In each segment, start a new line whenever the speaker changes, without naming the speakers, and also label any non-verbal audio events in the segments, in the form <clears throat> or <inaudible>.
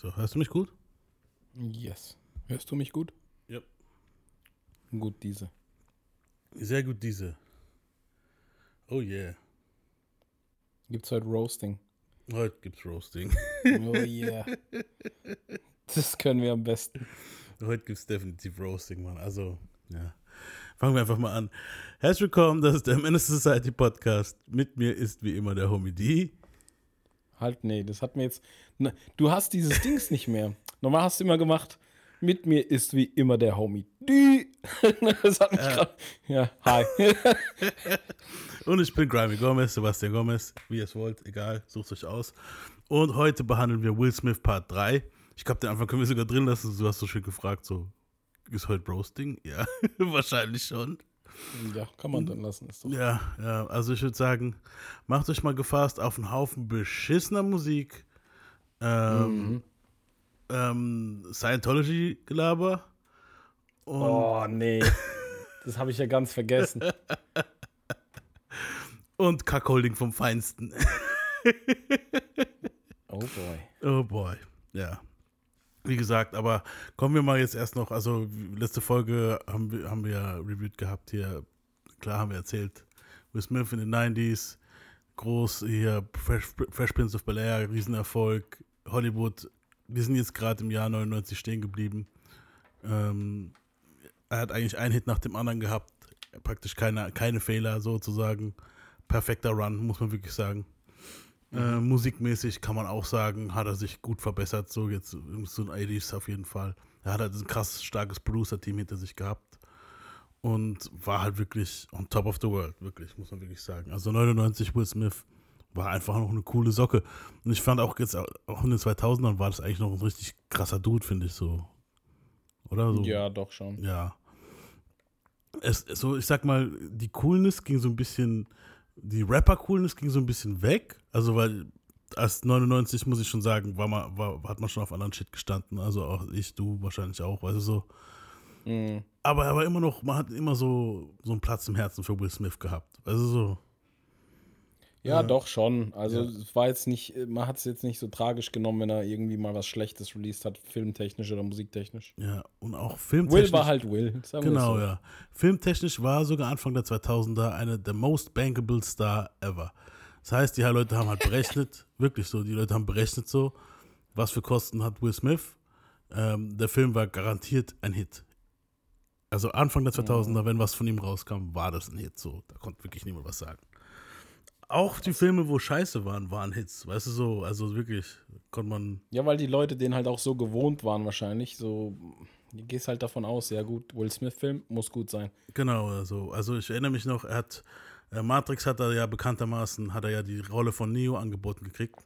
So, hörst du mich gut?
Yes. Hörst du mich gut?
Ja.
Gut, diese.
Sehr gut, diese. Oh yeah.
Gibt's heute Roasting?
Heute gibt's Roasting. <laughs>
Oh yeah. Das können wir am besten.
Heute gibt's definitiv Roasting, Mann. Also, ja. Fangen wir einfach mal an. Herzlich willkommen, das ist der Menace Society Podcast. Mit mir ist wie immer der Homie D.
Halt, nee, das hat mir jetzt. Na, du hast dieses Dings nicht mehr. Normal hast du immer gemacht. Mit mir ist wie immer der Homie D. <laughs> Das hat mich
Ja.
grad, Ja, hi. <laughs>
Und ich bin Grimy Gomez, Sebastian Gomez, wie ihr es wollt, egal, sucht euch aus. Und heute behandeln wir Will Smith Part 3. Ich glaube, den Anfang können wir sogar drin lassen. Du hast so schön gefragt, so, ist heute Roasting? Ja, <laughs> wahrscheinlich schon.
Ja, kann man dann lassen. Ist doch.
Ja, ja, also ich würde sagen, macht euch mal gefasst auf einen Haufen beschissener Musik, ähm,
Mhm.
ähm, Scientology-Gelaber
Oh, nee. Das habe ich ja ganz vergessen. <laughs>
und Kackholding vom Feinsten. <laughs>
Oh boy.
Oh boy, ja. Wie gesagt, aber kommen wir mal jetzt erst noch, also letzte Folge haben wir, haben wir ja reviewed gehabt hier, klar haben wir erzählt, Will Smith in den 90s, groß hier, Fresh, Fresh Prince of Bel-Air, Riesenerfolg, Hollywood, wir sind jetzt gerade im Jahr 99 stehen geblieben. Ähm, er hat eigentlich einen Hit nach dem anderen gehabt, praktisch keine, keine Fehler sozusagen, perfekter Run, muss man wirklich sagen. Äh, musikmäßig kann man auch sagen, hat er sich gut verbessert, so jetzt so ein 80s auf jeden Fall. Er hat halt ein krass starkes Producer-Team hinter sich gehabt und war halt wirklich on top of the world, wirklich, muss man wirklich sagen. Also 99 Will Smith war einfach noch eine coole Socke. Und ich fand auch jetzt, auch in den 2000ern war das eigentlich noch ein richtig krasser Dude, finde ich so. Oder so?
Ja, doch schon.
Ja. Es, so, ich sag mal, die Coolness ging so ein bisschen, die Rapper-Coolness ging so ein bisschen weg. Also, weil als 99, muss ich schon sagen, war man, war, hat man schon auf anderen Shit gestanden. Also auch ich, du wahrscheinlich auch, weißt du so.
Mhm.
Aber er war immer noch, man hat immer so, so einen Platz im Herzen für Will Smith gehabt. Also so.
Ja,
Ja.
doch schon. Also
Ja.
es war jetzt nicht, man hat es jetzt nicht so tragisch genommen, wenn er irgendwie mal was Schlechtes released hat, filmtechnisch oder musiktechnisch.
Ja, und auch filmtechnisch.
Will war halt Will.
Genau,
so.
ja. Filmtechnisch war sogar Anfang der 2000er eine der most bankable Star ever. Das heißt, die Leute haben halt berechnet, <laughs> wirklich so, die Leute haben berechnet so, was für Kosten hat Will Smith. Ähm, der Film war garantiert ein Hit. Also Anfang der 2000er, wenn was von ihm rauskam, war das ein Hit so. Da konnte wirklich niemand was sagen. Auch die Filme, wo scheiße waren, waren Hits. Weißt du so, also wirklich, konnte man
Ja, weil die Leute den halt auch so gewohnt waren wahrscheinlich. So, du gehst halt davon aus, ja gut, Will Smith-Film muss gut sein.
Genau, also, also ich erinnere mich noch, er hat, äh, Matrix hat er ja bekanntermaßen, hat er ja die Rolle von Neo angeboten gekriegt.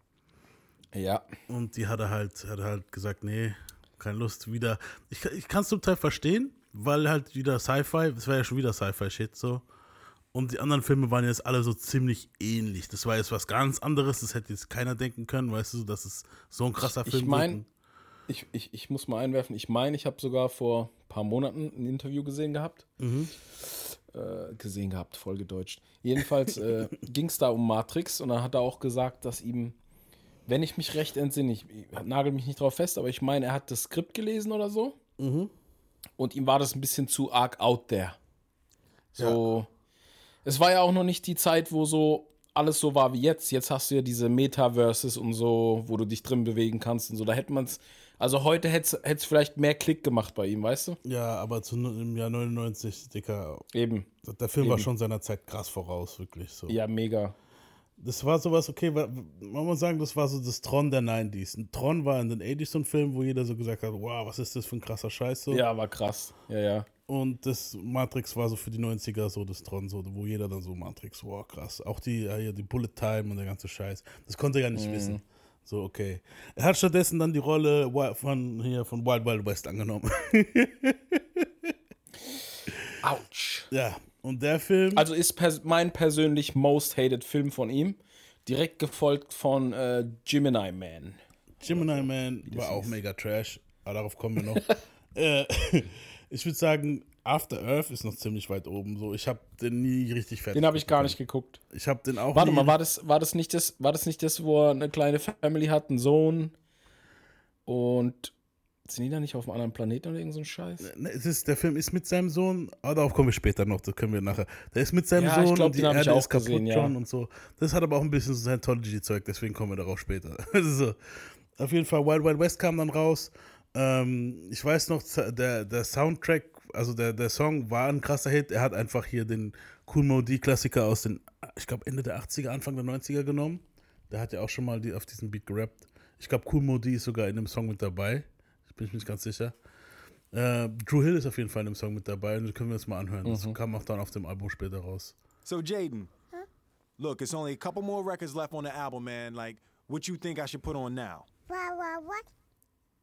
Ja.
Und die hat er halt, hat er halt gesagt, nee, keine Lust, wieder. Ich, ich kann es zum Teil verstehen, weil halt wieder Sci-Fi, es war ja schon wieder Sci-Fi-Shit so. Und die anderen Filme waren jetzt alle so ziemlich ähnlich. Das war jetzt was ganz anderes, das hätte jetzt keiner denken können, weißt du, dass es so ein krasser
Ich
Film
mein-
wird.
Ich, ich, ich muss mal einwerfen, ich meine, ich habe sogar vor ein paar Monaten ein Interview gesehen gehabt.
Mhm.
Äh, gesehen gehabt, voll gedeutscht. Jedenfalls äh, <laughs> ging es da um Matrix und dann hat er auch gesagt, dass ihm, wenn ich mich recht entsinne, ich, ich nagel mich nicht drauf fest, aber ich meine, er hat das Skript gelesen oder so
Mhm.
und ihm war das ein bisschen zu arg out there. So, es war ja auch noch nicht die Zeit, wo so alles so war wie jetzt. Jetzt hast du ja diese Metaverses und so, wo du dich drin bewegen kannst und so. Da hätte man es, also heute hätte es vielleicht mehr Klick gemacht bei ihm, weißt du?
Ja, aber zu, im Jahr 99, Dicker,
Eben.
der Film war
Eben.
schon seiner Zeit krass voraus, wirklich so.
Ja, mega.
Das war sowas, okay, man muss sagen, das war so das Tron der 90s. Ein Tron war in den 80s so ein Film, wo jeder so gesagt hat, wow, was ist das für ein krasser Scheiß so.
Ja, war krass. Ja, ja.
Und das Matrix war so für die 90er so das Tron, so, wo jeder dann so Matrix, wow, krass. Auch die, ja, hier, die Bullet Time und der ganze Scheiß. Das konnte er ja nicht wissen. So, okay. Er hat stattdessen dann die Rolle von, hier, von Wild Wild West angenommen. <laughs>
Autsch.
ja, und der Film,
Also ist pers mein persönlich most hated Film von ihm. Direkt gefolgt von äh, Gemini Man.
Gemini Man war auch mega trash, aber darauf kommen wir noch. <laughs> äh, ich würde sagen, After Earth ist noch ziemlich weit oben. So, ich habe den nie richtig fertig.
Den habe ich gar nicht geguckt.
Ich habe den auch
Warte mal, war das, war das nicht das, war das nicht das, wo er eine kleine Family hat, einen Sohn? Und sind die da nicht auf einem anderen Planeten oder irgend so ein Scheiß?
Ne, es ist, der Film ist mit seinem Sohn, aber darauf kommen wir später noch, das können wir nachher. Der ist mit seinem
Ja,
Sohn
glaub,
und die Erde
auch
ist kaputt
gesehen, ja.
schon und so. Das hat aber auch ein bisschen so Scientology-Zeug, deswegen kommen wir darauf später. <laughs> So. Auf jeden Fall, Wild Wild West kam dann raus. Ähm, ich weiß noch, der, der Soundtrack, also der, der Song war ein krasser Hit. Er hat einfach hier den Cool Modi-Klassiker aus den, ich glaube, Ende der 80er, Anfang der 90er genommen. Der hat ja auch schon mal die, auf diesen Beat gerappt. Ich glaube, Cool Modi ist sogar in dem Song mit dabei. Ich bin mir nicht ganz sicher. Äh, Drew Hill ist auf jeden Fall in dem Song mit dabei und das können wir uns mal anhören. Das kam auch dann auf dem Album später raus.
So Jaden, look, it's only a couple more records left on the album, man. Like, what you think I should put on now?
What, what, what?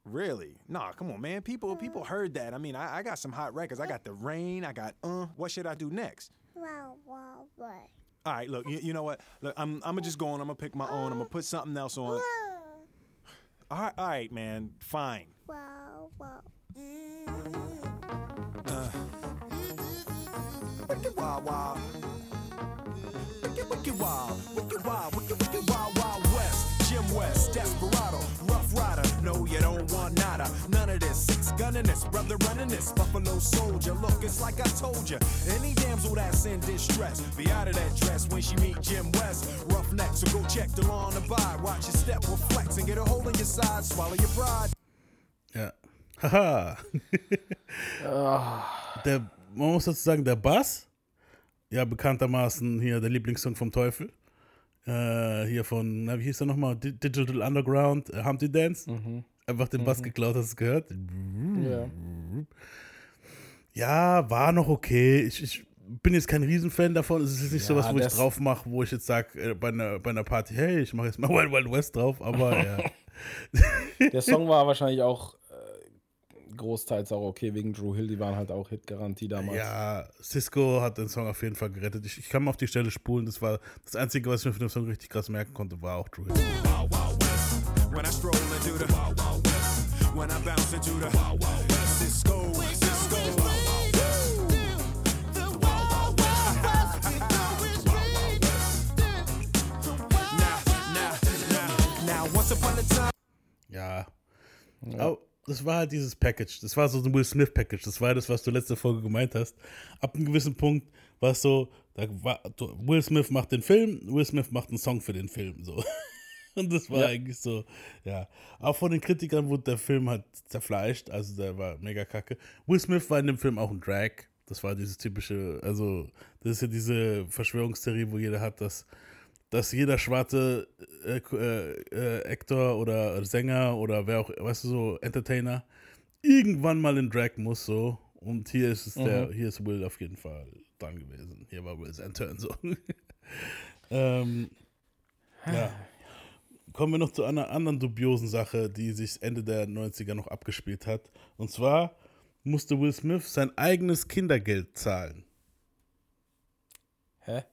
Really? Nah, come on, man. People, people mm. heard that. I mean, I, I got some hot records. I got the rain. I got uh. What should I do next?
What, what, what?
All right, look. You, you know what? Look, I'm, I'm gonna just go on. I'm gonna pick my own. I'm gonna put something else on. All right, all right, man. Fine.
Wow, wow.
Uh. Mm-hmm. Wicked wild, wild. Wicked, wicked wild. Gunning this, brother running this. Buffalo soldier. Look, it's like I told you. Any damsel that's in distress, be out of that dress when she meet Jim West. Rough neck, so go check the law on the by. Watch your step, will flex and get a hole in your side. Swallow your pride.
Ja. Haha. <laughs> der, man muss dazu sagen, der Bass, ja, bekanntermaßen hier der Lieblingssong vom Teufel. Äh, hier von, na, wie hieß der nochmal? Di- Digital Underground, äh, Humpty Dance. Einfach den Bass geklaut, hast du gehört?
Ja.
Ja, war noch okay. Ich, ich bin jetzt kein Riesenfan davon. Es ist jetzt nicht
Ja,
sowas, wo ich drauf mache, wo ich jetzt sage, äh, bei, einer, bei einer Party, hey, ich mache jetzt mal <laughs> Wild Wild West drauf, aber <laughs> ja.
Der Song war wahrscheinlich auch äh, großteils auch okay wegen Drew Hill. Die waren halt auch Hit-Garantie damals.
Ja, Cisco hat den Song auf jeden Fall gerettet. Ich, ich kann mal auf die Stelle spulen. Das war das Einzige, was ich mir von dem Song richtig krass merken konnte, war auch Drew Hill.
Wild Wild West. When I stroll into the Wild Wild West. When I bounce into the Wild Wild West. Cisco, Cisco. Now, now, now, now, once upon a time.
Ja. Aber das war halt dieses Package. Das war so ein Will Smith Package. Das war das, was du letzte Folge gemeint hast. Ab einem gewissen Punkt war es so, da war, Will Smith macht den Film, Will Smith macht einen Song für den Film. So. <laughs> Und das war
Ja.
eigentlich so, ja. Auch von den Kritikern wurde der Film halt zerfleischt. Also der war mega kacke. Will Smith war in dem Film auch ein Drag. Das war dieses typische, also das ist ja diese Verschwörungstheorie, wo jeder hat, dass dass jeder schwarze äh, äh, äh, Actor oder Sänger oder wer auch, weißt du, so Entertainer irgendwann mal in Drag muss so. Und hier ist es der, hier ist Will auf jeden Fall dran gewesen. Hier war Will sein Turn so. <laughs> ähm, ja. Kommen wir noch zu einer anderen dubiosen Sache, die sich Ende der 90er noch abgespielt hat. Und zwar musste Will Smith sein eigenes Kindergeld zahlen.
Hä?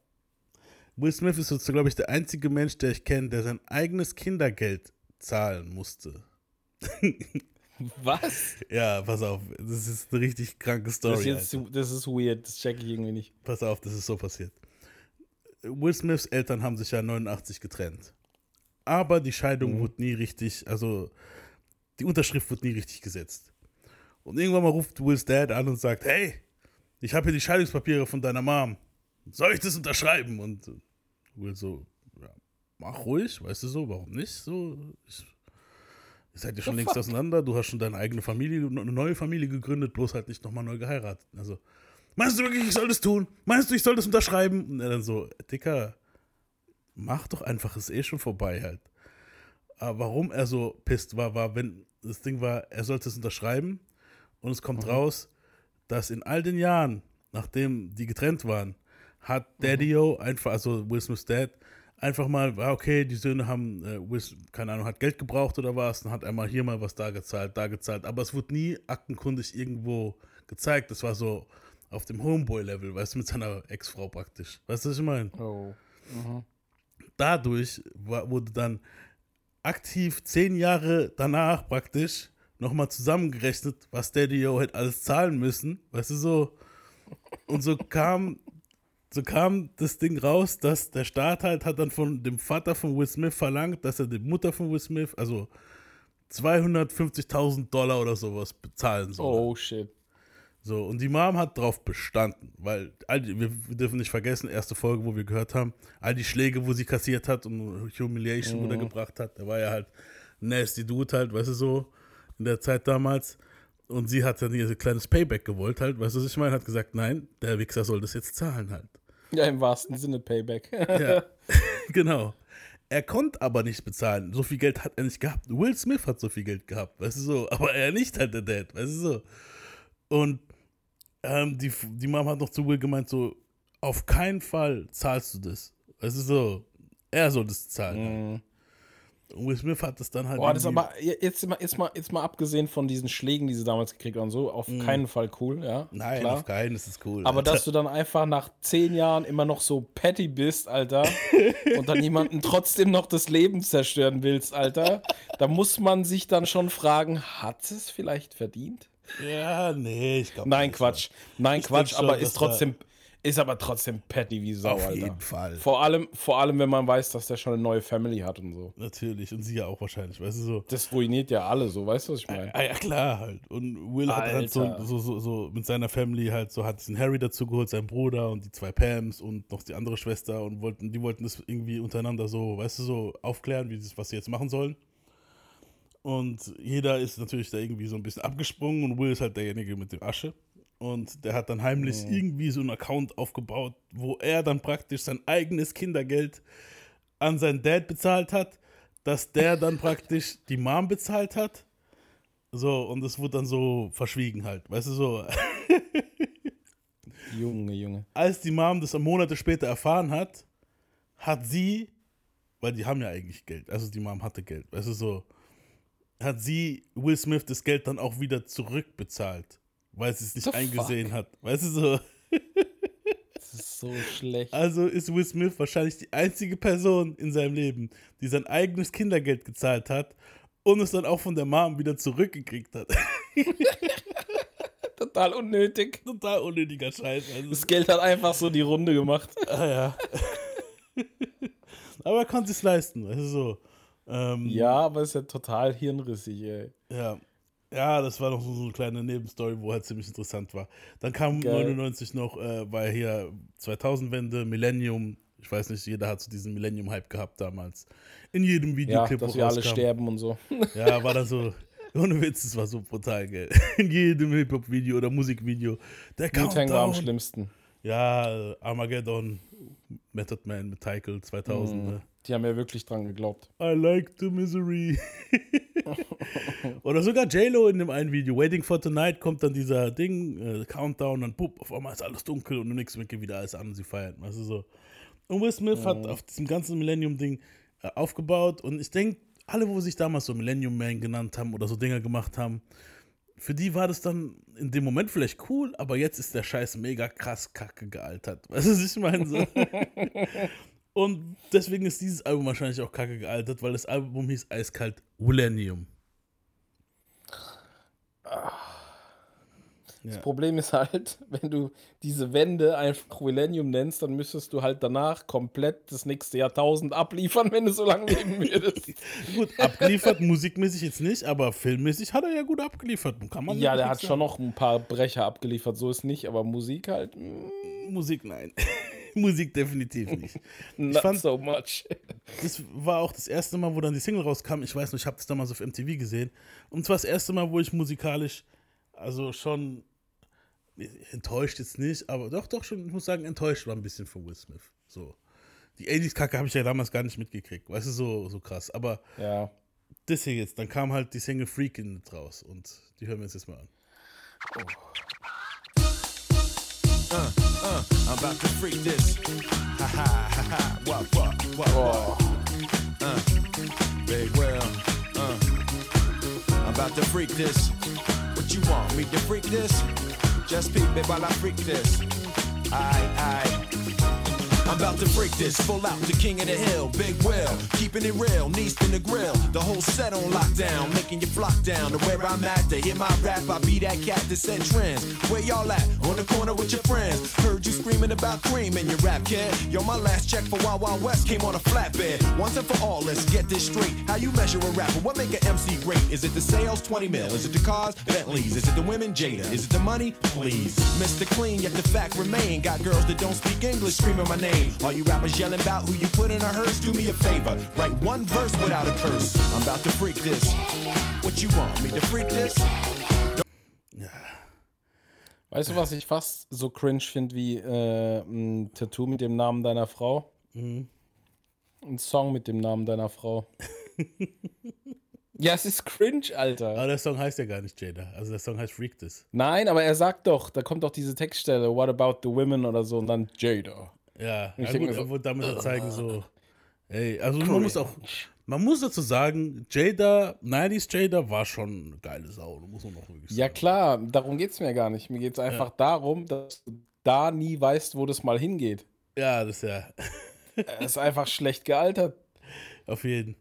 Will Smith ist so, glaube ich, der einzige Mensch, der ich kenne, der sein eigenes Kindergeld zahlen musste. <laughs>
Was?
Ja, pass auf, das ist eine richtig kranke Story.
Das ist, jetzt, das ist weird. Das check ich irgendwie nicht.
Pass auf, das ist so passiert. Will Smiths Eltern haben sich ja 89 getrennt. Aber die Scheidung wurde nie richtig, also die Unterschrift wurde nie richtig gesetzt. Und irgendwann mal ruft Wills Dad an und sagt, hey, ich habe hier die Scheidungspapiere von deiner Mom. Soll ich das unterschreiben? Und Will so, ja, mach ruhig, weißt du so, warum nicht? So, ich, ihr seid ja schon längst auseinander, du hast schon deine eigene Familie, eine neue Familie gegründet, bloß halt nicht nochmal neu geheiratet. Also, meinst du wirklich, ich soll das tun? Meinst du, ich soll das unterschreiben? Und er dann so, Dicker, mach doch einfach, ist eh schon vorbei halt. Aber warum er so pisst war, war, wenn das Ding war, er sollte es unterschreiben und es kommt raus, dass in all den Jahren, nachdem die getrennt waren, hat Daddy-O einfach, also Will Smith's Dad, einfach mal, war okay, die Söhne haben, äh, Will, keine Ahnung, hat Geld gebraucht oder was, dann hat er mal hier mal was da gezahlt, da gezahlt, aber es wurde nie aktenkundig irgendwo gezeigt. Das war so auf dem Homeboy-Level, weißt du, mit seiner Ex-Frau praktisch. Weißt du, was ich meine?
Oh.
Dadurch wurde dann aktiv zehn Jahre danach praktisch nochmal zusammengerechnet, was Daddy-O hätte alles zahlen müssen. Weißt du, so. Und so kam, so kam das Ding raus, dass der Staat halt hat dann von dem Vater von Will Smith verlangt, dass er die Mutter von Will Smith, also 250.000 Dollar oder sowas bezahlen soll.
Oh shit.
So, und die Mom hat darauf bestanden, weil all die, wir, dürfen nicht vergessen, erste Folge, wo wir gehört haben, all die Schläge, wo sie kassiert hat und Humiliation, wo er gebracht hat, der war ja halt nasty Dude halt, weißt du so, in der Zeit damals. Und sie hat dann ihr kleines Payback gewollt halt, weißt du, was ich meine, hat gesagt, nein, der Wichser soll das jetzt zahlen halt.
Ja, im wahrsten Sinne Payback.
Ja, <laughs> <laughs> genau. Er konnte aber nicht bezahlen. So viel Geld hat er nicht gehabt. Will Smith hat so viel Geld gehabt, weißt du so. Aber er nicht halt der Dad, weißt du so. Und ähm, die, die Mom hat noch zu Will gemeint, so, auf keinen Fall zahlst du das. Weißt du so. Er soll das zahlen. Und Will Smith hat das dann halt.
Mhm. Boah, das ist aber jetzt mal, jetzt, mal, jetzt mal abgesehen von diesen Schlägen, die sie damals gekriegt haben, und so, auf keinen Fall cool, ja.
Mhm. Nein,
klar.
auf keinen, ist cool.
Aber
Alter.
dass du dann einfach nach zehn Jahren immer noch so petty bist, Alter, <laughs> und dann jemanden trotzdem noch das Leben zerstören willst, Alter, da muss man sich dann schon fragen, hat es vielleicht verdient?
Ja, nee, ich glaube.
Nein, Quatsch. Nein,
Ich
Quatsch,
schon,
aber ist trotzdem, ist aber trotzdem petty wie Sau,
Auf
Alter.
jeden Fall.
Vor allem, vor allem, wenn man weiß, dass der schon eine neue Family hat und so.
Natürlich. Und sie ja auch wahrscheinlich, weißt du so.
Das ruiniert ja alle so, weißt du, was ich meine?
Ah, ja, klar halt. Und Will hat halt so,
Alter.
so, so, so mit seiner Family halt so, hat den Harry dazu geholt, sein Bruder und die zwei Pams und noch die andere Schwester und wollten, die wollten das irgendwie untereinander so, weißt du, so aufklären, wie das, was sie jetzt machen sollen. Und jeder ist natürlich da irgendwie so ein bisschen abgesprungen und Will ist halt derjenige mit dem Asche. Und der hat dann heimlich irgendwie so einen Account aufgebaut, wo er dann praktisch sein eigenes Kindergeld an seinen Dad bezahlt hat, dass der dann <laughs> praktisch die Mom bezahlt hat. So, und es wurde dann so verschwiegen halt. Weißt du, so, <laughs>
Junge, Junge.
als die Mom das Monate später erfahren hat, hat sie, weil die haben ja eigentlich Geld, also die Mom hatte Geld, weißt du, so, hat sie Will Smith das Geld dann auch wieder zurückbezahlt, weil sie es nicht
The
eingesehen hat. Weißt du, so, <laughs>
Das ist so schlecht.
also ist Will Smith wahrscheinlich die einzige Person in seinem Leben, die sein eigenes Kindergeld gezahlt hat und es dann auch von der Mom wieder zurückgekriegt hat. <laughs>
Total unnötig.
Total unnötiger Scheiß. Also,
Das Geld hat einfach so die Runde gemacht.
Ah, ja. <laughs> Aber er konnte es leisten, weißt du so. Ähm,
Ja, aber ist ja total hirnrissig, ey.
ja. Ja, das war noch so, eine kleine Nebenstory, wo halt ziemlich interessant war. Dann kam
Geil.
99 noch, äh, war hier 2000-Wende, Millennium. Ich weiß nicht, jeder hat so diesen Millennium-Hype gehabt damals. In jedem
Ja,
Videoclip,
dass
wo
wir alle sterben und so.
Ja, war dann so, <laughs> ohne Witz, das war so brutal, gell. <laughs> In jedem Hip-Hop-Video oder Musikvideo. Der
Wu-Tang war am
Countdown.
schlimmsten.
Ja, Armageddon, Method Man mit Tykel 2000.
Mhm.
Ne?
Die haben ja wirklich dran geglaubt.
I like the misery. Oder sogar J-Lo in dem einen Video. Waiting for Tonight kommt dann dieser Ding, äh, Countdown, dann pup, auf einmal ist alles dunkel und Moment geht wieder alles an und sie feiern. Weißt du so. Und Will Smith hat auf diesem ganzen Millennium-Ding äh, aufgebaut und ich denke, alle, wo sich damals so Millennium Man genannt haben oder so Dinger gemacht haben, für die war das dann in dem Moment vielleicht cool, aber jetzt ist der Scheiß mega krass kacke gealtert. Weißt du, was ich meine? So. <laughs> Und deswegen ist dieses Album wahrscheinlich auch kacke gealtert, weil das Album hieß eiskalt Millennium.
Das Problem ist halt, <laughs> wenn du diese Wende einfach Millennium nennst, dann müsstest du halt danach komplett das nächste Jahrtausend abliefern, wenn du so lange leben würdest. <laughs>
Gut, abgeliefert, musikmäßig jetzt nicht, aber filmmäßig hat er ja gut abgeliefert. Kann man
ja, der hat
sagen.
schon noch ein paar Brecher abgeliefert, so ist nicht, aber Musik halt, mm,
Musik, nein. <laughs> Musik definitiv nicht. <laughs>
not
fand-
so much.
Das war auch das erste Mal, wo dann die Single rauskam. Ich weiß nicht, ich habe das damals auf MTV gesehen. Und zwar das erste Mal, wo ich musikalisch, also schon enttäuscht jetzt nicht, aber doch, doch schon, ich muss sagen, enttäuscht war ein bisschen von Will Smith. So. Die 80s-Kacke habe ich ja damals gar nicht mitgekriegt. Weißt du, so, so krass. Aber
Ja.
das hier jetzt, dann kam halt die Single Freakin' raus und die hören wir uns jetzt mal an.
I'm about to freak this. Ha ha ha ha. What what what what? Uh, big well. Uh, I'm about to freak this. What you want me to freak this? Just peep it while I freak this. I I. I'm about to break this, full out to King of the Hill, Big Will, keeping it real, Neast in the grill, the whole set on lockdown, making you flock down to where I'm at to hear my rap. I be that cat that set trends. Where y'all at? On the corner with your friends. Heard you screaming about cream in your rap kid. Yo, my last check for Wild Wild West came on a flatbed. Once and for all, let's get this straight. How you measure a rapper? What make an MC great? Is it the sales? 20 mil. Is it the cars? Bentleys. Is it the women? Jada. Is it the money? Please. Mr. Clean, yet the fact remain. Got girls that don't speak English screaming my name. All you rappers yelling about who you put in a hearse, do me a favor. Write one verse without a curse. I'm about to freak this. What you want me to freak this?
Weißt du, was ich fast so cringe finde wie äh, ein Tattoo mit dem Namen deiner Frau?
Mhm.
Ein Song mit dem Namen deiner Frau. ja, es ist cringe, Alter.
Aber der Song heißt ja gar nicht Jada. Also der Song heißt Freak This.
Nein, aber er sagt doch, da kommt doch diese Textstelle, What about the women oder so und dann Jada.
Ja,
Ich
ja gut,
so,
er wollte damit ja zeigen, so, ey, also man muss auch, man muss dazu sagen, Jada, 90s Jada war schon eine geile Sau, muss man auch wirklich sagen.
Ja klar, darum geht es mir gar nicht. Mir geht es einfach darum, dass du da nie weißt, wo das mal hingeht.
Ja, das ist ja,
Es <laughs> ist einfach schlecht gealtert.
auf jeden.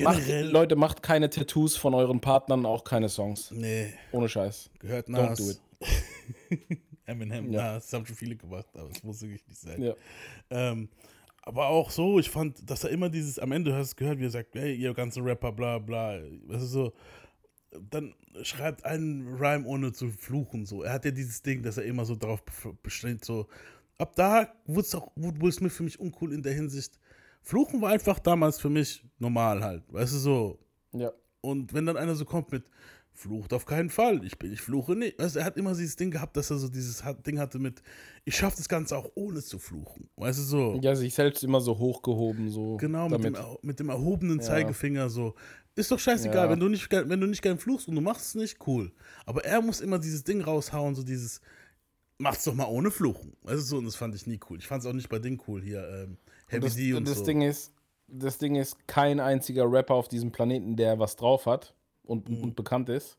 Macht,
Generell,
Leute, macht keine Tattoos von euren Partnern, auch keine Songs.
nee,
Ohne Scheiß.
gehört
Don't
Nas.
do it. <laughs>
Eminem,
Ja.
Das haben schon viele gemacht, aber es muss wirklich nicht sein.
Ja.
Ähm, aber auch so, ich fand, dass er immer dieses, am Ende hast du gehört, wie er sagt, hey, ihr ganze Rapper, bla bla. Das ist so, dann schreibt einen Rhyme ohne zu fluchen. So. Er hat ja dieses Ding, dass er immer so darauf be- besteht, so. Ab da wurde es auch, wurde Will Smith für mich uncool in der Hinsicht. Fluchen war einfach damals für mich normal halt. Weißt du so.
Ja.
Und wenn dann einer so kommt mit Flucht auf keinen Fall, ich bin, ich fluche nicht. Also er hat immer dieses Ding gehabt, dass er so dieses Ding hatte mit, ich schaffe das Ganze auch ohne zu fluchen. Weißt du so?
Ja, sich selbst immer so hochgehoben, so.
Genau, mit dem, mit dem erhobenen
Ja.
Zeigefinger so. Ist doch scheißegal,
Ja.
wenn du nicht gern- wenn du nicht gern fluchst und du machst es nicht, cool. Aber er muss immer dieses Ding raushauen, so dieses, mach's doch mal ohne Fluchen. Weißt du so, und das fand ich nie cool. Ich fand es auch nicht bei Ding cool hier, ähm, Heavy
das,
D und
das
so.
Ding ist, das Ding ist, kein einziger Rapper auf diesem Planeten, der was drauf hat und,
Mhm.
und bekannt ist,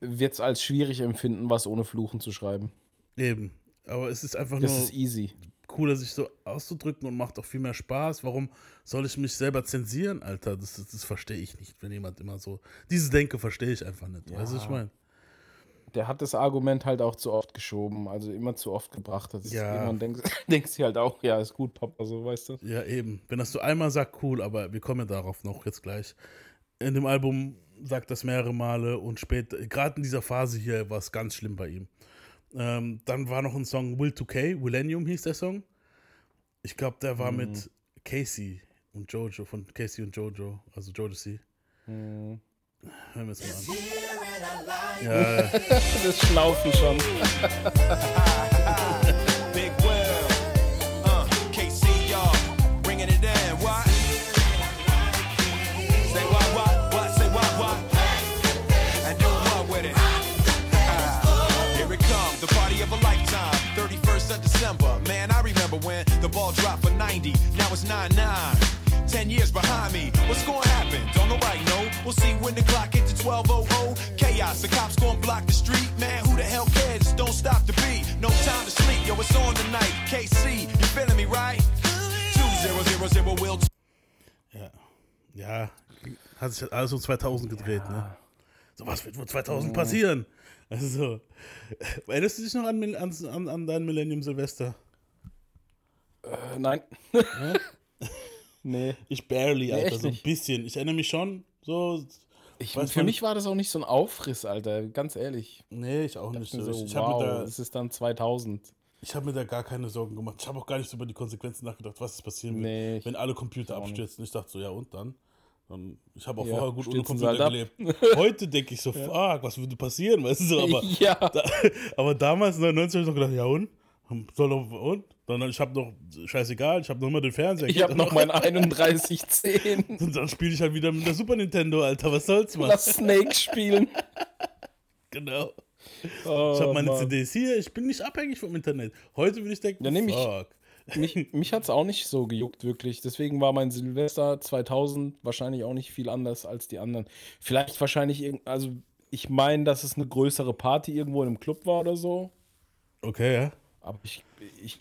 wird es als schwierig empfinden, was ohne Fluchen zu schreiben.
Eben. Aber es ist einfach
Das
nur
ist easy.
cooler, sich so auszudrücken und macht auch viel mehr Spaß. Warum soll ich mich selber zensieren, Alter? Das, das, das verstehe ich nicht, wenn jemand immer so. Diese Denke verstehe ich einfach nicht. Weißt du, was ich meine?
Der hat das Argument halt auch zu oft geschoben, also immer zu oft gebracht. Das
Ja.
Irgendwann denkst, <laughs> denkst du halt auch, ja, ist gut, Papa, so, weißt du?
Ja, eben. Wenn das du einmal sagt, cool, aber wir kommen ja darauf noch jetzt gleich. In dem Album sagt das mehrere Male und später, gerade in dieser Phase hier war es ganz schlimm bei ihm. Ähm, dann war noch ein Song Will 2K, Millennium hieß der Song. Ich glaube, der war mit Casey und Jojo, von Casey und Jojo, also Jojo C. Hören wir es mal an. Ja, <laughs>
Das Schlaufen schon. <laughs>
ball dropped for 90. Now it's 9 9. 10 years behind me. What's gonna happen? Don't nobody know. We'll see when the clock hits the 1200. Chaos, the cops gonna block the street. Man, who the hell cares? Don't stop the beat. No time to sleep. Yo, it's on tonight. KC, you feeling me, right? 2000 will
ja. Ja, hat sich alles um 2000 gedreht, ne? So was wird wohl 2000 passieren? Also so. Erinnerst du dich noch an, an, an dein Millennium Silvester?
Äh, nein. <laughs> nee.
Ich barely,
Nee,
Alter, so ein bisschen. Ich erinnere mich schon, so.
Ich,
Weiß
für
man-
mich war das auch nicht so ein Aufriss, Alter, ganz ehrlich.
Nee, ich auch nicht
Ich
so.
so,
ich
wow,
habe da-
das ist dann 2000.
ich hab mir da gar keine Sorgen gemacht. Ich habe auch gar nicht so über die Konsequenzen nachgedacht, was ist passieren wird,
Nee, ich-
wenn alle Computer abstürzen. Ich dachte so, ja und dann? dann ich habe auch
Ja,
vorher gut ohne Computer
halt
gelebt. <laughs> Heute denke ich so, fuck, was würde passieren, weißt du so, aber... <laughs>
ja.
Da, aber damals, 99, habe ich noch gedacht, ja und? Soll doch, und? Dann, ich habe noch, scheißegal, ich habe noch immer den Fernseher.
Ich habe noch mein 3110. <laughs>
Und dann spiele ich halt wieder mit der Super Nintendo, Alter, was soll's, Mann?
Lass Snake spielen. <laughs>
Genau.
Oh,
Ich habe meine
Mann.
CDs hier, ich bin nicht abhängig vom Internet. Heute würde ich denken,
Ja,
fuck.
Mich, mich hat es auch nicht so gejuckt, wirklich. Deswegen war mein Silvester 2000 wahrscheinlich auch nicht viel anders als die anderen. Vielleicht wahrscheinlich, irgend- also ich meine, dass es eine größere Party irgendwo in einem Club war oder so.
Okay, ja.
Aber ich, ich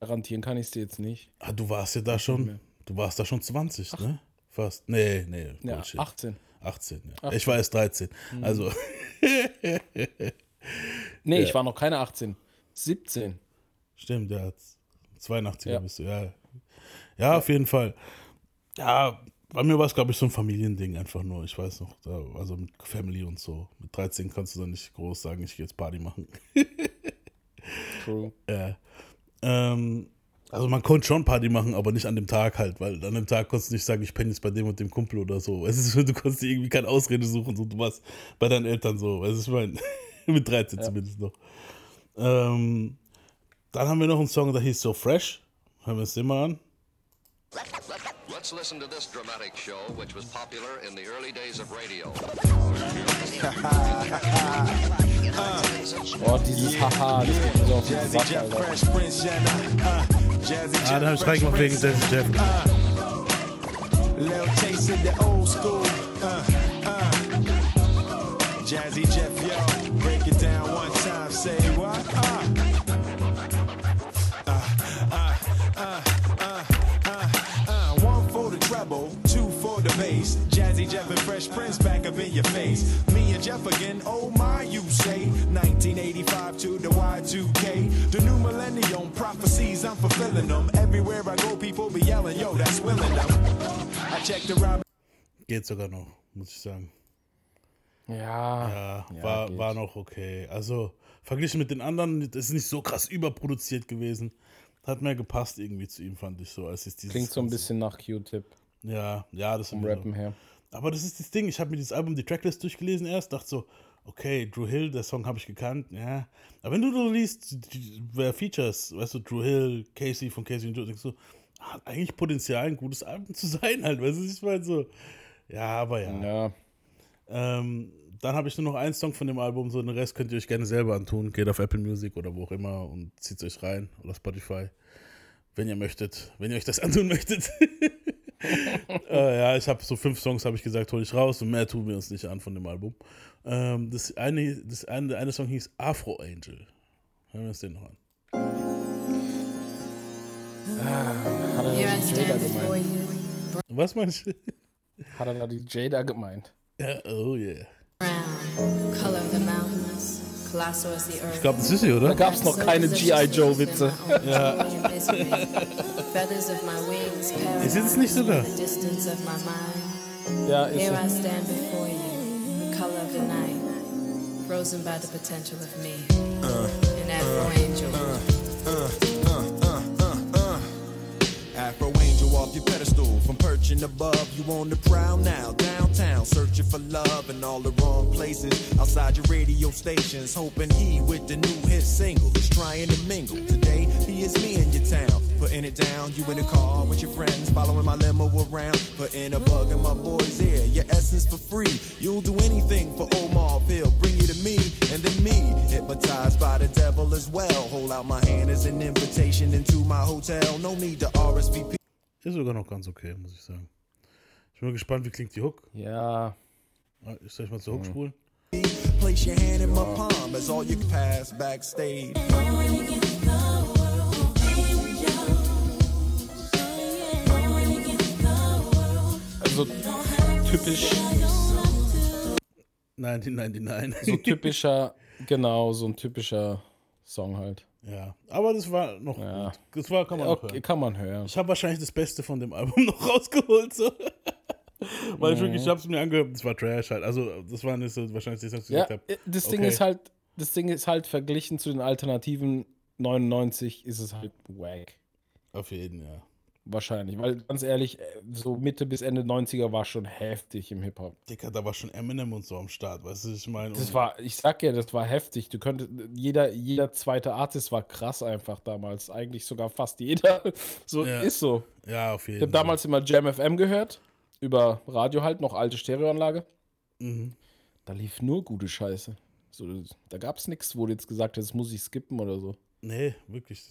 garantieren kann ich es dir jetzt nicht.
Ah, du warst ja da schon, du warst da schon 20, ne? Fast. Nee, nee,
Ja,
Bullshit.
18.
18, ja. Ich war erst 13. Also, <laughs>
Nee, ich war noch keine 18. 17.
stimmt, ja. 82er
Ja.
bist du, ja. Ja, auf jeden Fall. Ja, bei mir war es, glaube ich, so ein Familiending einfach nur. Ich weiß noch, da, also mit Family und so. Mit 13 kannst du dann nicht groß sagen, ich gehe jetzt Party machen. <laughs>
True.
Ja. Ähm, also man konnte schon Party machen, aber nicht an dem Tag halt, weil an dem Tag konntest du nicht sagen, ich penne jetzt bei dem und dem Kumpel oder so. Es ist, <laughs> du konntest dir irgendwie keine Ausrede suchen, so du warst bei deinen Eltern so. Du, ich meine, <laughs> mit 13 zumindest noch. Ähm, dann haben wir noch einen Song, der hieß So Fresh. Hören wir uns den mal an.
Let's listen to this dramatic show, which was popular in the early days of radio.
Oh, dieses Haha, das geht mir so auf den Sack, Alter.
Fresh Prince, ja, na, Jazzy
Ah, da habe ich
Jeff,
reingemacht wegen
Fresh
Jazzy Jeff.
Little taste of the old school. Uh, uh. Jazzy Jeff, yo, break it down one time. Say Jazzy Jeff and Fresh Prince back up in your face. Me and Jeff again, oh my, you say. 1985 to the Y2K. The new millennium prophecies, I'm fulfilling them. Everywhere I go, people be yelling, yo, that's willing them. I checked the Robin.
Geht sogar noch, muss ich sagen.
Ja.
Ja, war,
geht.
war noch okay. Also, verglichen mit den anderen, das ist nicht so krass überproduziert gewesen. Hat mehr gepasst irgendwie zu ihm, fand ich so, als es dieses
Klingt so ein bisschen nach Q-Tip
Ja, ja, das
vom. Rappen her.
Aber das ist das Ding, ich habe mir dieses Album, die Tracklist durchgelesen erst, dachte so, okay, Drew Hill, der Song habe ich gekannt, ja. Aber wenn du so liest, wer Features, weißt du, Drew Hill, Casey von Casey und Joe, denkst du, hat eigentlich Potenzial, ein gutes Album zu sein, halt, weißt du, ich meine so, ja, aber ja.
Ja.
Ähm, dann habe ich nur noch einen Song von dem Album, so den Rest könnt ihr euch gerne selber antun. Geht auf Apple Music oder wo auch immer und zieht euch rein oder Spotify, wenn ihr möchtet, wenn ihr euch das <laughs> antun möchtet. äh, <laughs> ja, ich habe so fünf Songs, habe ich gesagt, hole ich raus und mehr tun wir uns nicht an von dem Album. Ähm, das eine, das eine, der eine Song hieß Afro Angel. Hören wir uns den noch an.
Hat er
Here
da
I
die Jada
stand before
gemeint?
you,
Was meinst du?
Hat er da die Jada gemeint?
ja, oh yeah.
brown, color of the mountains,
Ich glaube, das ist sie,
Da
oder?
gab es noch keine G.I. Joe-Witze.
Feathers of my wings pass
Ist es nicht sogar?
Ja, ist
Here
so.
frozen by the potential of me, an Afro angel.
Afro angel off your pedestal, from perching above, you on the prowl now, downtown, searching for love in all the wrong places, outside your radio stations, hoping he with the new hit single is trying to mingle. Today, he is me in your town, putting it down, you in the car with your friends, following my limo around, putting a bug in my boy's ear, your essence for free, you'll do anything for Omar, he'll bring you to me, and then me, hypnotized by the devil as well, hold out my hand as an invitation into my hotel, no need to RSVP.
Ist sogar noch ganz okay, muss ich sagen. Ich bin mal gespannt, wie klingt die Hook.
Ja.
Ah, Soll ich mal zur Hook spulen?
Place your hand in my palm as all you pass backstage.
Also typisch,
1999.
so <laughs> typischer, genau, so ein typischer Song halt.
Ja, aber das war noch
Ja.
gut. Das war, kann man
Okay,
hören.
kann man hören.
Ich habe wahrscheinlich das Beste von dem Album <laughs> noch rausgeholt. So. Weil ich wirklich, ich habe es mir angehört, das war Trash halt. Also, das war nicht so wahrscheinlich das, was ich
Ja,
gesagt habe.
das Ding
Okay.
ist halt, das Ding ist halt verglichen zu den Alternativen 99 ist es halt wack.
Auf jeden, ja.
Wahrscheinlich, weil ganz ehrlich, äh, so Mitte bis Ende 90er war schon heftig im Hip-Hop.
Dicker, da war schon Eminem und so am Start, weißt du, ich meine.
Das war, ich sag ja, das war heftig. Du könntest, jeder, jeder zweite Artist war krass einfach damals. Eigentlich sogar fast jeder. <laughs> So
Ja.
ist so.
Ja, auf jeden
Ich habe damals immer Jam FM gehört. Über Radio halt, noch alte Stereoanlage.
Mhm.
Da lief nur gute Scheiße. So, da gab es nichts, wo du jetzt gesagt hast, das muss ich skippen oder so.
Nee, wirklich.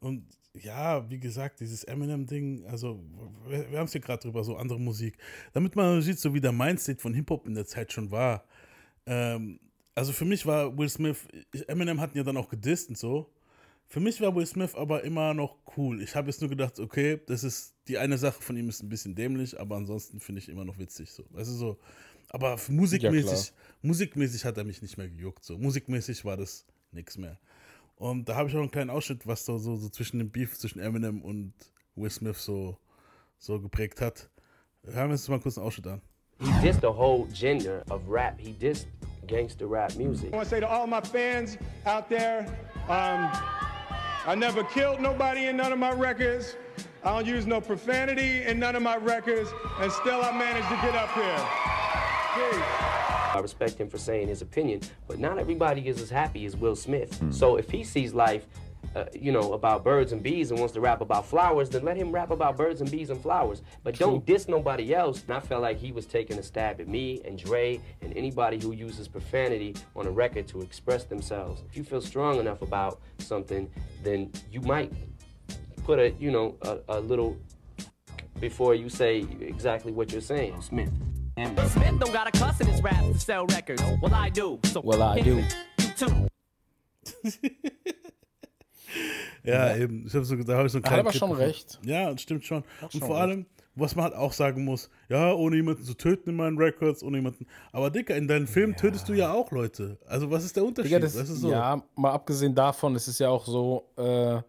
Und ja, wie gesagt, dieses Eminem-Ding, also wir, wir haben es hier gerade drüber, so andere Musik. Damit man sieht, so wie der Mindset von Hip-Hop in der Zeit schon war. Ähm, also für mich war Will Smith, Eminem hat ihn ja dann auch gedisst und so. Für mich war Will Smith aber immer noch cool. Ich habe jetzt nur gedacht, okay, das ist die eine Sache von ihm ist ein bisschen dämlich, aber ansonsten finde ich immer noch witzig so. Weißt du so. Aber musikmäßig, musikmäßig hat er mich nicht mehr gejuckt. So musikmäßig war das nichts mehr. Und da habe ich auch einen kleinen Ausschnitt, was so, so, so zwischen dem Beef zwischen Eminem und Will Smith so, so geprägt hat. Hören wir uns mal kurz einen Ausschnitt an.
He dissed the whole gender of rap. He dissed gangster rap music.
I want to say to all my fans out there, um, I never killed nobody in none of my records. I don't use no profanity in none of my records, and still I managed to get up here. Peace.
I respect him for saying his opinion, but not everybody is as happy as Will Smith. So if he sees life, uh, you know, about birds and bees and wants to rap about flowers, then let him rap about birds and bees and flowers. But don't diss nobody else. And I felt like he was taking a stab at me and Dre and anybody who uses profanity on a record to express themselves. If you feel strong enough about something, then you might put a, you know, a, a little before you say exactly what you're saying. Smith.
Smith don't got a cuss in his rap to sell records. Well, I do. So
Well, I do.
too. <laughs>
Ja, eben. Ich hab so, da habe ich so einen
Er hat
kleinen
aber
Clip
schon
gefunden.
recht.
Ja, das stimmt schon. Und
schon
vor
recht.
allem, was man halt auch sagen muss, ja, ohne jemanden zu töten in meinen Records, ohne jemanden. Aber Dicker, in deinen Filmen tötest du ja auch Leute. Also was ist der Unterschied?
Digga, das,
Weißt du so?
Ja, mal abgesehen davon, es ist ja auch so, äh,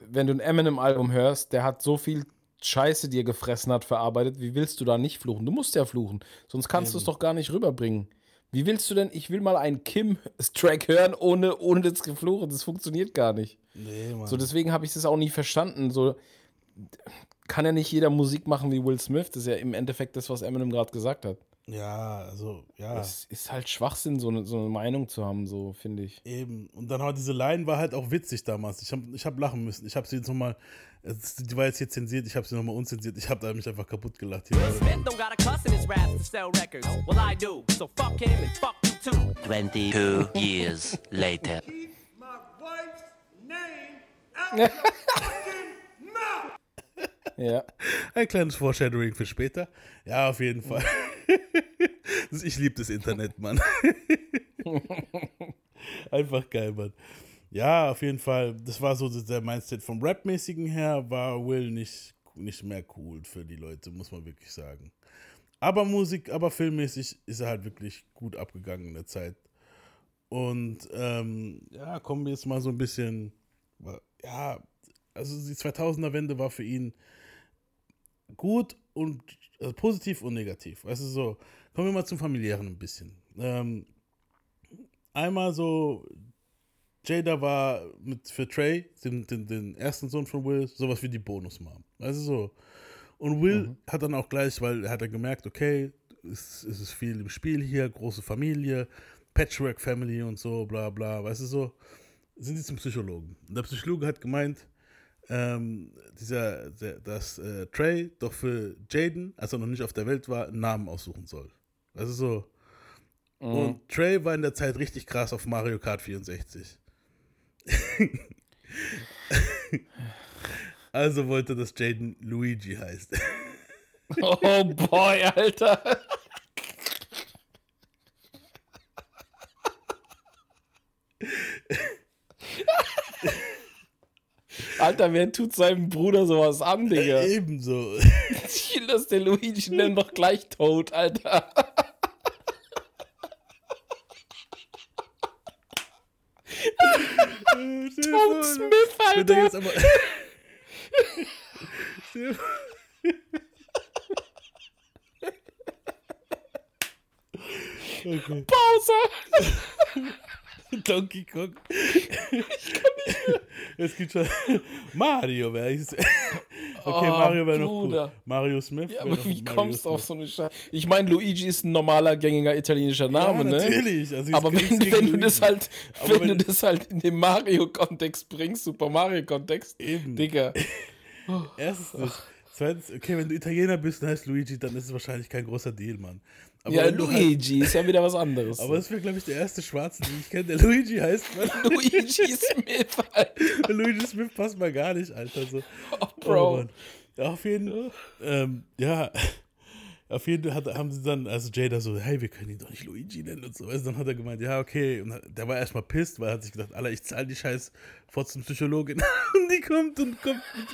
wenn du ein Eminem-Album hörst, der hat so viel Scheiße, die er gefressen hat, verarbeitet. Wie willst du da nicht fluchen? Du musst ja fluchen, sonst kannst du es doch gar nicht rüberbringen. Wie willst du denn, ich will mal einen Kim-Track hören, ohne, ohne das Gefluche, das funktioniert gar nicht.
Nee, Mann.
So, deswegen habe ich das auch nie verstanden. So, kann ja nicht jeder Musik machen wie Will Smith. Das ist ja im Endeffekt das, was Eminem gerade gesagt hat.
Ja, also, ja.
Es ist halt Schwachsinn, so eine, so eine Meinung zu haben, so finde ich.
Eben. Und dann halt diese Line war halt auch witzig damals. Ich habe ich hab lachen müssen. Ich habe sie jetzt nochmal, die war jetzt hier zensiert, ich habe sie nochmal unzensiert. Ich habe da mich einfach kaputt gelacht. Hier.
Smith don't got a cuss in his rap to sell records. Well, I do. So fuck him and fuck you too.
22 years later.
Keep my wife's name out. <laughs>
Ja.
Ein kleines Foreshadowing für später. Ja, auf jeden Fall. <laughs> ich liebe das Internet, Mann. <laughs> Einfach geil, Mann. Ja, auf jeden Fall. Das war so der Mindset. Vom Rap-mäßigen her war Will nicht, nicht mehr cool für die Leute, muss man wirklich sagen. Aber Musik, aber filmmäßig ist er halt wirklich gut abgegangen in der Zeit. Und ähm, ja, kommen wir jetzt mal so ein bisschen, ja, also die 2000er-Wende war für ihn gut und also positiv und negativ. Weißt du so, kommen wir mal zum familiären ein bisschen. Ähm, einmal so, Jada war mit für Trey, den, den, den ersten Sohn von Will, sowas wie die Bonusmom. Weißt du so. Und Will hat dann auch gleich, weil er hat dann gemerkt, okay, es, es ist viel im Spiel hier, große Familie, Patchwork Family und so, bla bla, weißt du so, sind die zum Psychologen. Und der Psychologe hat gemeint, ähm, dieser, der, dass äh, Trey doch für Jaden, als er noch nicht auf der Welt war, einen Namen aussuchen soll. Also so. Und Trey war in der Zeit richtig krass auf Mario Kart 64. <laughs> also wollte, dass Jaden Luigi heißt.
Oh boy, Alter. Alter, wer tut seinem Bruder sowas an, Digga?
Ebenso. <laughs>
Ich will, dass der Luigi nennt doch gleich tot, Alter. Toad Smith, Alter.
jetzt aber. <laughs> Stell <laughs> dir vor- okay.
Bowser.
Donkey Kong. Es gibt schon. <laughs> Mario wäre ich. <laughs> Okay,
Oh,
Mario wäre noch cool. Mario Smith.
Ja, aber wie kommst du auf so eine Scheiße? Ich meine, Luigi ist ein normaler, gängiger italienischer Name,
Ja,
ne?
natürlich. Also,
Aber wenn, wenn du das halt,
Aber
wenn, du das halt in den Mario-Kontext bringst, Super Mario-Kontext,
Eben.
Digga. <laughs>
Erstens. Zweitens, okay, wenn du Italiener bist und heißt Luigi, dann ist es wahrscheinlich kein großer Deal, Mann. Aber
ja,
halt-
Luigi ist ja wieder was anderes.
aber das wäre, glaube ich, der erste Schwarze, den ich kenne, der Luigi heißt. Mann. <laughs>
Luigi Smith, Alter.
Luigi Smith passt mal gar nicht, Alter. So.
Oh, Bro.
Ja, auf jeden Fall. Ähm, ja. Auf jeden Fall hat, haben sie dann, also Jada so, hey, wir können ihn doch nicht Luigi nennen und so. Also dann hat er gemeint, ja, okay. Und der war erstmal pisst, weil er hat sich gedacht, Alter, ich zahle die scheiß Psychologin. und <laughs> die kommt und kommt mit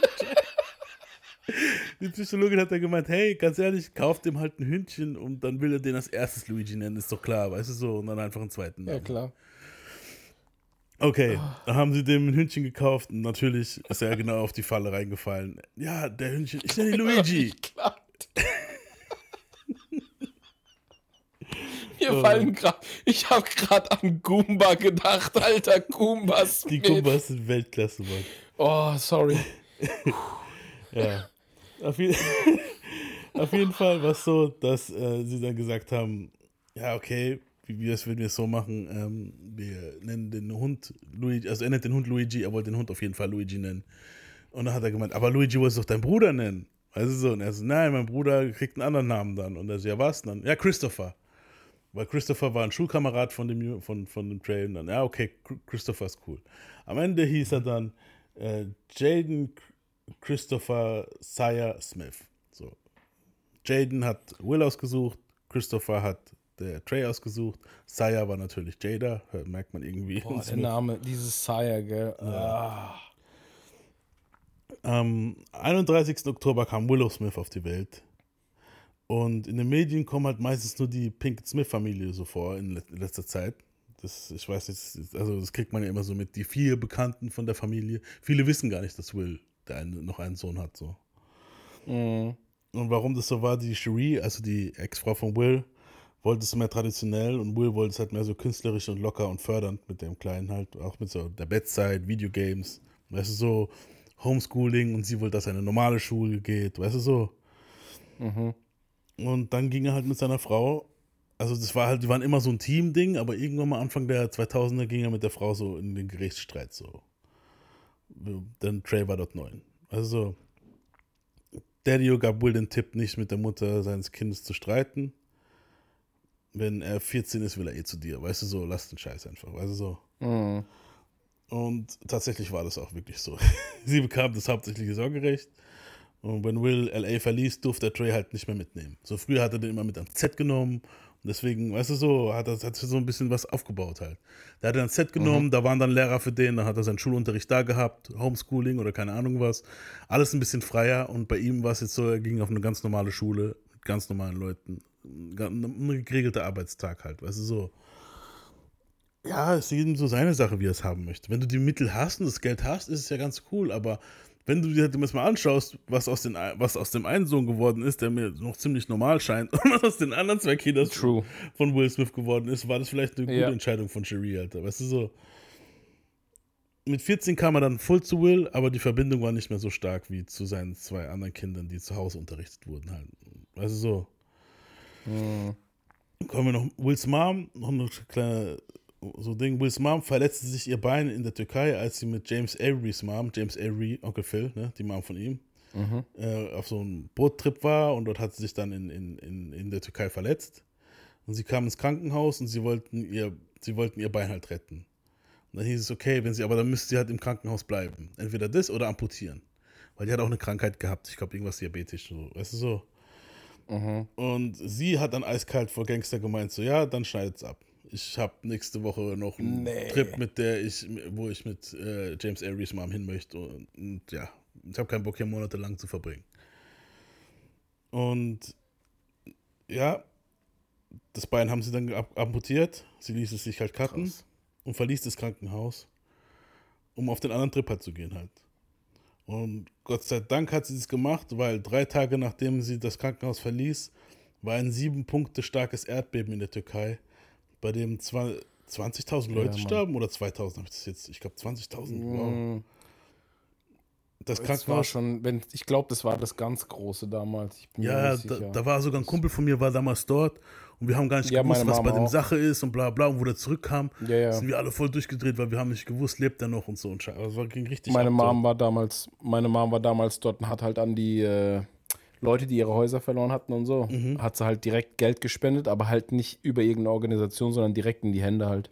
Die Psychologin hat dann gemeint, hey, ganz ehrlich, kauft dem halt ein Hündchen und dann will er den als erstes Luigi nennen, ist doch klar, weißt du so, und dann einfach einen zweiten.
Ja, klar.
Okay, da haben sie dem ein Hündchen gekauft und natürlich ist er genau auf die Falle reingefallen. Ja, der Hündchen, ich nenne ihn <laughs> Luigi.
Klar. Mir fallen gerade, ich habe gerade an Goomba gedacht, alter Goomba
Die Goombas sind Weltklasse, Mann.
Oh, sorry. <laughs>
Ja. Auf, je <laughs> auf jeden Fall war es so, dass äh, sie dann gesagt haben, ja, okay, wie es würden wir so machen, ähm, wir nennen den Hund Luigi, also er nennt den Hund Luigi, er wollte den Hund auf jeden Fall Luigi nennen. Und dann hat er gemeint, aber Luigi wolltest doch deinen Bruder nennen. Weißt so? Und er so, nein, mein Bruder kriegt einen anderen Namen dann. Und er so, ja, was dann? Ja, Christopher. Weil Christopher war ein Schulkamerad von dem, von, von dem Trail. Und dann, ja, okay, Christopher ist cool. Am Ende hieß er dann äh, Jaden Christopher Sire Smith. So. Jaden hat Will ausgesucht, Christopher hat der Trey ausgesucht, Sire war natürlich Jada, merkt man irgendwie.
Boah, <laughs> der Name, dieses Sire, gell? Ja. Ah.
Am 31. Oktober kam Willow Smith auf die Welt. Und in den Medien kommen halt meistens nur die Pinkett Smith-Familie so vor in letzter Zeit. Das, ich weiß nicht, also das kriegt man ja immer so mit. Die vier Bekannten von der Familie. Viele wissen gar nicht, dass Will der eine, noch einen Sohn hat. So.
Mhm.
Und warum das so war, die Cherie, also die Ex-Frau von Will, wollte es mehr traditionell und Will wollte es halt mehr so künstlerisch und locker und fördernd mit dem Kleinen halt. Auch mit so der Bedside, Videogames. Weißt du, so Homeschooling und sie wollte, dass er in eine normale Schule geht. Weißt du, so.
Mhm.
Und dann ging er halt mit seiner Frau, also das war halt, die waren immer so ein Team-Ding, aber irgendwann mal Anfang der 2000er ging er mit der Frau so in den Gerichtsstreit so. Denn Trey war dort neun. Also Daddy gab Will den Tipp, nicht mit der Mutter seines Kindes zu streiten. Wenn er 14 ist, will er eh zu dir. Weißt du so, lass den Scheiß einfach. Weißt du so.
Mhm.
Und tatsächlich war das auch wirklich so. <laughs> Sie bekam das hauptsächliche Sorgerecht. Und wenn Will LA verließ, durfte er Trey halt nicht mehr mitnehmen. So früher hat er den immer mit ans Z genommen. Deswegen, weißt du so, hat er hat so ein bisschen was aufgebaut halt. Da hat er ein Z genommen, mhm. da waren dann Lehrer für den, dann hat er seinen Schulunterricht da gehabt, Homeschooling oder keine Ahnung was. Alles ein bisschen freier und bei ihm war es jetzt so, er ging auf eine ganz normale Schule mit ganz normalen Leuten. Ein geregelter Arbeitstag halt, weißt du so. Ja, es ist jedem so seine Sache, wie er es haben möchte. Wenn du die Mittel hast und das Geld hast, ist es ja ganz cool, aber wenn du dir das mal anschaust, was aus, den, was aus dem einen Sohn geworden ist, der mir noch ziemlich normal scheint, <laughs> und was aus den anderen zwei Kindern
True.
von Will Smith geworden ist, war das vielleicht eine gute
Ja.
Entscheidung von Cherie, Alter. Weißt du so? Mit 14 kam er dann voll zu Will, aber die Verbindung war nicht mehr so stark wie zu seinen zwei anderen Kindern, die zu Hause unterrichtet wurden. Halt. Weißt du so? Kommen wir noch, Wills Mom, noch eine kleine so Ding. Wills Mom verletzte sich ihr Bein in der Türkei, als sie mit James Averys Mom, James Avery, Onkel Phil, ne, die Mom von ihm, äh, auf so einem Boottrip war und dort hat sie sich dann in, in, in, in der Türkei verletzt. Und sie kam ins Krankenhaus und sie wollten ihr, sie wollten ihr Bein halt retten. Und dann hieß es, okay, wenn sie, aber dann müsste sie halt im Krankenhaus bleiben. Entweder das oder amputieren. Weil die hat auch eine Krankheit gehabt. Ich glaube, irgendwas diabetisch. So. Weißt du so? Und sie hat dann eiskalt vor Gangster gemeint, so, ja, dann schneidet's ab. Ich habe nächste Woche noch einen
Nee.
Trip, mit der ich, wo ich mit äh, James Averys Mom hin möchte. Und, und ja, ich habe keinen Bock, hier monatelang zu verbringen. Und ja, das Bein haben sie dann ab amputiert. Sie ließ es sich halt cutten
Krass.
und verließ das Krankenhaus, um auf den anderen Trip halt zu gehen halt. Und Gott sei Dank hat sie es gemacht, weil drei Tage nachdem sie das Krankenhaus verließ, war ein sieben Punkte starkes Erdbeben in der Türkei, bei dem zwei- 20.000 Leute
Mann.
starben oder 2.000 habe ich das jetzt, ich glaube 20.000. Wow. Das
Das war
Krankenhaus
schon, wenn, ich glaube, das war das ganz große damals.
Ja, da, da war sogar ein Kumpel von mir, war damals dort und wir haben gar nicht
Ja,
gewusst, was bei dem
auch.
Sache ist und bla bla. Und wo der zurückkam,
Ja, ja.
sind wir alle voll durchgedreht, weil wir haben nicht gewusst, lebt er noch und so. Und Scheiße. also, es ging richtig
meine
ab,
Mom
so.
war damals, meine Mom war damals dort und hat halt an die äh, Leute, die ihre Häuser verloren hatten und so,
Mhm.
hat sie halt direkt Geld gespendet, aber halt nicht über irgendeine Organisation, sondern direkt in die Hände halt.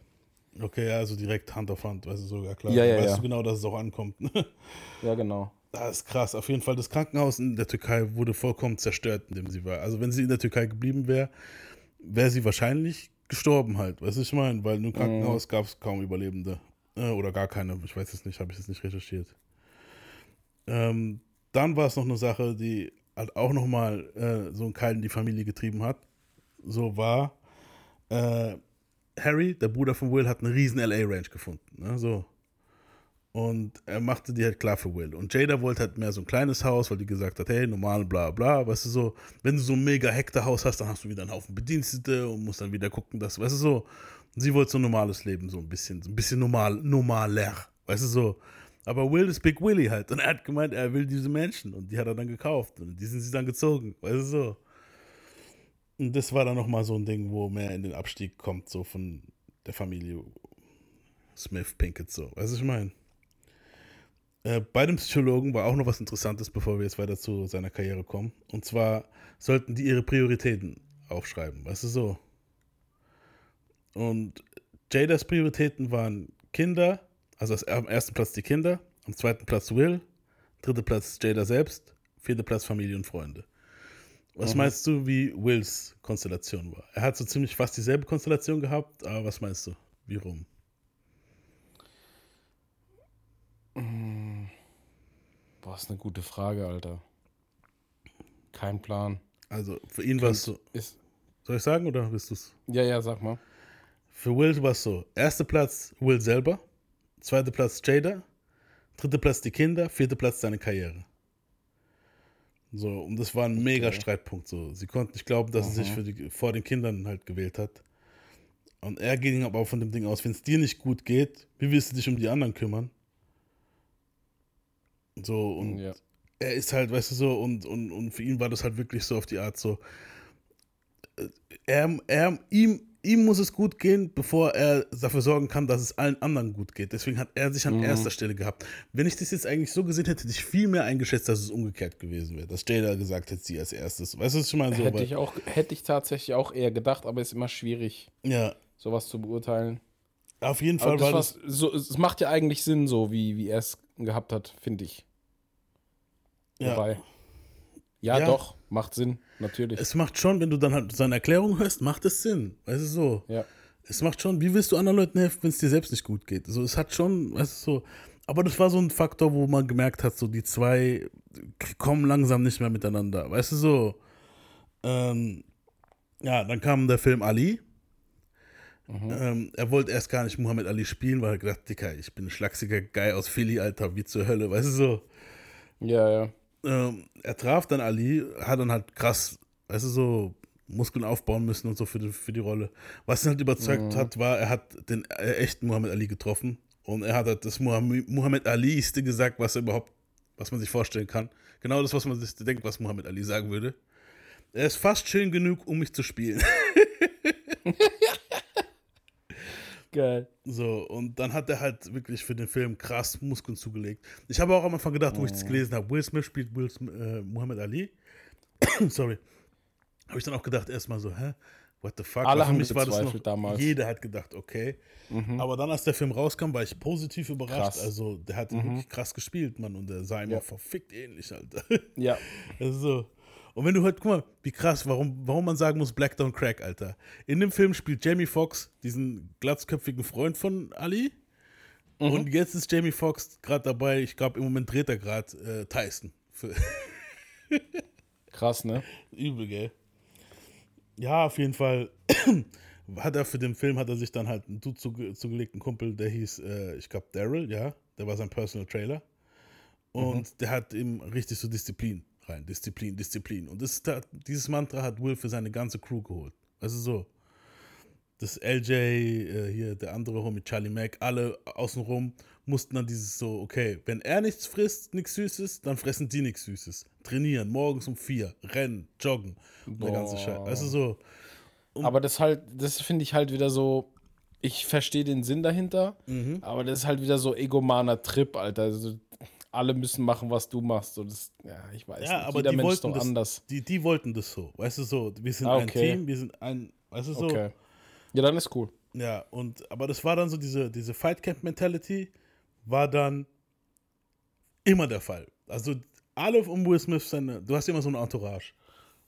Okay, also direkt Hand auf Hand, weißt du sogar, klar.
Ja, ja,
weißt
ja.
du genau, dass es auch ankommt.
Ja, genau.
Das ist krass. Auf jeden Fall, das Krankenhaus in der Türkei wurde vollkommen zerstört, in dem sie war. Also, wenn sie in der Türkei geblieben wäre, wäre sie wahrscheinlich gestorben halt. Weißt du, ich meine? Weil im Krankenhaus gab es kaum Überlebende. Äh, oder gar keine. Ich weiß es nicht, habe ich jetzt nicht recherchiert. Ähm, dann war es noch eine Sache, die halt auch nochmal äh, so einen Keil in die Familie getrieben hat. So war äh, Harry, der Bruder von Will, hat eine riesen LA-Ranch gefunden. Ne? So. Und er machte die halt klar für Will. Und Jada wollte halt mehr so ein kleines Haus, weil die gesagt hat, hey, normal, bla bla. Weißt du so, wenn du so ein mega Hektar-Haus hast, dann hast du wieder einen Haufen Bedienstete und musst dann wieder gucken, dass, weißt du so. Sie wollte so ein normales Leben, so ein bisschen, so ein bisschen normal, normaler. Weißt du so. Aber Will ist Big Willy halt. Und er hat gemeint, er will diese Menschen. Und die hat er dann gekauft. Und die sind sie dann gezogen. Weißt du so. Und das war dann nochmal so ein Ding, wo mehr in den Abstieg kommt, so von der Familie Smith Pinkett, so. Weißt du, ich meine? Äh, bei dem Psychologen war auch noch was Interessantes, bevor wir jetzt weiter zu seiner Karriere kommen. Und zwar sollten die ihre Prioritäten aufschreiben, weißt du so. Und Jadas Prioritäten waren Kinder, also am ersten Platz die Kinder, am zweiten Platz Will, dritter Platz Jada selbst, vierter Platz Familie und Freunde. Was
Mhm.
meinst du, wie Wills Konstellation war? Er hat so ziemlich fast dieselbe Konstellation gehabt, aber was meinst du? Wie rum?
Boah, ist eine gute Frage, Alter. Kein Plan.
Also für ihn war es so.
Ist,
Soll ich sagen oder willst du es?
ja, ja, sag mal.
Für Will war es so: erster Platz Will selber, zweiter Platz Jada, dritter Platz die Kinder, vierter Platz seine Karriere. So, und das war ein mega Streitpunkt. So. Sie konnten nicht glauben, dass er sich für die, vor den Kindern halt gewählt hat. Und er ging aber auch von dem Ding aus, wenn es dir nicht gut geht, wie willst du dich um die anderen kümmern? So, und
Ja.
er ist halt, weißt du, so, und, und, und für ihn war das halt wirklich so auf die Art so, äh, er, er, ihm, ihm muss es gut gehen, bevor er dafür sorgen kann, dass es allen anderen gut geht. Deswegen hat er sich an
Mhm.
erster Stelle gehabt. Wenn ich das jetzt eigentlich so gesehen hätte, hätte ich viel mehr eingeschätzt, dass es umgekehrt gewesen wäre. Dass Jada gesagt hätte, sie als erstes. Weißt du, was ich meine? So,
hätte ich auch, hätte ich tatsächlich auch eher gedacht, aber ist immer schwierig,
ja,
sowas zu beurteilen.
auf jeden Fall war das.
so, es macht ja eigentlich Sinn, so wie, wie er es gehabt hat, finde ich.
Ja.
Wobei. Ja,
Ja.
doch, macht Sinn, natürlich.
Es macht schon, wenn du dann halt seine Erklärung hörst, macht es Sinn. Weißt du so?
ja.
Es macht schon, wie willst du anderen Leuten helfen, wenn es dir selbst nicht gut geht? So, es hat schon, weißt du, so. Aber das war so ein Faktor, wo man gemerkt hat, so die zwei kommen langsam nicht mehr miteinander. Weißt du so? Ähm, ja, dann kam der Film Ali. Ähm, er wollte erst gar nicht Muhammad Ali spielen, weil er gedacht, Dicker, ich bin ein schlachsiger Guy aus Philly, Alter, wie zur Hölle, weißt du so?
Ja, ja.
Ähm, er traf dann Ali, hat dann halt krass, weißt du, so Muskeln aufbauen müssen und so für die, für die Rolle. Was ihn halt überzeugt hat, war, er hat den äh, echten Muhammad Ali getroffen und er hat halt das Muhammad, Muhammad Aliiste gesagt, was er überhaupt, was man sich vorstellen kann. Genau das, was man sich denkt, was Muhammad Ali sagen würde. Er ist fast schön genug, um mich zu spielen. <laughs> <laughs>
Geil.
So, und dann hat er halt wirklich für den Film krass Muskeln zugelegt. Ich habe auch am Anfang gedacht, wo ich das gelesen habe, Will Smith spielt Will Smith, äh, Muhammad Ali. <clears throat> Sorry. Habe ich dann auch gedacht, erstmal so, hä? What the fuck?
Alle haben
mich war das noch,
damals.
Jeder hat gedacht, okay. Aber dann, als der Film rauskam, war ich positiv überrascht.
Krass.
Also, der hat wirklich krass gespielt, Mann. Und der sah ihm
Ja.
verfickt ähnlich, Alter.
Ja. <laughs>
Also, und wenn du halt, guck mal, wie krass, warum, warum man sagen muss, Black Don't Crack, Alter. In dem Film spielt Jamie Foxx diesen glatzköpfigen Freund von Ali. Und jetzt ist Jamie Foxx gerade dabei, ich glaube, im Moment dreht er gerade äh, Tyson. <laughs>
Krass, ne?
Übel, gell? Ja, auf jeden Fall <clears throat> hat er für den Film, hat er sich dann halt einen Dude zuge zugelegt, einen Kumpel, der hieß, äh, ich glaube, Daryl, ja, der war sein Personal Trailer. Und der hat ihm richtig so Disziplin rein, Disziplin, Disziplin. Und das, da- dieses Mantra hat Will für seine ganze Crew geholt. Also so, das LJ, äh, hier der andere Homie, Charlie Mack, alle außenrum mussten dann dieses so, okay, wenn er nichts frisst, nichts Süßes, dann fressen die nichts Süßes. Trainieren, morgens um vier, rennen, joggen, und der ganze. Scheiß. Also so,
Aber das halt, das finde ich halt wieder so, ich verstehe den Sinn dahinter,
Mhm.
aber das ist halt wieder so egomaner Trip, Alter. Also, alle müssen machen, was du machst. So, das, ja, ich weiß
ja,
nicht.
aber
Jeder
die
Mensch ist
wollten
doch
das,
anders.
Die, die wollten das so, weißt du so, wir sind
Ah,
ein
okay.
Team, wir sind ein, weißt du so,
Okay. Ja, dann ist cool.
Ja, und aber das war dann so, diese, diese Fight Camp Mentality war dann immer der Fall. Also alle um Will Smith, seine, du hast immer so eine Entourage.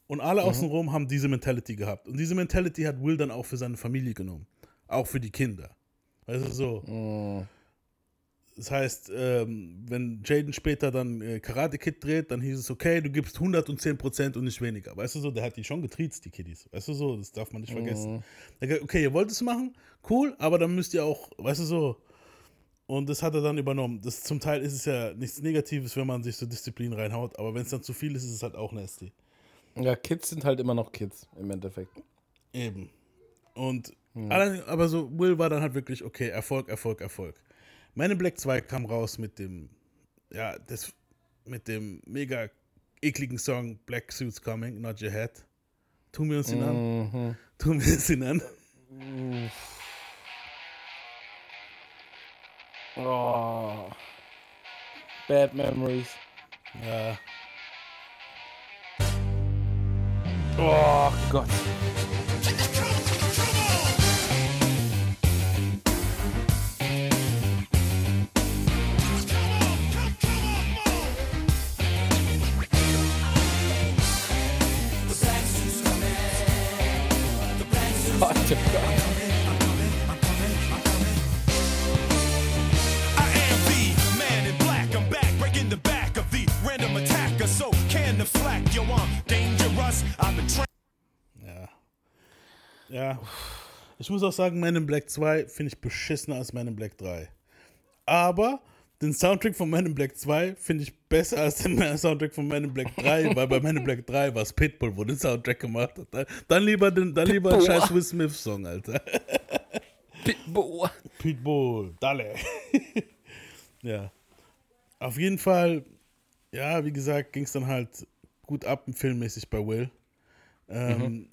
Und alle
Mhm.
außenrum haben diese Mentality gehabt. Und diese Mentality hat Will dann auch für seine Familie genommen. Auch für die Kinder. Weißt du, so.
Mhm.
Das heißt, ähm, wenn Jaden später dann äh, Karate Kid dreht, dann hieß es, okay, du gibst 110% und nicht weniger. Weißt du so, der hat die schon getriezt, die Kiddies. Weißt du so, das darf man nicht vergessen. Der hat gesagt, Okay, ihr wollt es machen, cool, aber dann müsst ihr auch, weißt du so. Und das hat er dann übernommen. Das, zum Teil ist es ja nichts Negatives, wenn man sich so Disziplin reinhaut, aber wenn es dann zu viel ist, ist es halt auch nasty.
Ja, Kids sind halt immer noch Kids im Endeffekt.
Eben. Und allein, aber so, Will war dann halt wirklich, okay, Erfolg, Erfolg, Erfolg. Man in Black 2 kam raus mit dem, ja, das, mit dem mega ekligen Song Black Suits Coming, Not Your Head. Tun wir uns ihn an. Tun wir uns ihn an.
Oh. Bad Memories.
Ja.
Oh Gott.
I've been trained.
Ja. Ja. Ich muss auch sagen, Man in Black 2 finde ich beschissener als Man in Black 3. Aber den Soundtrack von Man in Black 2 finde ich besser als den <laughs> Soundtrack von Man in Black 3, weil bei Man in Black 3 war es Pitbull, wo den Soundtrack gemacht hat. Dann- lieber den, dann lieber einen
Pitbull.
scheiß Will Smith Song, Alter. <laughs>
Pitbull.
Pitbull, Dalle. <laughs> ja. Auf jeden Fall, ja, wie gesagt, ging es dann halt gut ab, filmmäßig bei Will. Ähm,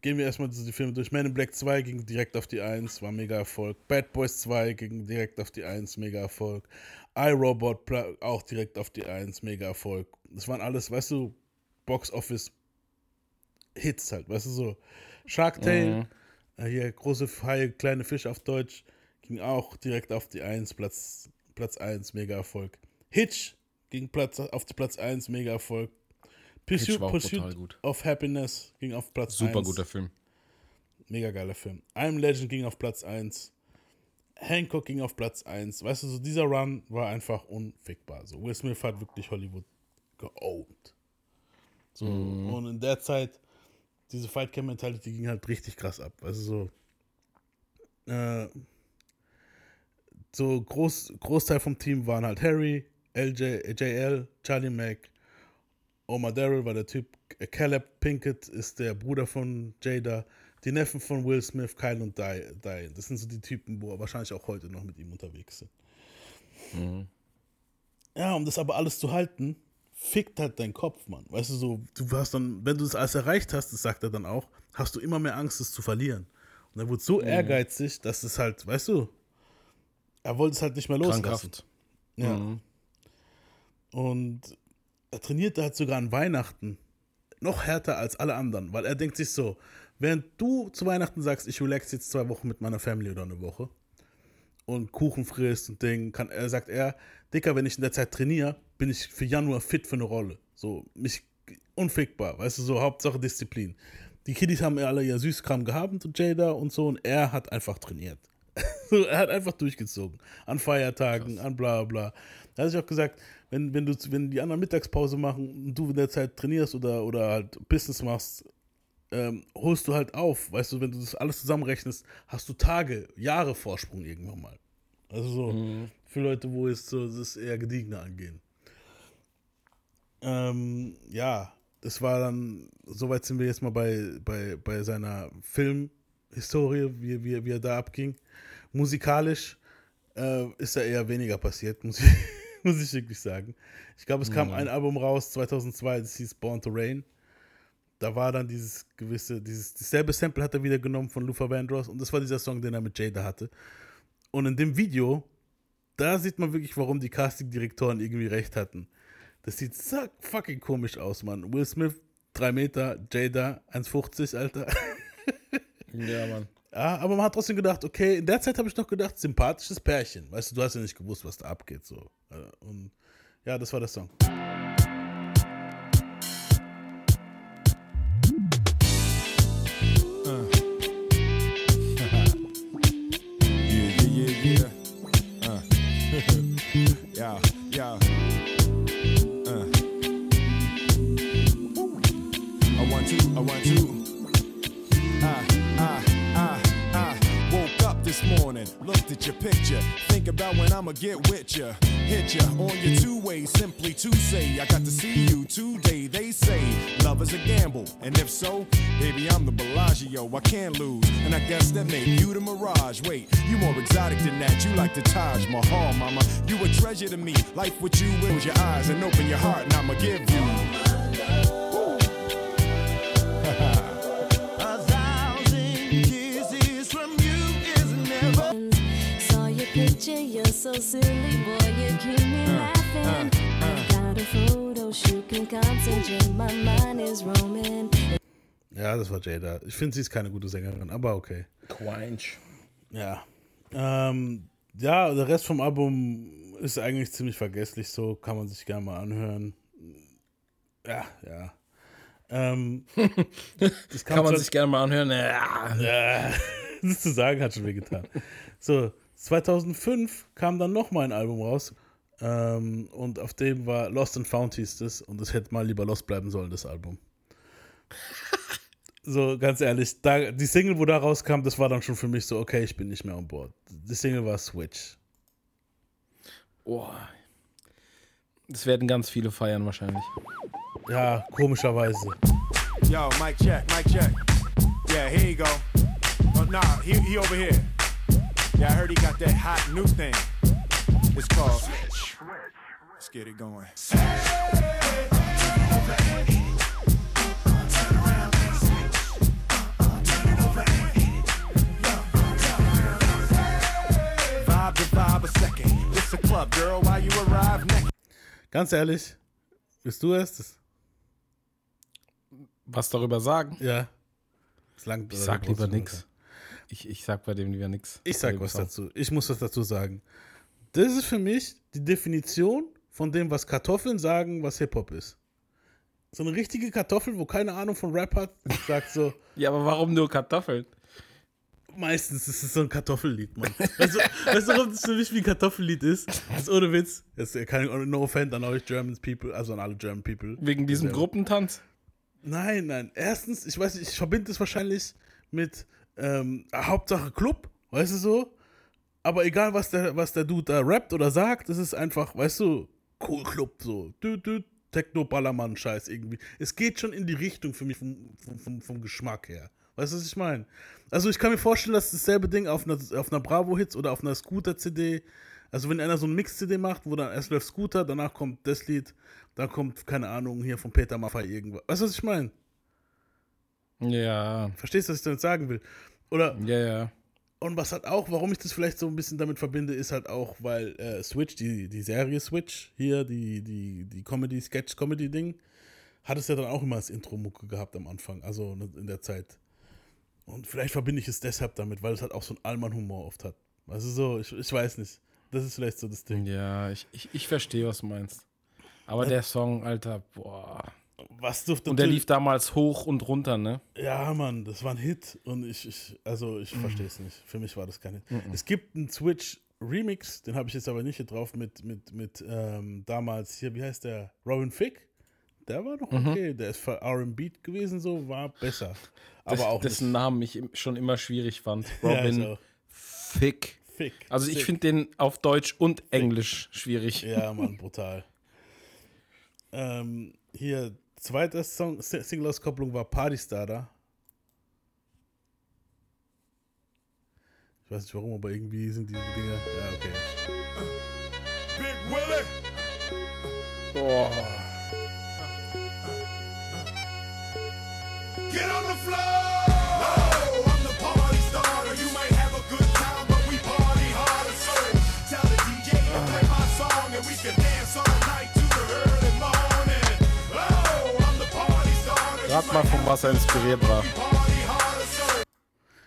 Gehen wir erstmal die Filme durch. Man in Black 2 ging direkt auf die 1, war mega Erfolg. Bad Boys 2 ging direkt auf die 1, mega Erfolg. iRobot auch direkt auf die 1, mega Erfolg. Das waren alles, weißt du, Box Office Hits halt, weißt du so. Shark Tale, äh, hier große Haie, kleine Fische auf Deutsch, ging auch direkt auf die 1, Platz, Platz 1, mega Erfolg. Hitch ging Platz, auf die Platz 1, mega Erfolg. Pursuit, Pursuit
total gut.
of Happiness ging auf Platz
Super
1.
guter Film.
Mega geiler Film. I'm Legend ging auf Platz 1. Hancock ging auf Platz 1. Weißt du, so dieser Run war einfach unfickbar. So, Will Smith hat wirklich Hollywood geowned. So, und in der Zeit, diese Fight Camp Mentality ging halt richtig krass ab. Weißt du, so. Äh, so groß, Großteil vom Team waren halt Harry, LJ, JL, Charlie Mack, Omar Darrell war der Typ, Caleb Pinkett ist der Bruder von Jada, die Neffen von Will Smith, Kyle und Diane. Das sind so die Typen, wo wahrscheinlich auch heute noch mit ihm unterwegs sind. Ja, um das aber alles zu halten, fickt halt dein Kopf, Mann. Weißt du, so, du hast dann, wenn du das alles erreicht hast, das sagt er dann auch, hast du immer mehr Angst, es zu verlieren. Und er wurde so ehrgeizig, dass es halt, weißt du, er wollte es halt nicht mehr loslassen.
Krankhaft.
Ja. Und er trainierte halt sogar an Weihnachten noch härter als alle anderen, weil er denkt sich so, während du zu Weihnachten sagst, ich relax jetzt zwei Wochen mit meiner Family oder eine Woche und Kuchen frisst und Ding, kann er sagt er, Dicker, wenn ich in der Zeit trainiere, bin ich für Januar fit für eine Rolle. So, mich unfickbar, weißt du, so Hauptsache Disziplin. Die Kiddies haben ja alle ihr Süßkram gehabt und Jada und so und er hat einfach trainiert. <laughs> Er hat einfach durchgezogen. An Feiertagen, an bla bla. Da hat sich auch gesagt, wenn, wenn, du, wenn die anderen Mittagspause machen und du in der Zeit trainierst oder, oder halt Business machst, ähm, holst du halt auf. Weißt du, wenn du das alles zusammenrechnest, hast du Tage, Jahre Vorsprung irgendwann mal. Also so, für Leute, wo es so das eher gediegener angehen. Ähm, ja, das war dann, soweit sind wir jetzt mal bei, bei, bei seiner Filmhistorie, wie, wie, wie er da abging. Musikalisch äh, ist da eher weniger passiert, muss ich, <laughs> muss ich wirklich sagen. Ich glaube, es kam ein Album raus 2002, das hieß Born to Rain. Da war dann dieses gewisse, dieses dasselbe Sample hat er wieder genommen von Luther Vandross und das war dieser Song, den er mit Jada hatte. Und in dem Video, da sieht man wirklich, warum die Casting-Direktoren irgendwie recht hatten. Das sieht so fucking komisch aus, Mann. Will Smith, 3 Meter, Jada, 1,50, Alter. <laughs>
Ja, Mann.
Ja, aber man hat trotzdem gedacht, okay, in der Zeit habe ich noch gedacht, sympathisches Pärchen. Weißt du, du hast ja nicht gewusst, was da abgeht. So. Und Ja, das war der Song.
I'ma get with ya. Hit ya on your two way, simply to say, I got to see you today. They say love is a gamble, and if so, baby, I'm the Bellagio. I can't lose, and I guess that make you the Mirage. Wait, you more exotic than that. You like the Taj Mahal, mama. You a treasure to me. Life with you, close your eyes and open your heart, and I'ma give you.
So silly, boy, you keep me laughing. I've got a photo shoot, can concentrate, my mind is roaming.
Ja, das war Jada. Ich finde, sie ist keine gute Sängerin, aber okay.
Quench.
Ja. Ähm, ja, der Rest vom Album ist eigentlich ziemlich vergesslich, so kann man sich gerne mal anhören. Ja, ja. Ähm, <laughs> das
Kann man
zwar-
sich gerne mal anhören. Ja.
Ja, <laughs> das zu sagen hat schon wehgetan. So, 2005 kam dann nochmal ein Album raus. Ähm, und auf dem war Lost and Found hieß das. Und es hätte mal lieber Lost bleiben sollen, das Album. <laughs> So, ganz ehrlich, da, die Single, wo da rauskam, das war dann schon für mich so, okay, ich bin nicht mehr an Bord. Die Single war Switch.
Oh. Das werden ganz viele feiern wahrscheinlich.
Ja, komischerweise.
Yo, mic check, mic check. Yeah, here you go. Oh, nah, he, he over here. Yeah, I heard he got that hot new thing. It's called. Let's get it going. Vibe to vibe a second. It's a club, girl. Why you arrive next?
Ganz ehrlich, bist du es?
Was darüber sagen?
Ja.
Ich sag lieber nix. Ich, ich sag bei dem lieber nix.
Ich sag was dazu. Ich muss was dazu sagen. Das ist für mich die Definition von dem, was Kartoffeln sagen, was Hip-Hop ist. So eine richtige Kartoffel, wo keine Ahnung von Rap hat, sagt so, <laughs>
Ja, aber warum nur Kartoffeln?
meistens ist es so ein Kartoffellied, Mann. Weißt du, weißt du, warum das für mich wie ein Kartoffellied ist? Das ist ohne Witz. Das ist keine, no offense an euch German people, also an alle German people.
Wegen diesem. Gruppentanz?
Nein, nein. Erstens, ich weiß nicht, ich verbinde es wahrscheinlich mit ähm, Hauptsache Club, weißt du so? Aber egal, was der, was der Dude da rappt oder sagt, es ist einfach, weißt du, cool Club, so. Du, du, Techno-Ballermann-Scheiß irgendwie. Es geht schon in die Richtung für mich vom, vom, vom, vom Geschmack her. Weißt du, was ich meine? Also, ich kann mir vorstellen, dass dasselbe Ding auf einer, auf einer Bravo-Hits oder auf einer Scooter-CD, also wenn einer so ein Mix-CD macht, wo dann erst läuft Scooter, danach kommt das Lied, dann kommt, keine Ahnung, hier von Peter Maffay irgendwas. Weißt du, was ich meine?
Ja.
Verstehst du, was ich damit sagen will? Oder,
Ja, ja.
und was halt auch, warum ich das vielleicht so ein bisschen damit verbinde, ist halt auch, weil äh, Switch, die, die Serie Switch, hier, die, die, die Comedy, Sketch-Comedy-Ding, hat es ja dann auch immer als Intro-Mucke gehabt am Anfang, also ne, in der Zeit. Und vielleicht verbinde ich es deshalb damit, weil es halt auch so einen Allmann-Humor oft hat. Also so, ich, ich weiß nicht. Das ist vielleicht so das Ding.
Ja, ich, ich, ich verstehe, was du meinst. Aber der Song, Alter, boah.
Was dürfte
Und der lief damals hoch und runter, ne?
Ja, Mann, das war ein Hit und ich, ich also ich verstehe es nicht. Für mich war das kein Hit.
Mhm.
Es gibt einen Switch Remix, den habe ich jetzt aber nicht hier drauf mit, mit, mit ähm, damals hier, wie heißt der? Robin Fick? Der war doch
Mhm.
okay. Der ist für RB gewesen, so war besser. <laughs> Aber
Das,
auch
dessen
nicht.
Namen ich schon immer schwierig fand. <laughs>
Ja,
Robin
auch.
Fick.
Fick.
Also ich finde den auf Deutsch und Englisch schwierig.
Ja, <laughs> Mann, brutal. ähm, hier, zweiter Song, Si- Single-Auskopplung war Party Starter. Ich weiß nicht warum, aber irgendwie sind diese Dinge. Ja, okay.
Big Willie.
Boah.
Get on the floor.
Rat mal, von was er inspiriert war.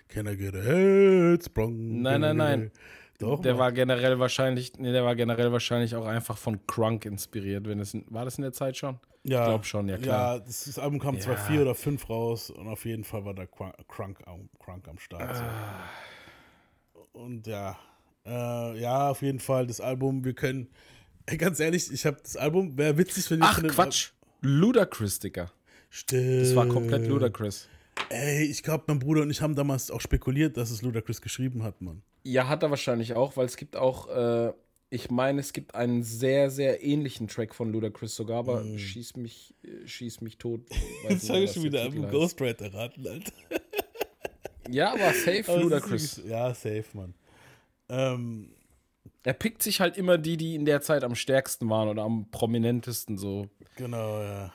Can I get a head sprung?
Nein, nein, nein.
Doch,
Der
Mann.
war generell wahrscheinlich, nee, der war generell wahrscheinlich auch einfach von Crunk inspiriert. Wenn es, war das in der Zeit schon?
Ja,
Ich glaube schon, ja klar.
Ja, das, das Album kam
Ja.
zwar vier oder fünf raus und auf jeden Fall war da Crunk, Crunk, am, Crunk am Start. So.
Ah.
Und ja, äh, ja, auf jeden Fall das Album, wir können, ganz ehrlich, ich habe das Album, wäre witzig, wenn wir
Ach, Quatsch. Ludacris, Digga.
Stimmt.
Das war komplett Ludacris.
Ey, ich glaube, mein Bruder und ich haben damals auch spekuliert, dass es Ludacris geschrieben hat, Mann.
Ja, hat er wahrscheinlich auch, weil es gibt auch, äh, ich meine, es gibt einen sehr, sehr ähnlichen Track von Ludacris sogar, aber schieß mich, äh, schieß mich tot. <laughs> Weiß
Jetzt habe ich schon
der
wieder
heißt.
Ghostwriter raten, Alter. <laughs>
Ja, aber safe
Aber
Ludacris.
Ja, safe, Mann. Ähm,
Er pickt sich halt immer die, die in der Zeit am stärksten waren oder am prominentesten so.
genau, ja.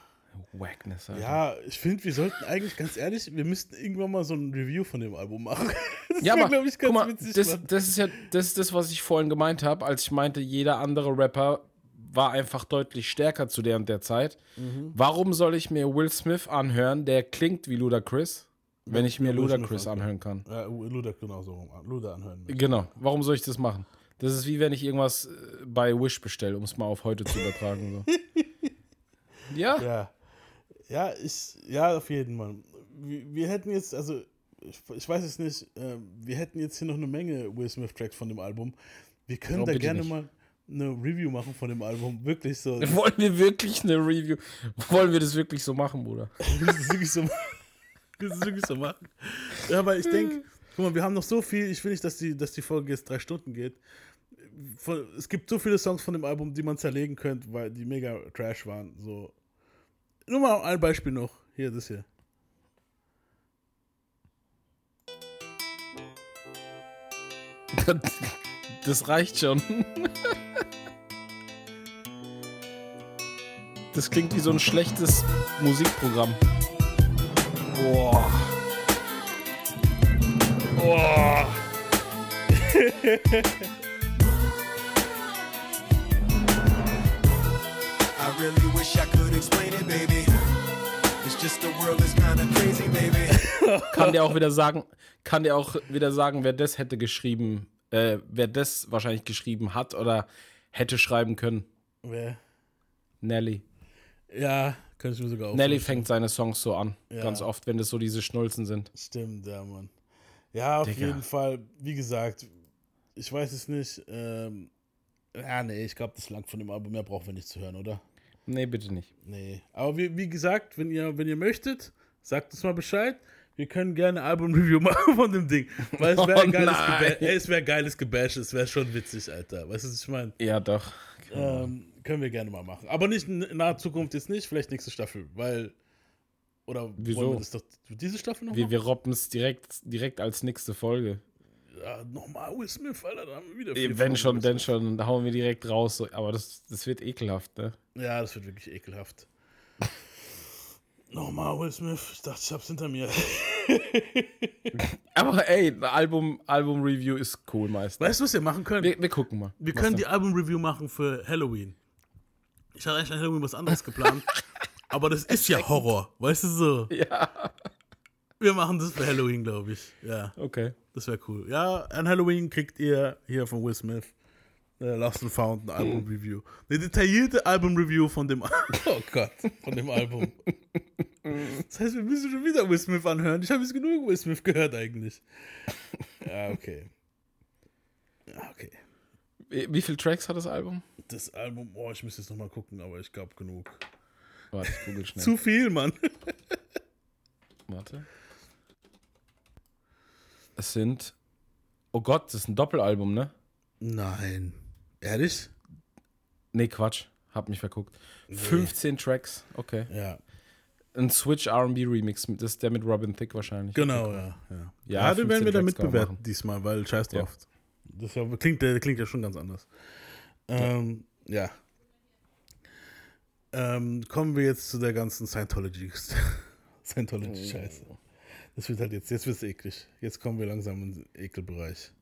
Wackness, Alter.
Ja, ich finde, wir sollten eigentlich, ganz ehrlich, wir müssten irgendwann mal so ein Review von dem Album machen. <laughs> Das
Ja, aber
ich,
guck mal, das, das ist ja das, ist das, was ich vorhin gemeint habe, als ich meinte, jeder andere Rapper war einfach deutlich stärker zu der und der Zeit.
Mhm.
Warum soll ich mir Will Smith anhören, der klingt wie Ludacris, wenn ich mir Ludacris
anhören.
kann?
Ja, Luda, genau so. Luda anhören. möchte.
Genau. Warum soll ich das machen? Das ist wie wenn ich irgendwas äh, bei Wish bestelle, um es mal auf heute zu übertragen. So. <laughs> ja?
Ja. Ja, ich, ja, auf jeden Fall. Wir, wir hätten jetzt, also, ich, ich weiß es nicht, äh, wir hätten jetzt hier noch eine Menge Will Smith-Tracks von dem Album. Wir können
Oh,
da gerne
nicht.
mal eine Review machen von dem Album. Wirklich so. <laughs>
Wollen wir wirklich eine Review? Wollen wir das wirklich so machen, Bruder? <laughs>
Du es wirklich so machen? <laughs> Du es wirklich so machen? Ja, aber ich denke, guck mal, wir haben noch so viel. Ich will nicht, dass die, dass die Folge jetzt drei Stunden geht. Es gibt so viele Songs von dem Album, die man zerlegen könnte, weil die mega trash waren. So. Nur mal ein Beispiel noch. Hier, das hier. <laughs>
Das reicht schon. Das klingt wie so ein schlechtes Musikprogramm. Boah. Boah. <laughs> Kann der auch wieder sagen, kann der auch wieder sagen, wer das hätte geschrieben, äh, wer das wahrscheinlich geschrieben hat oder hätte schreiben können?
Wer?
Nelly.
Ja, kann ich mir sogar auch
Nelly
vorstellen.
fängt seine Songs so an.
Ja.
Ganz oft, wenn das so diese Schnulzen sind.
Stimmt, ja, Mann. Ja, auf
Digga.
jeden Fall. Wie gesagt, ich weiß es nicht. Ähm, ja, nee, ich glaube, das langt von dem Album. Mehr brauchen wir nicht zu hören, oder?
Nee, bitte nicht.
Nee. Aber wie, wie gesagt, wenn ihr, wenn ihr möchtet, sagt uns mal Bescheid. Wir können gerne Album-Review <laughs> machen von dem Ding. Weil es wäre
Oh
ein geiles. Ey, es wäre geiles Gebash. Es wäre schon witzig, Alter. Weißt du, was ich meine?
Ja, doch.
Ähm, können wir gerne mal machen. Aber nicht in in naher Zukunft jetzt nicht. Vielleicht nächste Staffel. Weil. Oder
Wieso?
wollen wir das doch diese Staffel noch
Wir,
machen?
wir robben es direkt, direkt als nächste Folge.
Ja, nochmal Will Smith, Alter. Da haben wir wieder vier
Wenn schon, denn schon, da hauen wir direkt raus. So. Aber das, das wird ekelhaft, ne?
Ja, das wird wirklich ekelhaft. <laughs> Nochmal Will Smith. Ich dachte, ich hab's hinter mir. <laughs>
Aber ey, ein Album, Album-Review ist cool meistens.
Weißt du, was wir machen können?
Wir, wir gucken mal.
Wir können
denn?
die Album-Review machen für Halloween. Ich hatte eigentlich an Halloween was anderes geplant. <laughs> aber das ist ja Horror. Weißt du so?
Ja.
Wir machen das für Halloween, glaube ich. Ja,
Okay.
das wäre cool. Ja, an Halloween kriegt ihr hier von Will Smith äh, Lost and Found ein Album-Review. Eine detaillierte Album-Review von dem <laughs> Oh Gott, von dem Album. <laughs> Das heißt, wir müssen schon wieder Will Smith anhören. Ich habe jetzt genug Will Smith gehört eigentlich. <laughs> Ja, okay. Ja, okay.
Wie, wie viele Tracks hat das Album?
Das Album, oh, ich müsste jetzt nochmal gucken, aber ich glaube genug.
Warte, ich google schnell.
Zu viel, Mann.
Warte. Es sind. Oh Gott, das ist ein Doppelalbum, ne?
Nein. Ehrlich?
Nee, Quatsch. Hab mich verguckt. 15 Tracks, okay.
Ja.
Ein Switch RB Remix, das ist der mit Robin Thicke wahrscheinlich.
Genau, ja. Ja,
Ja,
ja den werden
15
wir
man
mitbewerten diesmal, weil scheiß
Ja.
drauf. Das ja, klingt, der klingt ja schon ganz anders. Ähm, ja. Ähm, kommen wir jetzt zu der ganzen Scientology. <laughs> Das wird halt jetzt, jetzt wird es eklig. Jetzt kommen wir langsam in den Ekelbereich.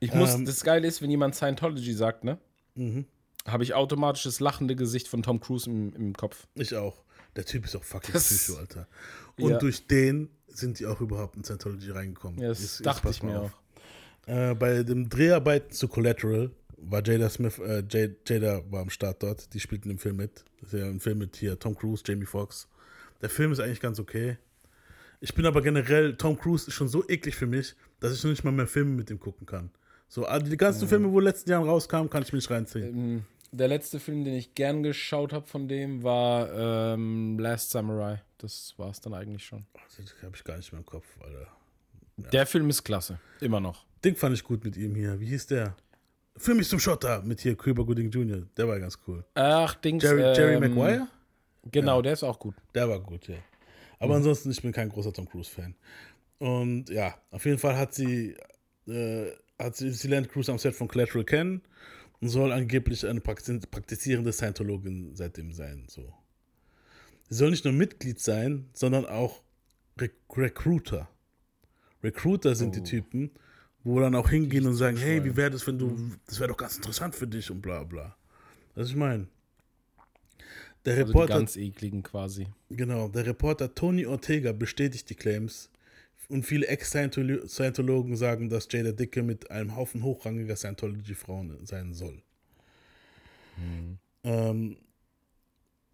Ich muss,
Ähm,
das Geile ist, wenn jemand Scientology sagt, ne?
Mhm.
Habe ich automatisch das lachende Gesicht von Tom Cruise im, im Kopf.
Ich auch. Der Typ ist auch fucking
Das-
Psycho, Alter. Und
Ja.
durch den sind die auch überhaupt in Scientology reingekommen.
Ja, das
Jetzt-
dachte ich mir
auf. Äh, bei den Dreharbeiten zu Collateral war Jada Smith, äh, Jada, Jada war am Start dort. Die spielten im Film mit. Das ist ja ein Film mit hier Tom Cruise, Jamie Foxx. Der Film ist eigentlich ganz okay. Ich bin aber generell, Tom Cruise ist schon so eklig für mich, dass ich noch nicht mal mehr Filme mit ihm gucken kann. So, die ganzen Filme, wo in den letzten Jahren rauskamen, kann ich mir nicht reinziehen.
Ähm, Der letzte Film, den ich gern geschaut habe von dem, war ähm, Last Samurai. Das war es dann eigentlich schon.
Das habe ich gar nicht mehr im Kopf, Alter.
Der Film ist klasse. Immer noch.
Ding fand ich gut mit ihm hier. Wie hieß der? Für mich zum Schotter mit hier Cuba Gooding Jr. Der war ganz cool.
Ach, Dings.
Jerry, Jerry
ähm,
Maguire?
Genau,
Ja.
der ist auch gut.
Der war gut, ja. Aber ansonsten, ich bin kein großer Tom Cruise-Fan. Und ja, auf jeden Fall hat sie, äh, hat sie, sie lernt Cruise am Set von Collateral kennen und soll angeblich eine praktiz- praktizierende Scientologin seitdem sein. So. Sie soll nicht nur Mitglied sein, sondern auch Re Recruiter. Recruiter sind die Typen, wo dann auch hingehen und sagen, hey, wie wäre das, wenn du, das wäre doch ganz interessant für dich und bla bla. Was ich meine. Der
Also
Reporter,
ganz ekligen quasi.
Genau, der Reporter Tony Ortega bestätigt die Claims und viele Ex-Scientologen sagen, dass Jada Dicke mit einem Haufen hochrangiger Scientology-Frauen sein soll. Ähm,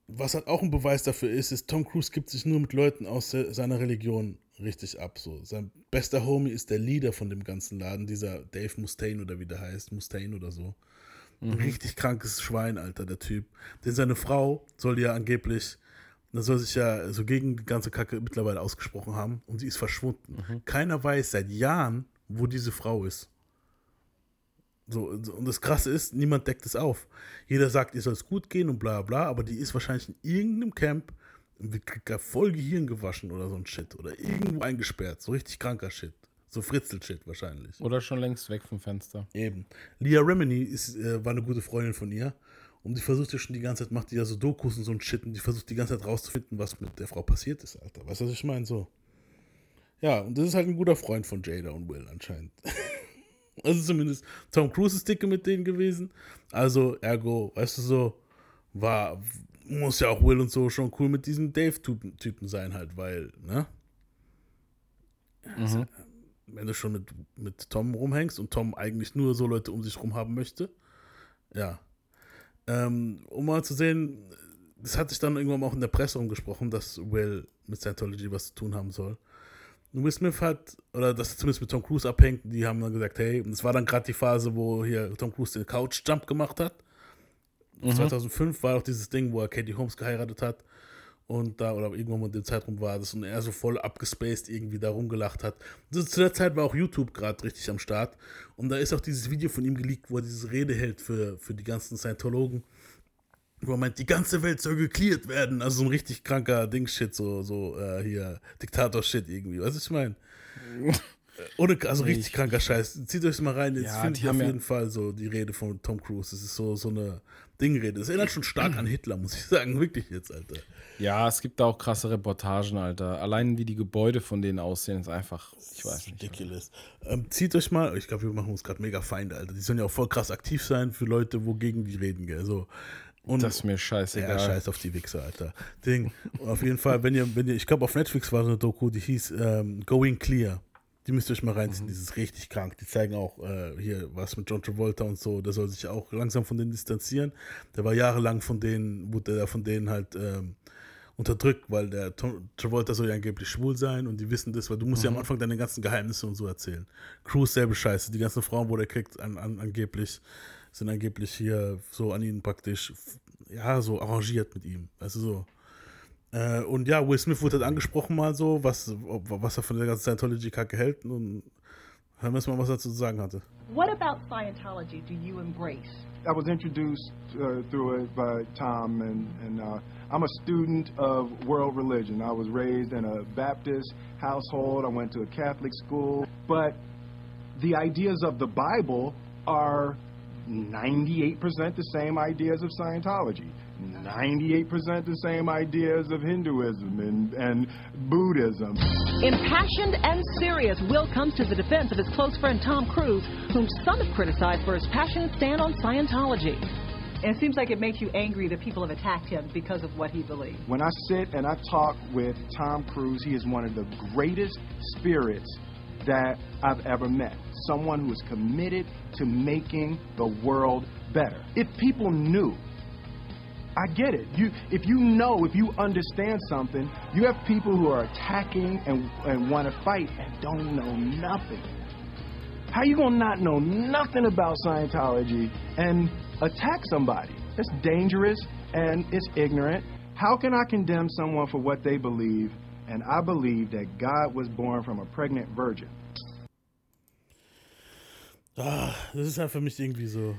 was halt auch ein Beweis dafür ist, ist, Tom Cruise gibt sich nur mit Leuten aus se- seiner Religion richtig ab. So. Sein bester Homie ist der Leader von dem ganzen Laden, dieser Dave Mustaine oder wie der heißt, Mustaine oder so. Ein richtig krankes Schwein, Alter, der Typ. Denn seine Frau soll ja angeblich, da soll sich ja so gegen die ganze Kacke mittlerweile ausgesprochen haben und sie ist verschwunden. Keiner weiß seit Jahren, wo diese Frau ist. So, so, und das Krasse ist, niemand deckt es auf. Jeder sagt, ihr soll es gut gehen und bla bla, aber die ist wahrscheinlich in irgendeinem Camp und wird voll Gehirn gewaschen oder so ein Shit. Oder irgendwo eingesperrt. So richtig kranker Shit. So Fritzel-Shit wahrscheinlich.
Oder schon längst weg vom Fenster.
Eben. Leah Remini ist, äh, war eine gute Freundin von ihr. Und die versucht ja schon die ganze Zeit, macht die ja so Dokus und so ein Shit. Und die versucht die ganze Zeit rauszufinden, was mit der Frau passiert ist, Alter. Weißt du, was ich meine? So. Ja, und das ist halt ein guter Freund von Jada und Will anscheinend. <laughs> also zumindest Tom Cruise ist dicke mit denen gewesen. Also, ergo, weißt du so, war, muss ja auch Will und so schon cool mit diesem Dave-Typen Typen sein halt, weil, ne? Also, wenn du schon mit, mit Tom rumhängst und Tom eigentlich nur so Leute um sich rum haben möchte. Ja. Ähm, um mal zu sehen, das hat sich dann irgendwann auch in der Presse umgesprochen, dass Will mit Scientology was zu tun haben soll. Und Will Smith hat, oder das zumindest mit Tom Cruise abhängt, die haben dann gesagt, hey, und es war dann gerade die Phase, wo hier Tom Cruise den Couch-Jump gemacht hat. 2005 war auch dieses Ding, wo er Katie Holmes geheiratet hat. Und da, oder irgendwann in dem Zeitraum war das und er so voll abgespaced irgendwie da rumgelacht hat. Also zu der Zeit war auch YouTube gerade richtig am Start. Und da ist auch dieses Video von ihm geleakt, wo er diese Rede hält für, für die ganzen Scientologen. Wo er meint, die ganze Welt soll geklärt werden. Also so ein richtig kranker Ding-Shit, so, so äh, hier, Diktator-Shit irgendwie. Was ich meine? <laughs> Ohne, also richtig kranker Scheiß. Zieht euch mal rein, jetzt
Ja,
findet
die
ihr auf
haben ja-
jeden Fall so die Rede von Tom Cruise. Das ist so, so eine Dingrede. Das erinnert schon stark an Hitler, muss ich sagen. Wirklich jetzt, Alter.
Ja, es gibt da auch krasse Reportagen, Alter. Allein wie die Gebäude von denen aussehen, ist einfach, ich weiß nicht.
Ridiculous. Ähm, zieht euch mal, ich glaube, wir machen uns gerade mega Feinde, Alter. Die sollen ja auch voll krass aktiv sein für Leute, wogegen die reden, gell. So. Und,
Das ist mir scheißegal.
Ja, scheiß auf die Wichser, Alter. Ding. Auf jeden Fall, wenn ihr, wenn ihr, ich glaube, auf Netflix war so eine Doku, die hieß ähm, Going Clear. Die müsst ihr euch mal reinziehen, die ist richtig krank. Die zeigen auch äh, hier was mit John Travolta und so. Der soll sich auch langsam von denen distanzieren. Der war jahrelang von denen, wurde der von denen halt ähm, unterdrückt, weil der Travolta soll ja angeblich schwul sein und die wissen das, weil du musst ja am Anfang deine ganzen Geheimnisse und so erzählen. Cruise selbe Scheiße. Die ganzen Frauen, wo der kriegt, an, an, angeblich, sind angeblich hier so an ihn praktisch, ja, so arrangiert mit ihm. Du so. Äh, und ja, Will Smith wurde halt angesprochen mal so, was, ob- was er von der ganzen Scientology-Kacke hält. Und hören wir jetzt mal, was er zu sagen hatte.
What about Scientology do you embrace?
I was introduced uh, through it by Tom, and, and uh, I'm a student of world religion. I was raised in a Baptist household. I went to a Catholic school. But the ideas of the Bible are 98% the same ideas of Scientology, 98% the same ideas of Hinduism and, and Buddhism.
Impassioned and serious, Will comes to the defense of his close friend Tom Cruise, whom some have criticized for his passionate stand on Scientology. And it seems like it makes you angry that people have attacked him because of what he believes.
When I sit and I talk with Tom Cruise, he is one of the greatest spirits that I've ever met.
someone who is committed to making the world better. If people knew, I get it. You, if you know, if you understand something, you have people who are attacking and, and want to fight and don't know nothing. How you gonna not know nothing about Scientology and attack somebody? It's dangerous and it's ignorant. How can I condemn someone for what they believe? And I believe that God was born from a pregnant virgin.
Ah, das ist halt für mich irgendwie so.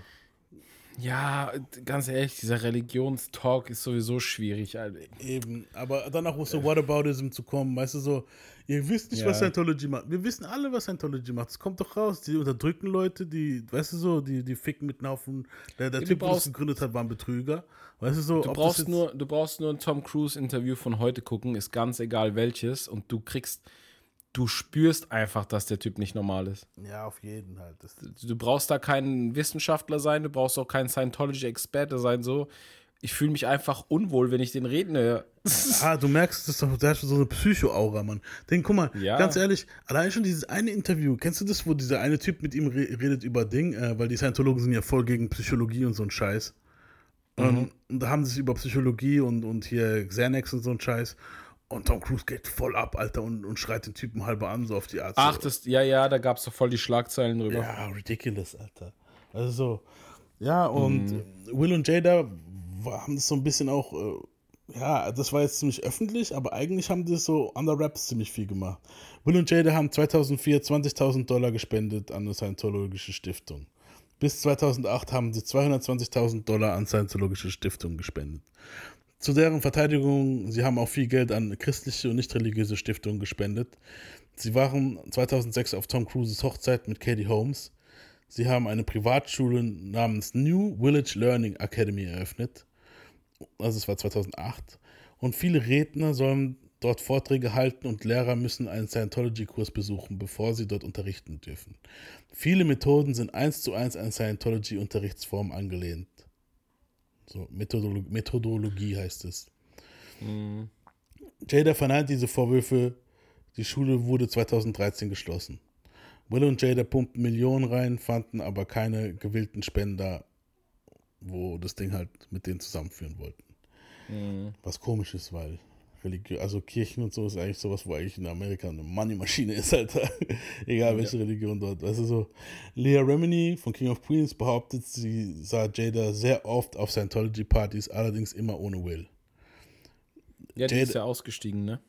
Ja, ganz ehrlich, dieser Religionstalk ist sowieso schwierig. Alter.
Eben, aber dann auch so Whataboutism zu kommen, weißt du, so, ihr wisst nicht,
Ja.
was Scientology macht. Wir wissen alle, was Scientology macht. Es kommt doch raus, die unterdrücken Leute, die, weißt du so, die, die ficken mit einem Haufen. Der, der
du
Typ, der
brauchst-
gegründet hat, war ein Betrüger. Weißt du so,
Du brauchst, nur, du brauchst nur ein Tom Cruise-Interview von heute gucken, ist ganz egal welches, und du kriegst, du spürst einfach, dass der Typ nicht normal ist.
Ja, auf jeden halt. Das,
Du brauchst da kein Wissenschaftler sein, du brauchst auch kein Scientology-Experte sein, so. Ich fühle mich einfach unwohl, wenn ich den reden höre.
Ah, du merkst, das ist doch, der hat so eine Psycho-Aura, Mann. Den, guck mal,
Ja.
ganz ehrlich, allein schon dieses eine Interview, kennst du das, wo dieser eine Typ mit ihm re redet über Ding, äh, weil die Scientologen sind ja voll gegen Psychologie und so ein Scheiß. Ähm, und da haben sie sich über Psychologie und, und hier Xanax und so ein Scheiß. Und Tom Cruise geht voll ab, Alter, und, und schreit den Typen halber an, so auf die Art.
Ach, das, ja, ja, da gab es doch voll die Schlagzeilen drüber.
Ja, ridiculous, Alter. Also so, ja, und
Mhm.
Will und Jada haben das so ein bisschen auch, äh, ja, das war jetzt ziemlich öffentlich, aber eigentlich haben die so under Raps ziemlich viel gemacht. Will und Jada haben 2004 20.000 Dollar gespendet an eine Scientologische Stiftung. Bis 2008 haben sie 220.000 Dollar an Scientologische Stiftungen gespendet. Zu deren Verteidigung, sie haben auch viel Geld an christliche und nicht religiöse Stiftungen gespendet. Sie waren 2006 auf Tom Cruises Hochzeit mit Katie Holmes. Sie haben eine Privatschule namens New Village Learning Academy eröffnet. Also es war 2008. Und viele Redner sollen dort Vorträge halten und Lehrer müssen einen Scientology-Kurs besuchen, bevor sie dort unterrichten dürfen. Viele Methoden sind eins zu eins an Scientology-Unterrichtsform angelehnt. So, Methodolo Methodologie heißt es. Jada verneint diese Vorwürfe. Die Schule wurde 2013 geschlossen. Will und Jada pumpten Millionen rein, fanden aber keine gewillten Spender, wo das Ding halt mit denen zusammenführen wollten.
Mhm.
Was komisch ist, weil Religion, also Kirchen und so ist eigentlich sowas, wo eigentlich in Amerika eine Money-Maschine ist, Alter. <laughs> Egal welche Religion dort. Weißt du so, Leah Remini von King of Queens behauptet, sie sah Jada sehr oft auf Scientology-Partys, allerdings immer ohne Will.
Ja, die
Jada-
ist ja ausgestiegen, ne?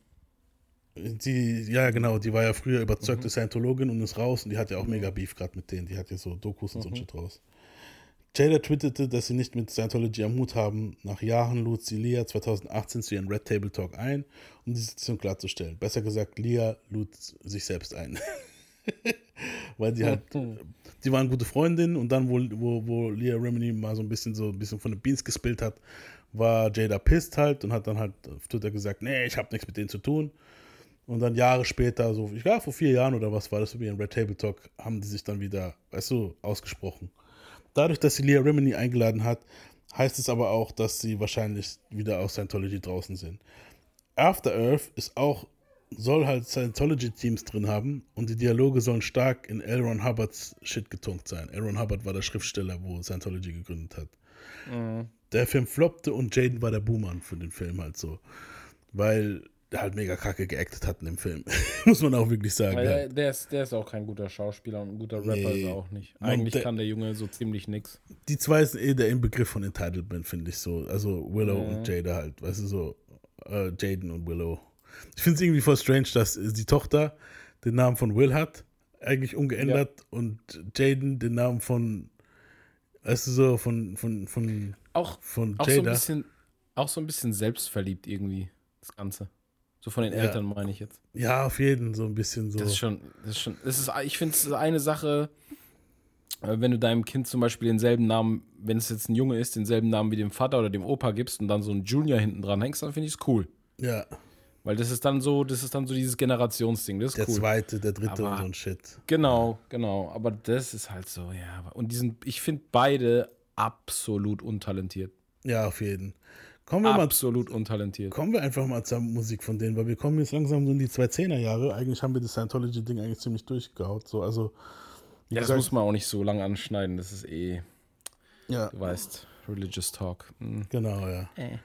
Die, ja, genau, die war ja früher
Mhm.
überzeugte Scientologin und ist raus und die hat ja auch mega Beef gerade mit denen. Die hat ja so Dokus und so ein
Mhm.
Shit raus. Jada twitterte, dass sie nicht mit Scientology am Hut haben. Nach Jahren lud sie Leah 2018 zu ihrem Red Table Talk ein, um die Situation klarzustellen. Besser gesagt, Leah lud sich selbst ein. <laughs> Weil die halt, die waren gute Freundinnen und dann, wo, wo, wo Leah Remini mal so ein bisschen so ein bisschen von den Beans gespillt hat, war Jada pissed halt und hat dann halt auf Twitter gesagt, nee, ich habe nichts mit denen zu tun. Und dann Jahre später, so, ich glaube vor vier Jahren oder was war das, wie ein Red Table Talk, haben die sich dann wieder, weißt du, ausgesprochen. Dadurch, dass sie Leah Remini eingeladen hat, heißt es aber auch, dass sie wahrscheinlich wieder aus Scientology draußen sind. After Earth ist auch, soll halt Scientology-Teams drin haben und die Dialoge sollen stark in L. Ron Hubbards Shit getunkt sein. L. Ron Hubbard war der Schriftsteller, wo Scientology gegründet hat.
Mhm.
Der Film floppte und Jaden war der Boomer für den Film halt so. Weil halt mega kacke geactet hat in dem Film. <laughs> Muss man auch wirklich sagen.
Weil
ja.
der, der, ist, der ist auch kein guter Schauspieler und ein guter Rapper
Nee.
ist er auch nicht. Eigentlich
der-
kann der Junge so ziemlich nix.
Die zwei sind eh der Inbegriff von Entitlement, finde ich so. Also Willow
Mhm.
und Jada halt. Weißt du so, äh, Jaden und Willow. Ich finde es irgendwie voll strange, dass die Tochter den Namen von Will hat, eigentlich ungeändert, und Jaden den Namen von, weißt du so, von, von, von,
Auch,
von
auch, so ein
Jada.
bisschen, auch so ein bisschen selbstverliebt irgendwie, das Ganze. So von den
Ja.
Eltern meine ich jetzt.
ja, auf jeden, so ein bisschen so.
Das ist schon, das ist schon, das ist, ich finde es eine Sache, äh, wenn du deinem Kind zum Beispiel denselben Namen, wenn es jetzt ein Junge ist, denselben Namen wie dem Vater oder dem Opa gibst und dann so einen Junior hinten dran hängst, dann finde ich es cool.
Ja.
Weil das ist dann so, das ist dann so dieses Generationsding. Das ist
Der
cool.
zweite, der dritte
Aber-
und so ein Shit.
Genau, genau. Aber das ist halt so, ja. Und die sind, ich finde beide absolut untalentiert.
Ja, auf jeden. Kommen wir
Absolut untalentiert.
mal, kommen wir einfach mal zur Musik von denen, weil wir kommen jetzt langsam so in die 2010er Jahre. Eigentlich haben wir das Scientology-Ding eigentlich ziemlich durchgehaut. So, also
Ja, das
Sag-
muss man auch nicht so lange anschneiden. Das ist eh,
Ja.
du weißt, Religious Talk. Hm.
Genau, ja.
Äh.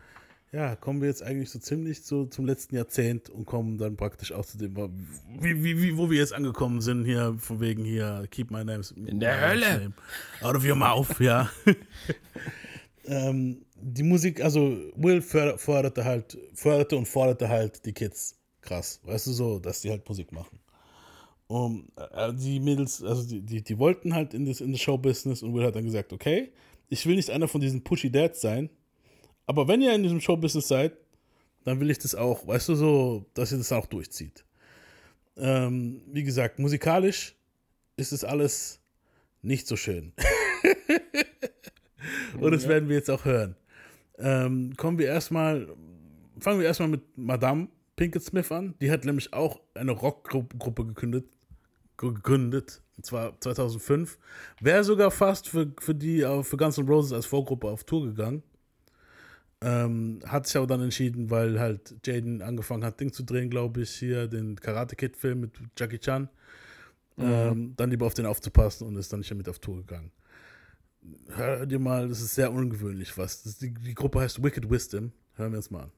Ja, kommen wir jetzt eigentlich so ziemlich so zum letzten Jahrzehnt und kommen dann praktisch auch zu dem, wie, wie, wie, wo wir jetzt angekommen sind, hier, von wegen hier, keep my name
In der Hölle.
Out of your mouth, ja. <laughs> ähm, die Musik, also Will förder- förderte halt, förderte und forderte halt die Kids krass, weißt du so, dass die halt Musik machen. Und äh, die Mädels, also die, die, die wollten halt in das, in das Showbusiness und Will hat dann gesagt, okay, ich will nicht einer von diesen Pushy Dads sein, aber wenn ihr in diesem Showbusiness seid, dann will ich das auch, weißt du, so, dass ihr das auch durchzieht. Ähm, wie gesagt, musikalisch ist es alles nicht so schön. <laughs> Und das
Ja.
werden wir jetzt auch hören. Ähm, kommen wir erstmal, fangen wir erstmal mit Madame Pinkett Smith an. Die hat nämlich auch eine Rockgruppe gegründet, gegründet, und zwar 2005. Wäre sogar fast für, für die, äh, für Guns N' Roses als Vorgruppe auf Tour gegangen. Ähm, hat sich aber dann entschieden, weil halt Jaden angefangen hat, Ding zu drehen, glaube ich, hier den Karate Kid-Film mit Jackie Chan.
Mhm.
Ähm, dann lieber auf den aufzupassen und ist dann nicht mehr mit auf Tour gegangen. Hör dir mal, das ist sehr ungewöhnlich was. Die, die Gruppe heißt Wicked Wisdom. Hören wir uns mal an.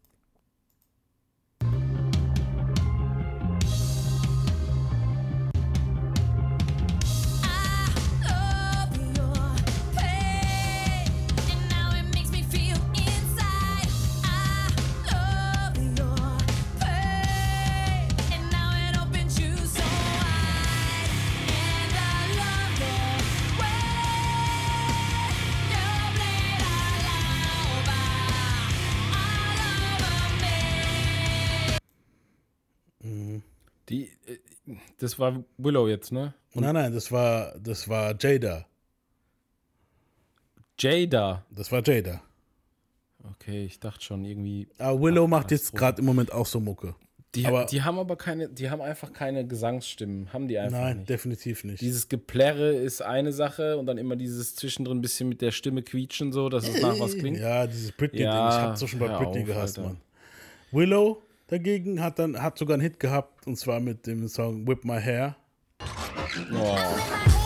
Das war Willow jetzt, ne?
nein, nein, das war, das war Jada.
Jada.
Das war Jada.
Okay, ich dachte schon irgendwie.
Aber Willow macht jetzt gerade im Moment auch so Mucke.
Die,
aber
die haben aber keine, die haben einfach keine Gesangsstimmen, haben die einfach
nein,
nicht.
definitiv nicht.
Dieses Geplärre ist eine Sache und dann immer dieses zwischendrin ein bisschen mit der Stimme quietschen, so, dass es nach was klingt.
Ja, dieses Britney-Ding.
Ja,
ich hab's doch schon bei Britney
auf,
gehasst,
Alter.
Mann. Willow dagegen hat dann hat sogar einen Hit gehabt und zwar mit dem Song Whip My Hair.
Oh.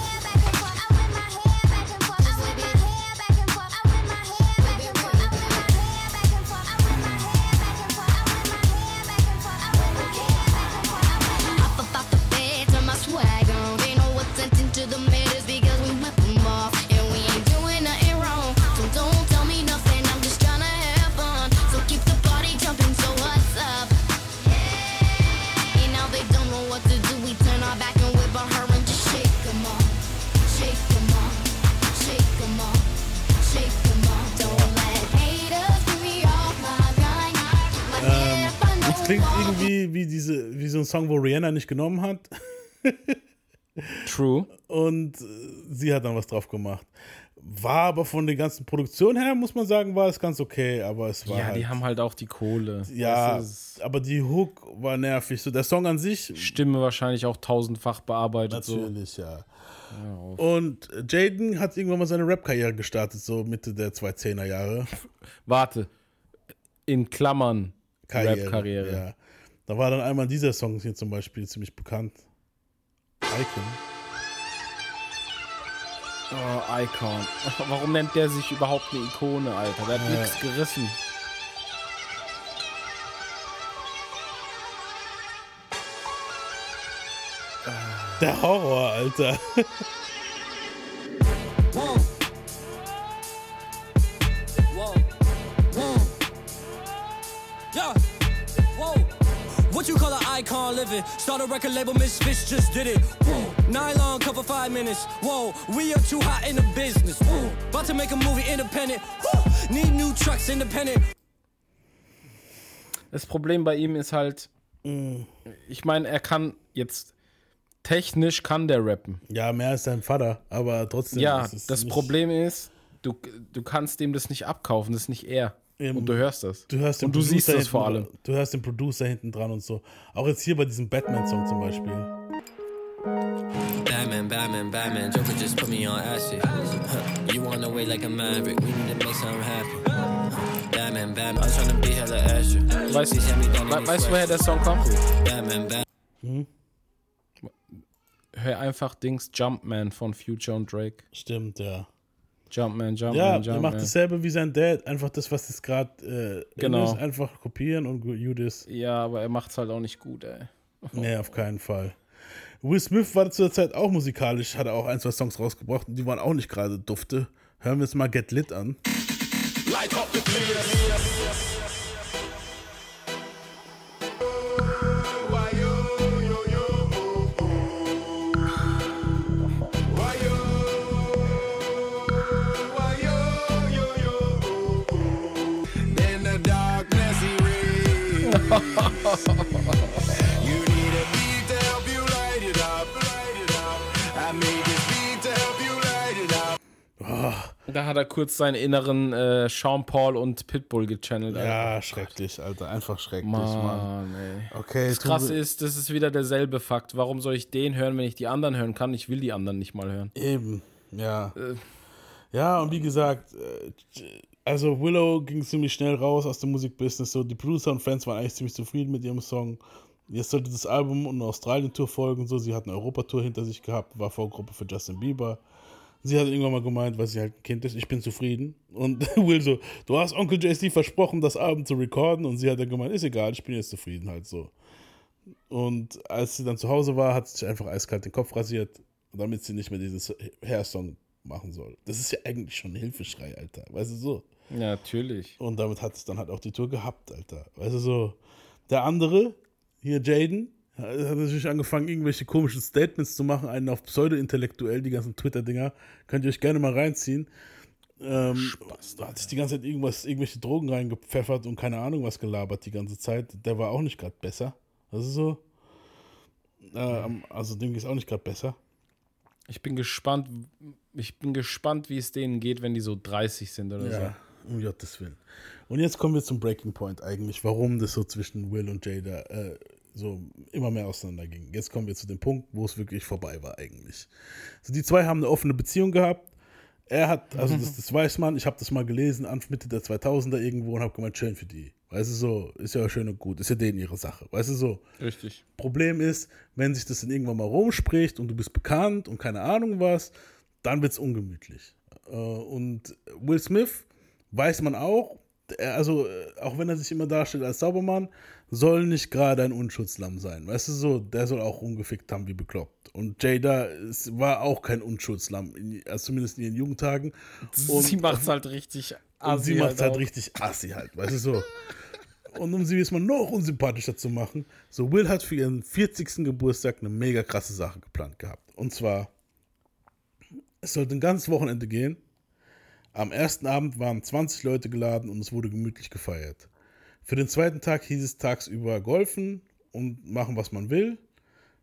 Diese wie so ein Song, wo Rihanna nicht genommen hat. <laughs>
True.
Und äh, sie hat dann was drauf gemacht. War aber von der ganzen Produktion her, muss man sagen, war es ganz okay, aber es war
Ja,
halt,
die haben halt auch die Kohle.
ja, aber die Hook war nervig. So der Song an sich
Stimme wahrscheinlich auch tausendfach bearbeitet.
Natürlich, ja.
Ja.
Und Jaden hat irgendwann mal seine Rap-Karriere gestartet, so Mitte der 2010er Jahre.
Warte. In Klammern Rap-Karriere.
Ja. Da war dann einmal dieser Song hier zum Beispiel ziemlich bekannt. Icon.
Oh, Icon. <laughs> Warum nennt der sich überhaupt eine Ikone, Alter? Der hat
Ja.
nichts gerissen.
Der Horror, Alter. <laughs>
What you call an icon living? Start a record label, Misfits just did it. Nylon cover five minutes. Whoa. We are too hot in the business. Whoa. About to make a movie independent. Whoa. Need new trucks independent.
Das Problem bei ihm ist halt, ich meine, er kann jetzt technisch kann der rappen.
Ja, mehr als sein Vater, aber trotzdem.
Ja,
ist es
das
nicht-
Problem ist, du, du kannst dem das nicht abkaufen, das ist nicht er.
Eben.
Und du hörst das.
Du hörst den
und du siehst das vor
hinten
allem.
dran- Du hörst den Producer hinten dran und so. Auch jetzt hier bei diesem Batman-Song zum Beispiel.
Batman, Batman, Batman. Joker just put me on acid. You the way like a maverick. We need to make something happen. Batman, Batman. I was trying to be hella extra.
Weißt, we weißt du, woher der. Song kommt?
Batman, Batman.
Hm?
hör einfach Dings Jumpman von Future und Drake.
Stimmt, ja.
Jumpman, Jumpman,
Ja,
Jumpman.
er macht dasselbe wie sein Dad. Einfach das, was jetzt gerade äh,
Genau.
ist, einfach kopieren und Judas.
Ja, aber er macht's halt auch nicht gut, ey. <laughs>
Nee, auf keinen Fall. Will Smith war zu der Zeit auch musikalisch, hat er auch ein, zwei Songs rausgebracht und die waren auch nicht gerade dufte. Hören wir uns mal Get Lit an.
Light up the place. Then
Da hat er kurz seinen inneren äh, Sean Paul und Pitbull gechannelt.
Ja, schrecklich, Alter. Einfach schrecklich,
Mann,
Mann.
ey.
Okay,
Das Krasse ist, das ist wieder derselbe Fakt. Warum soll ich den hören, wenn ich die anderen hören kann? Ich will die anderen nicht mal hören.
Eben, ja.
Äh.
Ja, und wie gesagt, äh, also Willow ging ziemlich schnell raus aus dem Musikbusiness. So, die Producer und Fans waren eigentlich ziemlich zufrieden mit ihrem Song. Jetzt sollte das Album und eine Australien-Tour folgen. So, sie hat eine Europatour hinter sich gehabt, war Vorgruppe für Justin Bieber. Sie hat irgendwann mal gemeint, weil sie halt ein Kind ist, ich bin zufrieden. Und <laughs> Will so, du hast Onkel JC versprochen, das Album zu recorden. Und sie hat dann gemeint, ist egal, ich bin jetzt zufrieden halt so. Und als sie dann zu Hause war, hat sie sich einfach eiskalt den Kopf rasiert, damit sie nicht mehr dieses Hair-Song machen soll. Das ist ja eigentlich schon ein Hilfeschrei, Alter. Weißt du so?
Ja, natürlich.
Und damit hat es dann halt auch die Tour gehabt, Alter. Weißt du so? Der andere, hier Jaden, hat natürlich angefangen, irgendwelche komischen Statements zu machen, einen auf pseudo-intellektuell, die ganzen Twitter-Dinger. Könnt ihr euch gerne mal reinziehen. Ähm, da hat sich die ganze Zeit irgendwas, irgendwelche Drogen reingepfeffert und keine Ahnung was gelabert die ganze Zeit. Der war auch nicht gerade besser. Das ist so. Ähm, also dem ist auch nicht gerade besser.
Ich bin gespannt, ich bin gespannt, wie es denen geht, wenn die so 30 sind oder
Ja, um Gottes Willen. Und jetzt kommen wir zum Breaking Point eigentlich, warum das so zwischen Will und Jada äh, so immer mehr auseinanderging. Jetzt kommen wir zu dem Punkt, wo es wirklich vorbei war eigentlich. Also die zwei haben eine offene Beziehung gehabt. Er hat, also das, das weiß man, ich habe das mal gelesen, Anfang Mitte der 2000er irgendwo und habe gemeint, schön für die. Weißt du so, ist ja schön und gut, ist ja denen ihre Sache. Weißt du so.
Richtig.
Problem ist, wenn sich das dann irgendwann mal rumspricht und du bist bekannt und keine Ahnung was, dann wird es ungemütlich. Äh, Und Will Smith weiß man auch, also äh, auch wenn er sich immer darstellt als Saubermann, soll nicht gerade ein Unschuldslamm sein. Weißt du so, der soll auch rumgefickt haben wie bekloppt. Und Jada ist, war auch kein Unschuldslamm, in, also zumindest in ihren Jugendtagen. Und,
sie macht's halt richtig
und sie
assi
macht halt
auch.
richtig assi halt, weißt du so. Und um sie jetzt mal noch unsympathischer zu machen, so Will hat für ihren 40. Geburtstag eine mega krasse Sache geplant gehabt. Und zwar, es sollte ein ganzes Wochenende gehen. Am ersten Abend waren 20 Leute geladen und es wurde gemütlich gefeiert. Für den zweiten Tag hieß es tagsüber golfen und machen, was man will.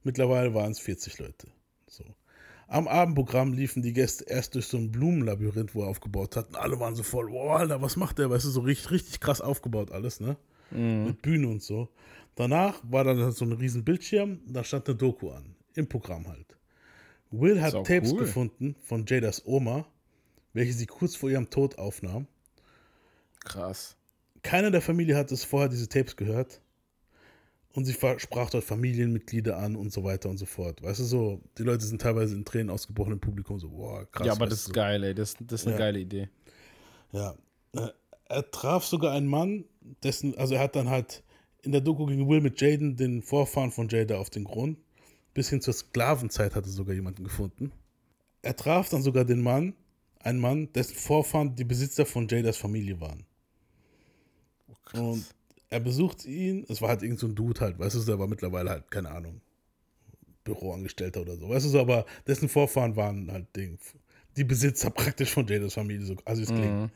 Mittlerweile waren es 40 Leute. So. Am Abendprogramm liefen die Gäste erst durch so ein Blumenlabyrinth, wo er aufgebaut hat. Und alle waren so voll, wow, Alter, was macht der? Weißt du, so richtig, richtig krass aufgebaut alles, ne? Mit Bühne und so. Danach war dann so ein riesen Bildschirm, da stand eine Doku an. Im Programm halt. Will hat Tapes
cool.
gefunden von Jadas Oma, welche sie kurz vor ihrem Tod aufnahm.
Krass.
Keiner der Familie hat es vorher diese Tapes gehört. Und sie sprach dort Familienmitglieder an und so weiter und so fort. Weißt du, so, die Leute sind teilweise in Tränen ausgebrochen im Publikum, so, boah, krass.
ja, aber das ist geil, ey. Das, das ist eine
Ja.
geile Idee.
Ja. Er traf sogar einen Mann, dessen, also er hat dann halt, in der Doku ging Will mit Jaden, den Vorfahren von Jada, auf den Grund. Bis hin zur Sklavenzeit hatte sogar jemanden gefunden. Er traf dann sogar den Mann, einen Mann, dessen Vorfahren die Besitzer von Jadas Familie waren. Und er besucht ihn, es war halt irgend so ein Dude halt, weißt du, der war mittlerweile halt, keine Ahnung, Büroangestellter oder so, weißt du, aber dessen Vorfahren waren halt Ding, die Besitzer praktisch von Jadas Familie, so, also es klingt.
Mhm.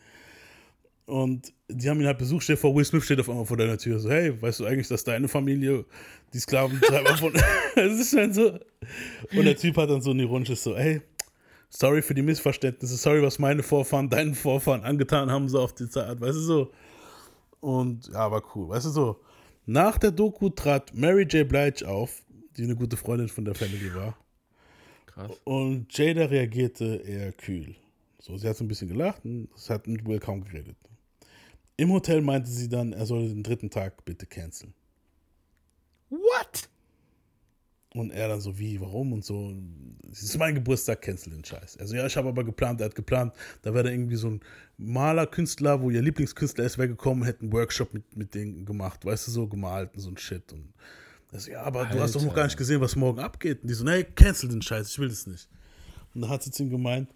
Und die haben ihn halt besucht, dir vor, Will Smith steht auf einmal vor deiner Tür, so, hey, weißt du eigentlich, dass deine Familie die Sklaventreiber von, <laughs> <laughs> das ist schon so. Und der Typ hat dann so ein ironisches so, hey, sorry für die Missverständnisse, sorry, was meine Vorfahren deinen Vorfahren angetan haben, so auf die Zeit, weißt du so. Und ja, war cool, weißt du so. Nach der Doku trat Mary J. Blige auf, die eine gute Freundin von der Family war.
Krass.
Und Jada reagierte eher kühl. So, sie hat so ein bisschen gelacht und es hat mit Will kaum geredet. Im Hotel meinte sie dann, er solle den dritten Tag bitte canceln.
What?
Und er dann so, wie, warum und so. Es ist mein Geburtstag, cancel den Scheiß. Also ja, ich habe aber geplant, er hat geplant, da wäre irgendwie so ein Maler, Künstler, wo ihr Lieblingskünstler ist, wäre gekommen, hätte einen Workshop mit, mit denen gemacht, weißt du, so gemalt und so ein Shit. Und also, ja, aber du hast doch noch
Alter.
gar nicht gesehen, was morgen abgeht. Und die so, nee, cancel den Scheiß, ich will das nicht. Und dann hat sie zu ihm gemeint,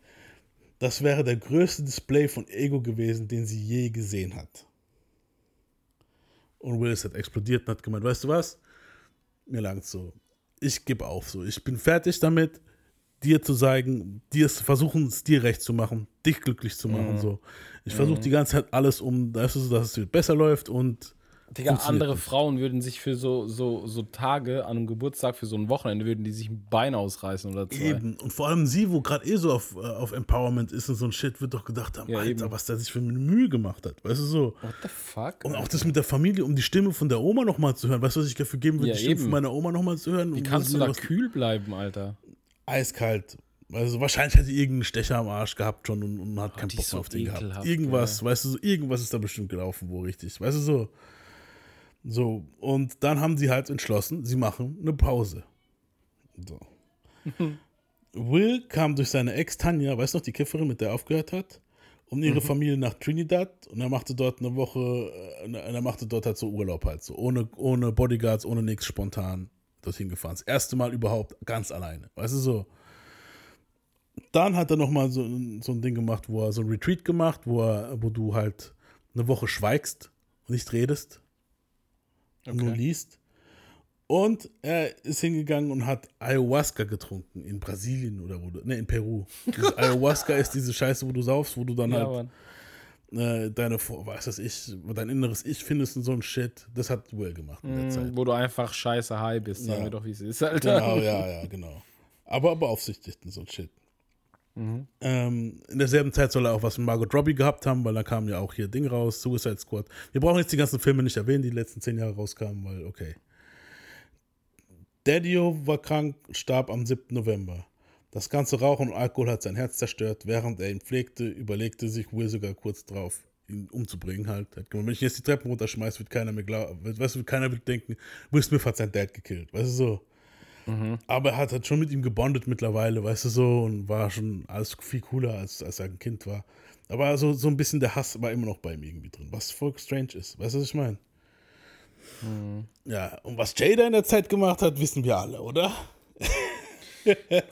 das wäre der größte Display von Ego gewesen, den sie je gesehen hat. Und Willis hat explodiert und hat gemeint, weißt du was? Mir langt's so. Ich gebe auf so. Ich bin fertig damit, dir zu zeigen, dir es versuchen, es dir recht zu machen, dich glücklich zu machen.
Mhm.
So. Ich versuche die ganze Zeit alles um, du, so, dass es besser läuft und
Digga, andere
nicht.
Frauen würden sich für so, so, so Tage an einem Geburtstag, für so ein Wochenende, würden die sich ein Bein ausreißen oder zwei.
Eben. Und vor allem sie, wo gerade eh so auf, äh, auf Empowerment ist und so ein Shit, wird doch gedacht haben,
Ja,
Alter,
eben.
was der sich für eine Mühe gemacht hat. Weißt du so?
What the fuck?
Und auch das mit der Familie, um die Stimme von der Oma nochmal zu hören. Weißt du, was ich dafür geben würde,
Ja,
die Stimme
eben.
von meiner Oma nochmal zu hören?
Wie kannst du da
was-
kühl bleiben, Alter?
Eiskalt. Also wahrscheinlich hat die irgendeinen Stecher am Arsch gehabt schon und, und hat keinen
die
Bock
so
mehr auf den gehabt. Irgendwas,
ja.
weißt du, so, irgendwas ist da bestimmt gelaufen, wo richtig. Weißt du so. So, und dann haben sie halt entschlossen, sie machen eine Pause. So. <laughs> Will kam durch seine Ex Tanja, weißt du noch, die Kifferin, mit der er aufgehört hat, und ihre
Mhm.
Familie nach Trinidad und er machte dort eine Woche, äh, er machte dort halt so Urlaub halt so, ohne, ohne Bodyguards, ohne nichts, spontan dorthin gefahren. Das erste Mal überhaupt ganz alleine, weißt du so. Dann hat er nochmal so, ein- so ein Ding gemacht, wo er so ein Retreat gemacht, wo, er, wo du halt eine Woche schweigst und nicht redest und nur liest. Und er ist hingegangen und hat Ayahuasca getrunken in Brasilien oder wo, du- ne, in Peru. <laughs> Ayahuasca ist diese Scheiße, wo du saufst, wo du dann
Ja,
halt äh, deine, weiß das ich, dein inneres Ich findest und so ein Shit. Das hat Will gemacht in der Zeit.
Mm, wo du einfach scheiße high bist, sagen
Ja.
wir doch, wie es ist, Alter.
Genau, ja, <laughs> ja, genau. Aber beaufsichtigt und so ein Shit.
Mhm.
Ähm, in derselben Zeit soll er auch was mit Margot Robbie gehabt haben, weil da kam ja auch hier Ding raus, Suicide Squad. Wir brauchen jetzt die ganzen Filme nicht erwähnen, die die letzten zehn Jahre rauskamen, weil, okay. Daddio war krank, starb am 7. November. Das ganze Rauchen und Alkohol hat sein Herz zerstört. Während er ihn pflegte, überlegte sich Will sogar kurz drauf, ihn umzubringen halt. Wenn ich jetzt die Treppen runterschmeiße, wird keiner mehr glauben, weißt du, keiner wird denken, Will Smith hat sein Dad gekillt, weißt du so. Aber er hat halt schon mit ihm gebondet mittlerweile, weißt du so, und war schon alles viel cooler, als, als er ein Kind war. Aber so, so ein bisschen der Hass war immer noch bei ihm irgendwie drin, was voll strange ist. Weißt du, was ich meine? Ja, und was Jada in der Zeit gemacht hat, wissen wir alle, oder? <laughs>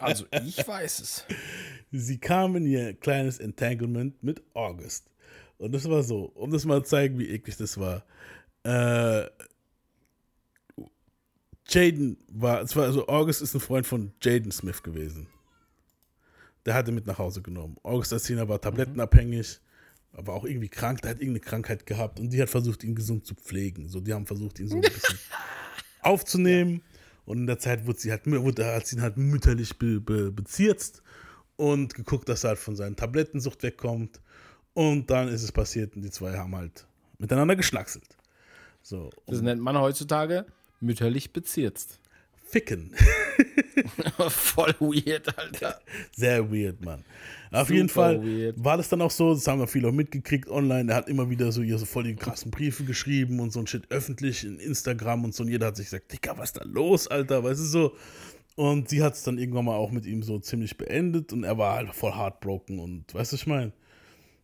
Also ich weiß es.
Sie kam in ihr kleines Entanglement mit August. Und das war so, um das mal zu zeigen, wie eklig das war. Äh, Jaden war, es war also August ist ein Freund von Jaden Smith gewesen. Der hatte mit nach Hause genommen. August Alsina war tablettenabhängig, aber auch irgendwie krank, der hat irgendeine Krankheit gehabt und die hat versucht, ihn gesund zu pflegen. So, die haben versucht, ihn so ein bisschen <laughs> aufzunehmen. Und in der Zeit wurde sie halt, wurde, hat sie ihn halt mütterlich be, be, bezirzt und geguckt, dass er halt von seinen Tablettensucht wegkommt. Und dann ist es passiert und die zwei haben halt miteinander geschlackselt. So.
Das nennt man heutzutage mütterlich bezirzt.
Ficken. <laughs>
Voll weird, Alter.
Sehr weird, Mann. Auf
Super
jeden Fall
weird.
war das dann auch so, das haben wir viele auch mitgekriegt online. Er hat immer wieder so hier so voll die krassen Briefe geschrieben und so ein Shit öffentlich in Instagram und so. Und jeder hat sich gesagt, Digga, was ist da los, Alter? Weißt du so? Und sie hat es dann irgendwann mal auch mit ihm so ziemlich beendet und er war halt voll heartbroken und weißt du, ich meine?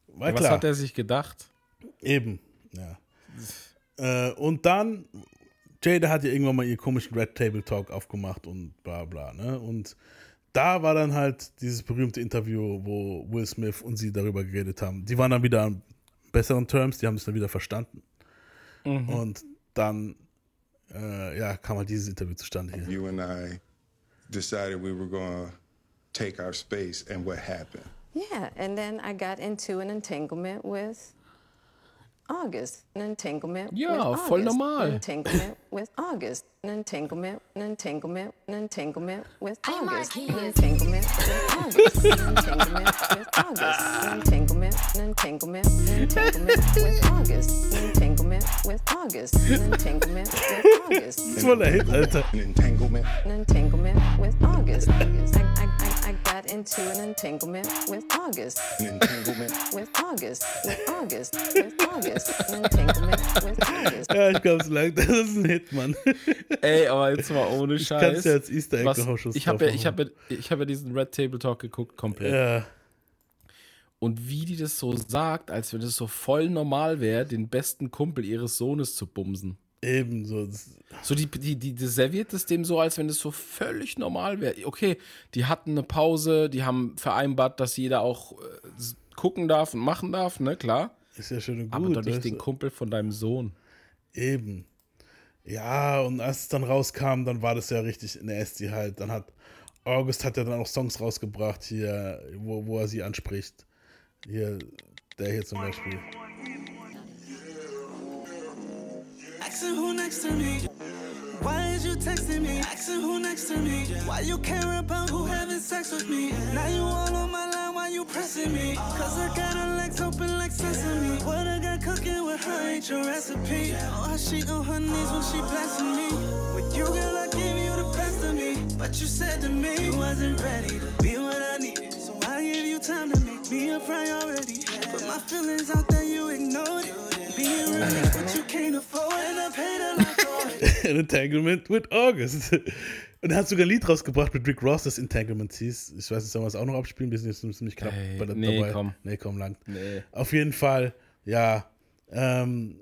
Was hat er sich gedacht?
Eben, ja. Äh, und dann, Jada hat ja irgendwann mal ihr komischen Red Table Talk aufgemacht und bla bla, ne? Und da war dann halt dieses berühmte Interview, wo Will Smith und sie darüber geredet haben. Die waren dann wieder an besseren Terms, die haben es dann wieder verstanden.
Mhm.
Und dann, äh, ja, kam halt dieses Interview zustande hier.
You and I decided we were going to take our space, and what happened?
Yeah, and then I got into an entanglement with August. An entanglement
Ja,
with
voll
August.
normal.
An entanglement with August. An entanglement, an entanglement, an entanglement with August. An entanglement with August. An entanglement with August. An entanglement, an entanglement, an entanglement with August. An entanglement with August. An entanglement with August.
Das ist der Hit, Alter.
An entanglement.
An entanglement with August. I, I, I, I got into an entanglement with August. An entanglement with August. With August. With August. An entanglement with August.
Ja, ich glaube, es lang. <laughs> Das ist ein Hit, Mann.
Ey, aber jetzt mal ohne
Ich
Scheiß.
kann's ja als Easter Egg
Was- Ich habe ja, ich hab ja, ich hab ja diesen Red Table Talk geguckt, komplett.
Ja.
Und wie die das so sagt, als wenn es so voll normal wäre, den besten Kumpel ihres Sohnes zu bumsen.
Ebenso.
So, die, die, die, die serviert es dem so, als wenn es so völlig normal wäre. Okay, die hatten eine Pause, die haben vereinbart, dass jeder auch äh, gucken darf und machen darf, ne, klar.
Ist ja schön und gut.
Aber doch nicht den. Kumpel von deinem Sohn.
Eben. Ja, und als es dann rauskam, dann war das ja richtig nasty halt. Dann hat August hat ja dann auch Songs rausgebracht hier, wo, wo er sie anspricht. Hier, der hier zum Beispiel.
Asking who next to me. Why is you texting me? Asking who next to me. Why you care about who having sex with me? Now you all on my line, why you pressing me? Cause I got her legs open like sesame. What I got cooking with her ain't your recipe. Oh, she on her knees when she blessing me. With you, girl, I gave you the best of me. But you said to me you wasn't ready to be what I needed. So I gave you time to make me a priority. Put my feelings out there, you ignored it.
An Entanglement with August. Und er hat sogar ein Lied rausgebracht mit Rick Ross, das Entanglement hieß. Ich weiß nicht, sollen wir es auch noch abspielen? Wir sind jetzt ziemlich knapp
Ey,
bei der,
nee,
dabei.
komm.
Nee, komm, lang.
Nee.
Auf jeden Fall, ja. Ähm,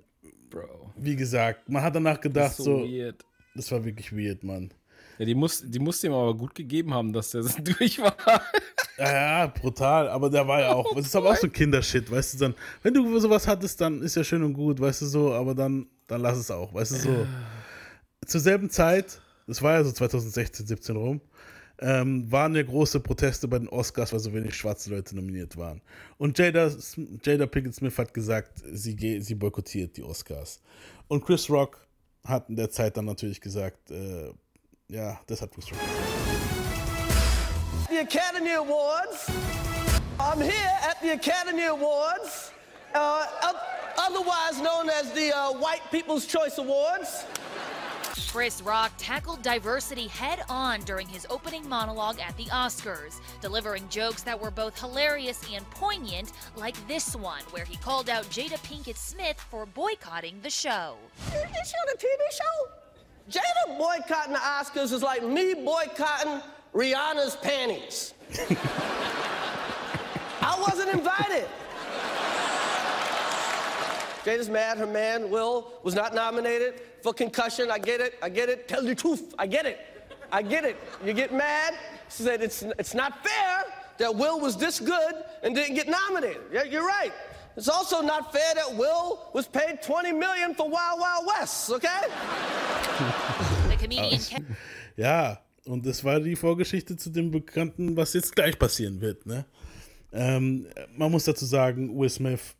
Bro.
Wie gesagt, man hat danach gedacht,
Das
so.
so weird.
Das war wirklich weird, Mann.
Ja, die muss, die muss dem aber gut gegeben haben, dass der <laughs> durch war.
Ja, ja, brutal, aber der war ja auch, <laughs> das ist aber auch so Kindershit, weißt du, dann, wenn du sowas hattest, dann ist ja schön und gut, weißt du so, aber dann, dann lass es auch, weißt du so. Zur selben Zeit, das war ja so 2016, 17 rum, ähm, waren ja große Proteste bei den Oscars, weil so wenig schwarze Leute nominiert waren. Und Jada, Jada Pinkett Smith hat gesagt, sie, sie boykottiert die Oscars. Und Chris Rock hat in der Zeit dann natürlich gesagt, äh, ja, das hat Chris Rock
the Academy Awards. I'm here at the Academy Awards, uh, otherwise known as the uh, White People's Choice Awards.
Chris Rock tackled diversity head on during his opening monologue at the Oscars, delivering jokes that were both hilarious and poignant, like this one, where he called out Jada Pinkett Smith for boycotting the show.
Is she on a TV show? Jada boycotting the Oscars is like me boycotting Rihanna's panties. I wasn't invited. Jada's mad. Her man, Will, was not nominated for concussion. I get it. I get it. Tell the truth. I get it. I get it. You get mad. She said it's, it's not fair that Will was this good and didn't get nominated. Yeah, you're right. It's also not fair that Will was paid 20 million for Wild Wild West, okay?
The comedian uh,
Aus. Ja, und das war die Vorgeschichte zu dem Bekannten, was jetzt gleich passieren wird. Ne? Ähm, man muss dazu sagen, Will Smith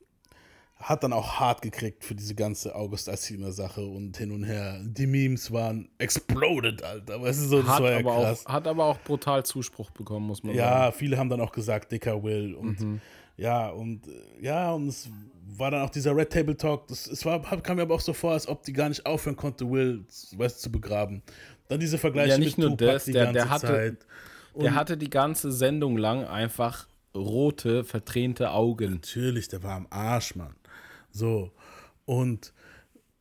hat dann auch hart gekriegt für diese ganze August Alsina Sache und hin und her. Die Memes waren exploded, Alter. Weißt du, so, das
hat,
war ja
aber
krass.
auch, hat aber auch brutal Zuspruch bekommen, muss man
Ja,
sagen.
viele haben dann auch gesagt, dicker Will und
Mhm.
ja, und äh, ja, und es war dann auch dieser Red Table Talk, das, es war, kam mir aber auch so vor, als ob die gar nicht aufhören konnte, Will weißt, zu begraben. Dann diese Vergleiche
Ja, nicht
mit
nur
Tupac
das,
die
der,
ganze
der, hatte,
Zeit.
der
Und-
hatte die ganze Sendung lang einfach rote, vertränte Augen.
Natürlich, der war am Arsch, Mann. So. Und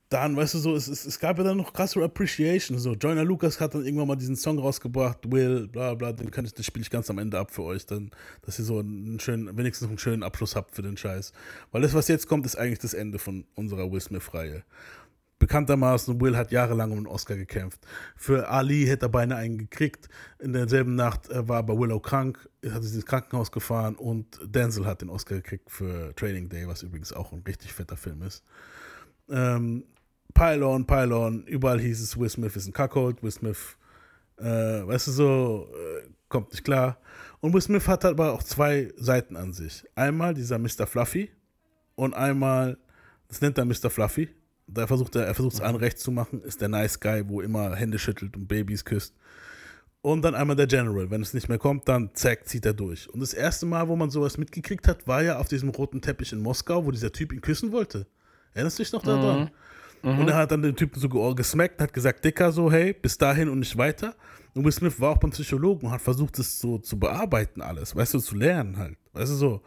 dann, weißt du, so, es, es, es gab ja dann noch krasse Appreciation. So, Joyner Lucas hat dann irgendwann mal diesen Song rausgebracht, Will, bla bla, den kann ich, das spiele ich ganz am Ende ab für euch, dann, dass ihr so einen schönen, wenigstens einen schönen Abschluss habt für den Scheiß. Weil das, was jetzt kommt, ist eigentlich das Ende von unserer Will Smith-Reihe. Bekanntermaßen, Will hat jahrelang um den Oscar gekämpft. Für Ali hätte er beinahe einen gekriegt. In derselben Nacht äh, war aber Willow krank, hat sich ins Krankenhaus gefahren und Denzel hat den Oscar gekriegt für Training Day, was übrigens auch ein richtig fetter Film ist. Ähm, Pylon, Pylon, überall hieß es, Will Smith ist ein Cuckold, Will Smith, äh, weißt du so, äh, kommt nicht klar. Und Will Smith hat aber auch zwei Seiten an sich. Einmal dieser Mr. Fluffy und einmal, das nennt er Mr. Fluffy. Da versucht er, er versucht es allen recht zu machen, ist der Nice Guy, wo immer Hände schüttelt und Babys küsst. Und dann einmal der General. Wenn es nicht mehr kommt, dann zack, zieht er durch. Und das erste Mal, wo man sowas mitgekriegt hat, war ja auf diesem roten Teppich in Moskau, wo dieser Typ ihn küssen wollte. Erinnerst du dich noch daran? Und er hat dann den Typen so ge- gesmackt, hat gesagt, Dicker, so, hey, bis dahin und nicht weiter. Und Will Smith war auch beim Psychologen und hat versucht, das so zu bearbeiten alles, weißt du, zu lernen halt, weißt du, so.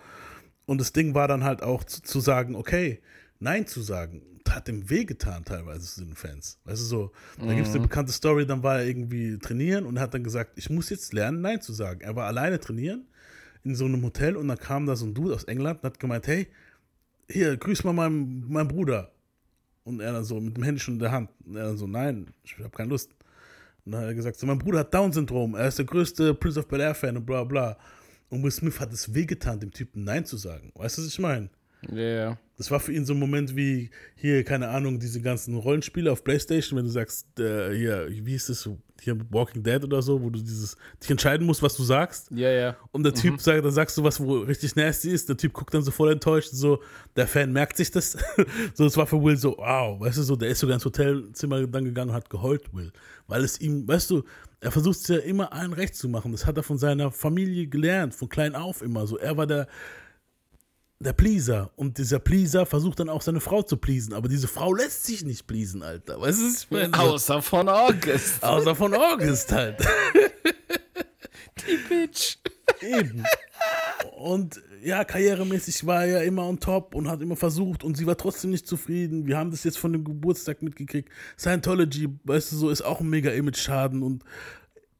Und das Ding war dann halt auch zu, zu sagen, okay, Nein zu sagen, hat ihm wehgetan teilweise zu den Fans. Weißt du, so, da gibt es eine
Mhm.
bekannte Story, dann war er irgendwie trainieren und hat dann gesagt, ich muss jetzt lernen, Nein zu sagen. Er war alleine trainieren in so einem Hotel und dann kam da so ein Dude aus England und hat gemeint, hey, hier, grüß mal meinen, meinen Bruder. Und er dann so mit dem Handy schon in der Hand. Und er dann so, nein, ich habe keine Lust. Und dann hat er gesagt, so, mein Bruder hat Down-Syndrom, er ist der größte Prince of Bel-Air-Fan und bla bla. Und Will Smith hat es wehgetan, dem Typen Nein zu sagen. Weißt du, was ich meine?
Ja, ja.
Das war für ihn so ein Moment wie hier, keine Ahnung, diese ganzen Rollenspiele auf Playstation, wenn du sagst, äh, hier, wie hieß das, hier Walking Dead oder so, wo du dieses, dich entscheiden musst, was du sagst.
Ja, ja.
Und der Typ
Mhm.
sagt, dann sagst du was, wo richtig nasty ist, der Typ guckt dann so voll enttäuscht, so, der Fan merkt sich das. <laughs> so, es war für Will so, wow, weißt du, so, der ist sogar ins Hotelzimmer dann gegangen und hat geheult, Will. Weil es ihm, weißt du, er versucht es ja immer allen recht zu machen. Das hat er von seiner Familie gelernt, von klein auf immer so. Er war der, der Pleaser. Und dieser Pleaser versucht dann auch seine Frau zu pleasen. Aber diese Frau lässt sich nicht pleasen, Alter. Weißt du, ich meine?
Außer von August.
Außer von August halt. <laughs>
Die Bitch.
Eben. Und ja, karrieremäßig war er ja immer on top und hat immer versucht und sie war trotzdem nicht zufrieden. Wir haben das jetzt von dem Geburtstag mitgekriegt. Scientology, weißt du, so ist auch ein mega Image-Schaden und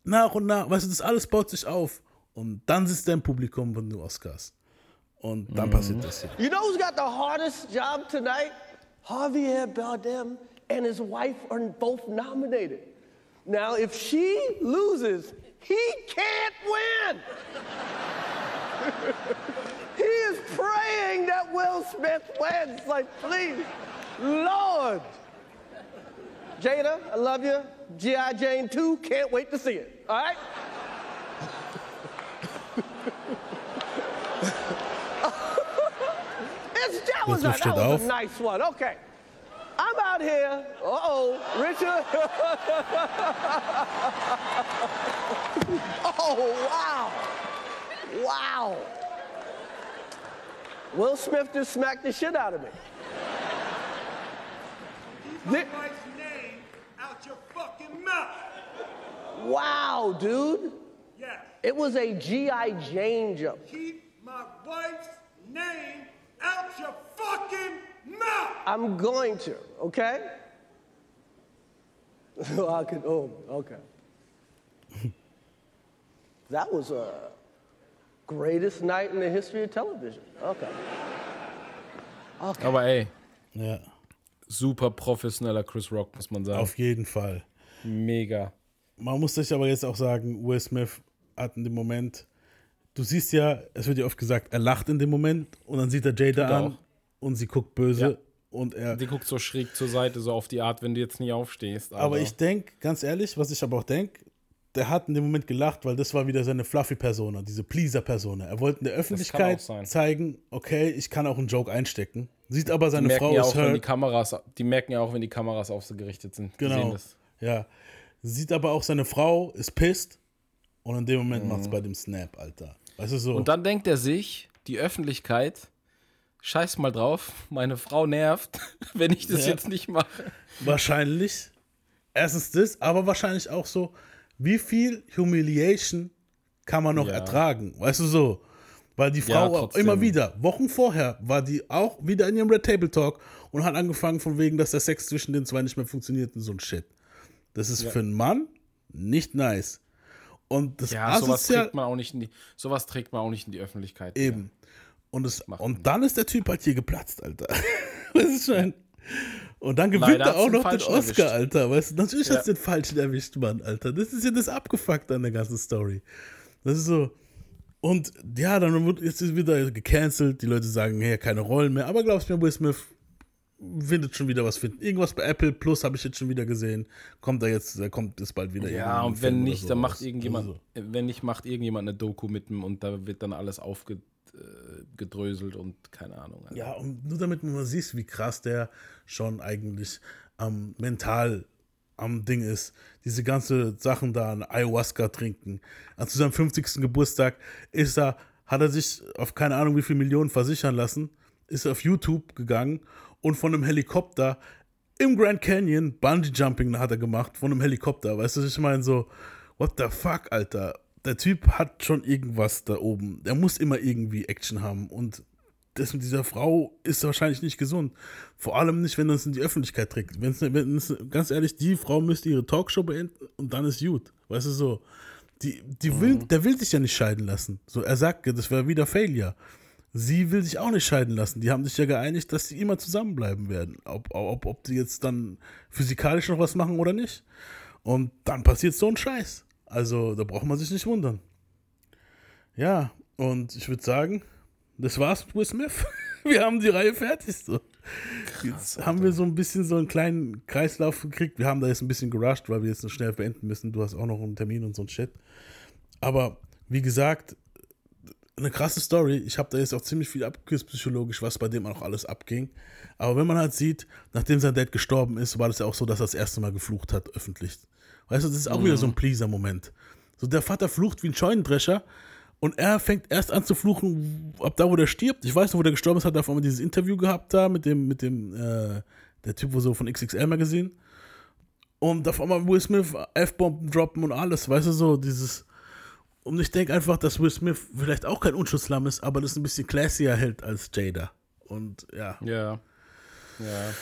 nach und nach, weißt du, das alles baut sich auf. Und dann sitzt er im Publikum von den Oscars. Und dann passiert das hier.
You know who's got the hardest job tonight? Javier Bardem and his wife are both nominated. Now, if she loses, he can't win. <laughs> he is praying that Will Smith wins. Like, please, Lord. Jada, I love you. G.I. Jane 2, can't wait to see it. All right? <laughs> It's, that was, a, that was a nice one. Okay. I'm out here. Uh oh, Richard. <laughs> oh, wow. Wow. Will Smith just smacked the shit out of me. Thi-
name out your fucking mouth.
Wow, dude.
Yes.
It was a G.I. Jane jump.
Keep my wife's name out your fucking mouth.
I'm going to, okay? <laughs> I could, oh, okay. <laughs> that was a greatest night in the history of television. Okay. Okay.
Aber ey,
Ja,
super professioneller Chris Rock, muss man sagen.
auf jeden Fall.
Mega.
Man muss sich aber jetzt auch sagen, Will Smith hat in dem Moment, du siehst ja, es wird ja oft gesagt, er lacht in dem Moment und dann sieht er Jada
Tut er
an
auch.
und sie guckt böse
Ja.
und er.
Die guckt so schräg zur Seite, so auf die Art, wenn du jetzt nicht aufstehst.
Aber ich denke, ganz ehrlich, was ich aber auch denke, der hat in dem Moment gelacht, weil das war wieder seine Fluffy-Persona, diese Pleaser-Persona. Er wollte in der Öffentlichkeit zeigen, okay, ich kann auch einen Joke einstecken. Sieht aber
die
seine
merken
Frau
ja auch, wenn die. Kameras, die merken ja auch, wenn die Kameras auf sie gerichtet sind. Die
Genau. Ja. Sieht aber auch seine Frau, ist pissed. Und in dem Moment
Mhm.
macht's bei dem Snap, Alter. Du so?
Und dann denkt er sich, die Öffentlichkeit, scheiß mal drauf, meine Frau nervt, <laughs> wenn ich das
Ja.
jetzt nicht mache.
Wahrscheinlich. Erstens das, aber wahrscheinlich auch so, wie viel Humiliation kann man noch
Ja.
ertragen? Weißt du so? Weil die
Ja,
Frau
trotzdem.
immer wieder, Wochen vorher, war die auch wieder in ihrem Red Table Talk und hat angefangen von wegen, dass der Sex zwischen den zwei nicht mehr funktioniert und so ein Shit. Das ist
Ja.
für einen Mann nicht nice. Und das
Ja, sowas trägt man auch nicht in die, sowas trägt man auch nicht in die Öffentlichkeit.
Eben. Und, es, und dann ist der Typ halt hier geplatzt, Alter. <laughs> weißt du schon? Und dann gewinnt
Leider
er auch
den
noch den
Falschen
Oscar,
erwischt.
Alter. Weißt du, natürlich
Ja.
hat's den Falschen erwischt, Mann, Alter. Das ist ja das Abgefuckte an der ganzen Story. Das ist so. Und ja, dann wird jetzt ist wieder gecancelt. Die Leute sagen, hey, keine Rollen mehr. Aber glaubst mir, Will Smith findet schon wieder was finden. Irgendwas bei Apple Plus habe ich jetzt schon wieder gesehen. Kommt da jetzt, da kommt es bald wieder.
Ja, und
Film
wenn
oder
nicht,
so
dann macht irgendjemand,
Also
wenn nicht, macht irgendjemand eine Doku mit ihm und da wird dann alles aufgedröselt und keine Ahnung. Alter.
Ja, und nur damit man mal sieht, wie krass der schon eigentlich ähm, mental am Ding ist. Diese ganze Sachen da an Ayahuasca trinken. An zu seinem 50. Geburtstag ist er, hat er sich auf keine Ahnung wie viel Millionen versichern lassen, ist auf YouTube gegangen und von einem Helikopter im Grand Canyon Bungee Jumping hat er gemacht von einem Helikopter. Weißt du, ich meine so, what the fuck, Alter. Der Typ hat schon irgendwas da oben. Der muss immer irgendwie Action haben und das mit dieser Frau ist wahrscheinlich nicht gesund. Vor allem nicht, wenn er es in die Öffentlichkeit trägt. Wenn's, wenn es, ganz ehrlich, die Frau müsste ihre Talkshow beenden und dann ist gut. Weißt du so? Die, die will, Der will sich ja nicht scheiden lassen. So, er sagt, das wäre wieder Failure. Sie will sich auch nicht scheiden lassen. Die haben sich ja geeinigt, dass sie immer zusammenbleiben werden. Ob, ob, ob die jetzt dann physikalisch noch was machen oder nicht. Und dann passiert so ein Scheiß. Also, da braucht man sich nicht wundern. Ja, und ich würde sagen, das war's mit Will Smith. <laughs> Wir haben die Reihe fertig. So. Jetzt haben wir so ein bisschen so einen kleinen Kreislauf gekriegt. Wir haben da jetzt ein bisschen gerusht, weil wir jetzt noch schnell beenden müssen. Du hast auch noch einen Termin und so ein Shit. Aber wie gesagt, eine krasse Story. Ich habe da jetzt auch ziemlich viel abgekürzt psychologisch, was bei dem auch alles abging. Aber wenn man halt sieht, nachdem sein Dad gestorben ist, war das ja auch so, dass er das erste Mal geflucht hat, öffentlich. Weißt du, das ist auch
Mhm.
wieder so ein Pleaser-Moment. So, der Vater flucht wie ein Scheunendrescher und er fängt erst an zu fluchen, ab da, wo der stirbt. Ich weiß noch, wo der gestorben ist, hat er auf einmal dieses Interview gehabt da mit dem, mit dem, äh, der Typ, wo so von XXL Magazine. Und auf einmal Will Smith F-Bomben droppen und alles, weißt du, so dieses. Und ich denke einfach, dass Will Smith vielleicht auch kein Unschuldslamm ist, aber das ein bisschen classier hält als Jada. Und ja.
Ja. Ja.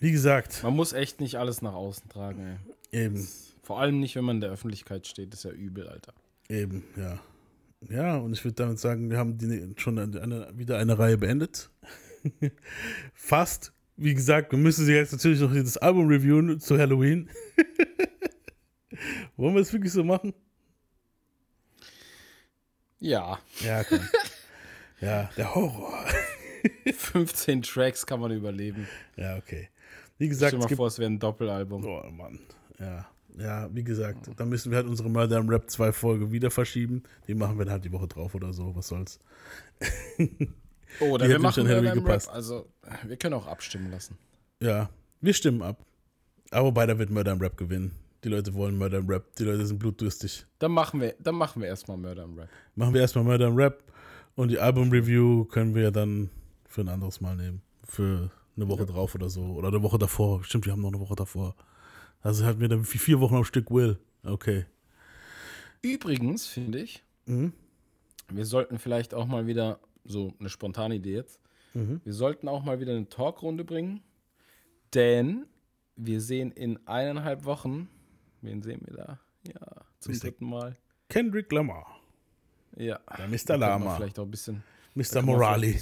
Wie gesagt.
Man muss echt nicht alles nach außen tragen, ey.
Eben.
Vor allem nicht, wenn man in der Öffentlichkeit steht. Das ist ja übel, Alter.
Eben, ja. Ja, und ich würde damit sagen, wir haben die, schon eine, wieder eine Reihe beendet. <laughs> Fast. Wie gesagt, wir müssen sie jetzt natürlich noch das Album reviewen zu Halloween. <laughs> Wollen wir es wirklich so machen?
Ja.
Ja, komm. ja, der Horror. <laughs>
15 Tracks kann man überleben.
Ja, okay. Wie gesagt,
Stell dir
es
mal vor, es wäre ein Doppelalbum.
Oh Mann. Ja, ja, wie gesagt, dann müssen wir halt unsere Murder im Rap 2 Folge wieder verschieben. Die machen wir dann halt die Woche drauf oder so, was soll's.
Oder
Die
wir machen
schon
Murder im Rap.
gepasst.
Also, wir können auch abstimmen lassen.
Ja, wir stimmen ab. Aber beide wird Murder im Rap gewinnen. Die Leute wollen Murder im Rap. Die Leute sind blutdürstig.
Dann machen wir, dann machen wir erstmal Murder im Rap.
Machen wir erstmal Murder im Rap und die Album-Review können wir dann für ein anderes Mal nehmen. Für eine Woche drauf oder so. Oder eine Woche davor. Stimmt, wir haben noch eine Woche davor. Also hatten wir dann vier Wochen am Stück Will. Okay.
Übrigens, finde ich,
Mhm.
wir sollten vielleicht auch mal wieder, so eine spontane Idee jetzt,
Mhm.
wir sollten auch mal wieder eine Talkrunde bringen, denn wir sehen in eineinhalb Wochen, wen sehen wir da? Ja, zum
Mr.
dritten Mal.
Kendrick Lamar.
Ja.
Der Mr. Lama.
Vielleicht auch ein bisschen.
Mr. Morali.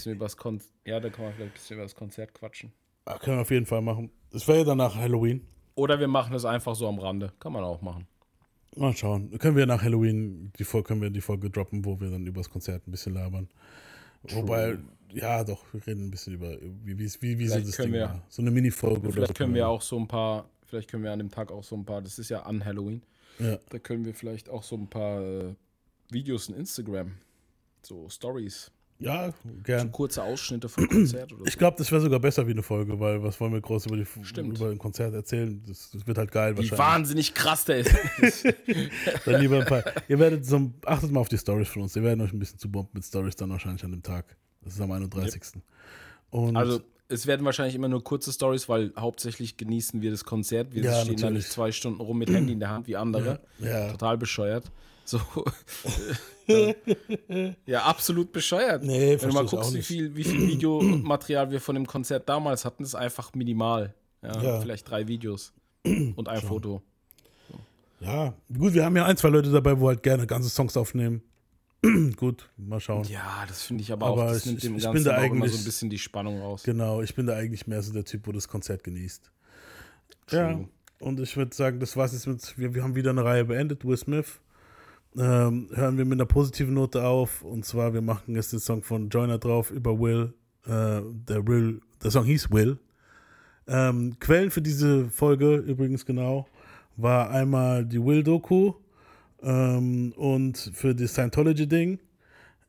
ja, da kann man vielleicht ein bisschen über das Konzert quatschen.
Ah, können wir auf jeden Fall machen. Das wäre ja danach Halloween.
Oder wir machen es einfach so am Rande. Kann man auch machen.
Mal schauen. Können wir nach Halloween die Folge, können wir die Folge droppen, wo wir dann über das Konzert ein bisschen labern. Wobei, ja, doch, wir reden ein bisschen über, wie, wie, wie, wie so das Ding
wir-
war. So eine Mini-Folge oder
Vielleicht können wir auch so ein paar, vielleicht können wir an dem Tag auch so ein paar, das ist ja an Halloween.
Ja.
Da können wir vielleicht auch so ein paar äh, Videos in Instagram, so Stories.
Ja, gern.
So kurze Ausschnitte vom Konzert oder
Ich
so.
glaube, das wäre sogar besser wie eine Folge, weil was wollen wir groß über, die,
Stimmt.
über ein Konzert erzählen? Das, das wird halt geil
Wie
wahrscheinlich.
wahnsinnig krass der ist. <laughs>
Dann lieber ein paar. Ihr werdet so, ein- achtet mal auf die Stories von uns. Wir werden euch ein bisschen zu bomben mit Stories dann wahrscheinlich an dem Tag. Das ist am 31. Und
Also es werden wahrscheinlich immer nur kurze Stories, weil hauptsächlich genießen wir das Konzert. Wir
Ja,
stehen da
natürlich.
nicht zwei Stunden rum mit Handy in der Hand wie andere.
Ja, ja.
Total bescheuert. So. <laughs> ja, absolut bescheuert.
Nee,
Wenn du mal guckst, wie viel, wie viel Videomaterial wir von dem Konzert damals hatten, ist einfach minimal. Ja. Vielleicht drei Videos und ein Foto.
ja, gut, wir haben ja ein, zwei Leute dabei, wo halt gerne ganze Songs aufnehmen. <clears throat> gut, mal schauen.
Ja, das finde ich aber,
Aber
auch, das
ich-
nimmt dem
ich
Ganzen
bin da
auch immer
eigentlich-
so ein bisschen die Spannung raus.
Genau, ich bin da eigentlich mehr so der Typ, wo das Konzert genießt. Ja,
True.
und ich würde sagen, das war's jetzt mit, wir, wir haben wieder eine Reihe beendet, Will Smith. Ähm, hören wir mit einer positiven Note auf, und zwar, wir machen jetzt den Song von Joyner drauf über Will. Äh, der Will, der Song hieß Will. Ähm, Quellen für diese Folge übrigens genau war einmal die Will-Doku ähm, und für das Scientology-Ding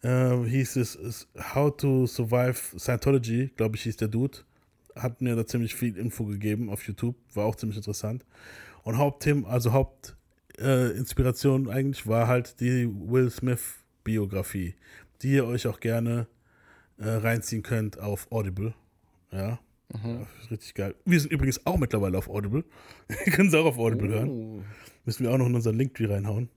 äh, hieß es, How to Survive Scientology, glaube ich, hieß der Dude. Hat mir da ziemlich viel Info gegeben auf YouTube, war auch ziemlich interessant. Und Hauptthema, also Hauptinspiration äh, eigentlich war halt die Will Smith-Biografie, die ihr euch auch gerne äh, reinziehen könnt auf Audible. Ja. Ist richtig geil. Wir sind übrigens auch mittlerweile auf Audible. <laughs> Wir können es auch auf Audible
Oh.
hören. Müssen wir auch noch in unseren Linktree reinhauen.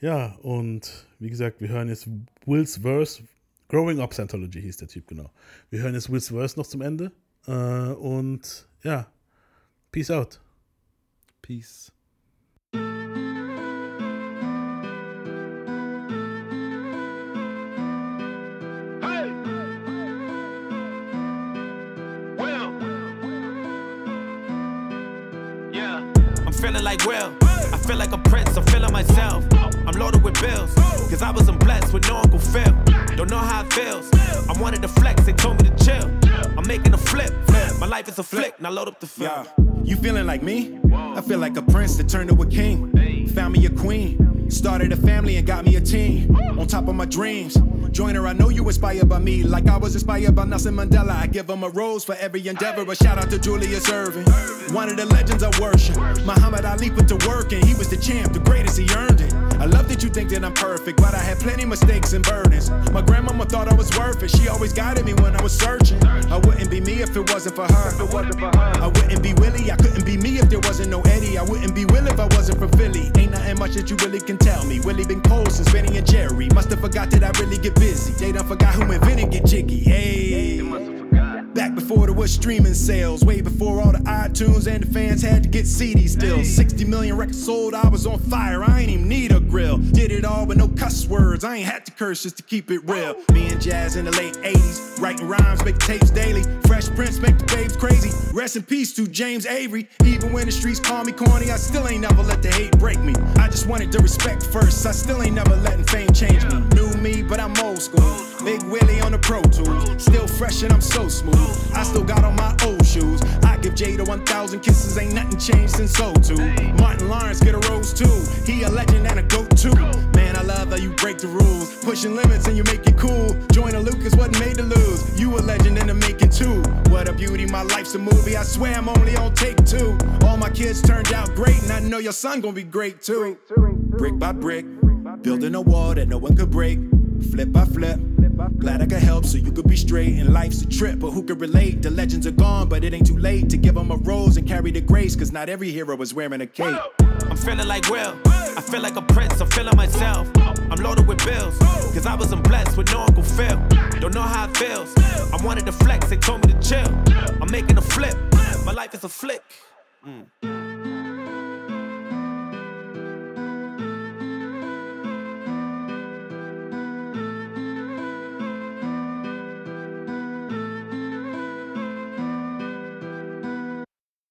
Ja, und wie gesagt, wir hören jetzt Will's Verse. Growing Up Scientology hieß der Typ, genau. Wir hören jetzt Will's Verse noch zum Ende. Äh, und ja, Peace out.
Peace.
Yeah. I'm feeling like Will. I feel like a prince. I'm feeling myself. I'm loaded with bills. Cause I wasn't blessed with no Uncle Phil. Don't know how it feels. I wanted to flex. They told me to chill. I'm making a flip. My life is a flick. Now load up the film.
Yeah. You feeling like me? I feel like a prince that turned to a king. Found me a queen. Started a family and got me a team. On top of my dreams. Joiner, I know you inspired by me. Like I was inspired by Nelson Mandela. I give him a rose for every endeavor. A shout out to Julius Irving. One of the legends I worship. Muhammad Ali put to work and he was the champ, the greatest, he earned it. I love that you think that I'm perfect, but I had plenty mistakes and burdens. My grandmama thought I was worth it. She always guided me when I was searching. I wouldn't be me if it wasn't for her. I wouldn't be Willie. I couldn't be me if there wasn't no Eddie. I wouldn't be Will if I wasn't from Philly. Ain't nothing much that you really can tell me. Willie been cold since Benny and Jerry. Must have forgot that I really get busy. They done forgot who invented get jiggy. Hey. Back before there was streaming sales, way before all the iTunes and the fans had to get CDs still. 60 million records sold, I was on fire, I ain't even need a grill. Did it all with no cuss words, I ain't had to curse just to keep it real. Me and Jazz in the late 80s, writing rhymes, make tapes daily. Fresh Prince make the babes crazy. Rest in peace to James Avery. Even when the streets call me corny, I still ain't never let the hate break me. I just wanted the respect first, I still ain't never letting fame change me. New me, but I'm old school. Big Willie on the Pro Tools, still fresh and I'm so smooth. I still got on my old shoes. I give Jada 1,000 kisses, ain't nothing changed since so too. Martin Lawrence get a rose too. He a legend and a goat too. Man, I love how you break the rules, pushing limits and you make it cool. Join a Lucas wasn't made to lose. You a legend in the making too. What a beauty, my life's a movie. I swear I'm only on take two. All my kids turned out great, and I know your son gonna be great too. Brick by brick, building a wall that no one could break. Flip by flip. Glad I could help so you could be straight. And life's a trip, but who could relate? The legends are gone, but it ain't too late to give them a rose and carry the grace. Cause not every hero was wearing a cape.
I'm feeling like Will. I feel like a prince. I'm feeling myself. I'm loaded with bills. Cause I wasn't blessed with no Uncle Phil. Don't know how it feels. I wanted to flex. They told me to chill. I'm making a flip. My life is a flick. Mm.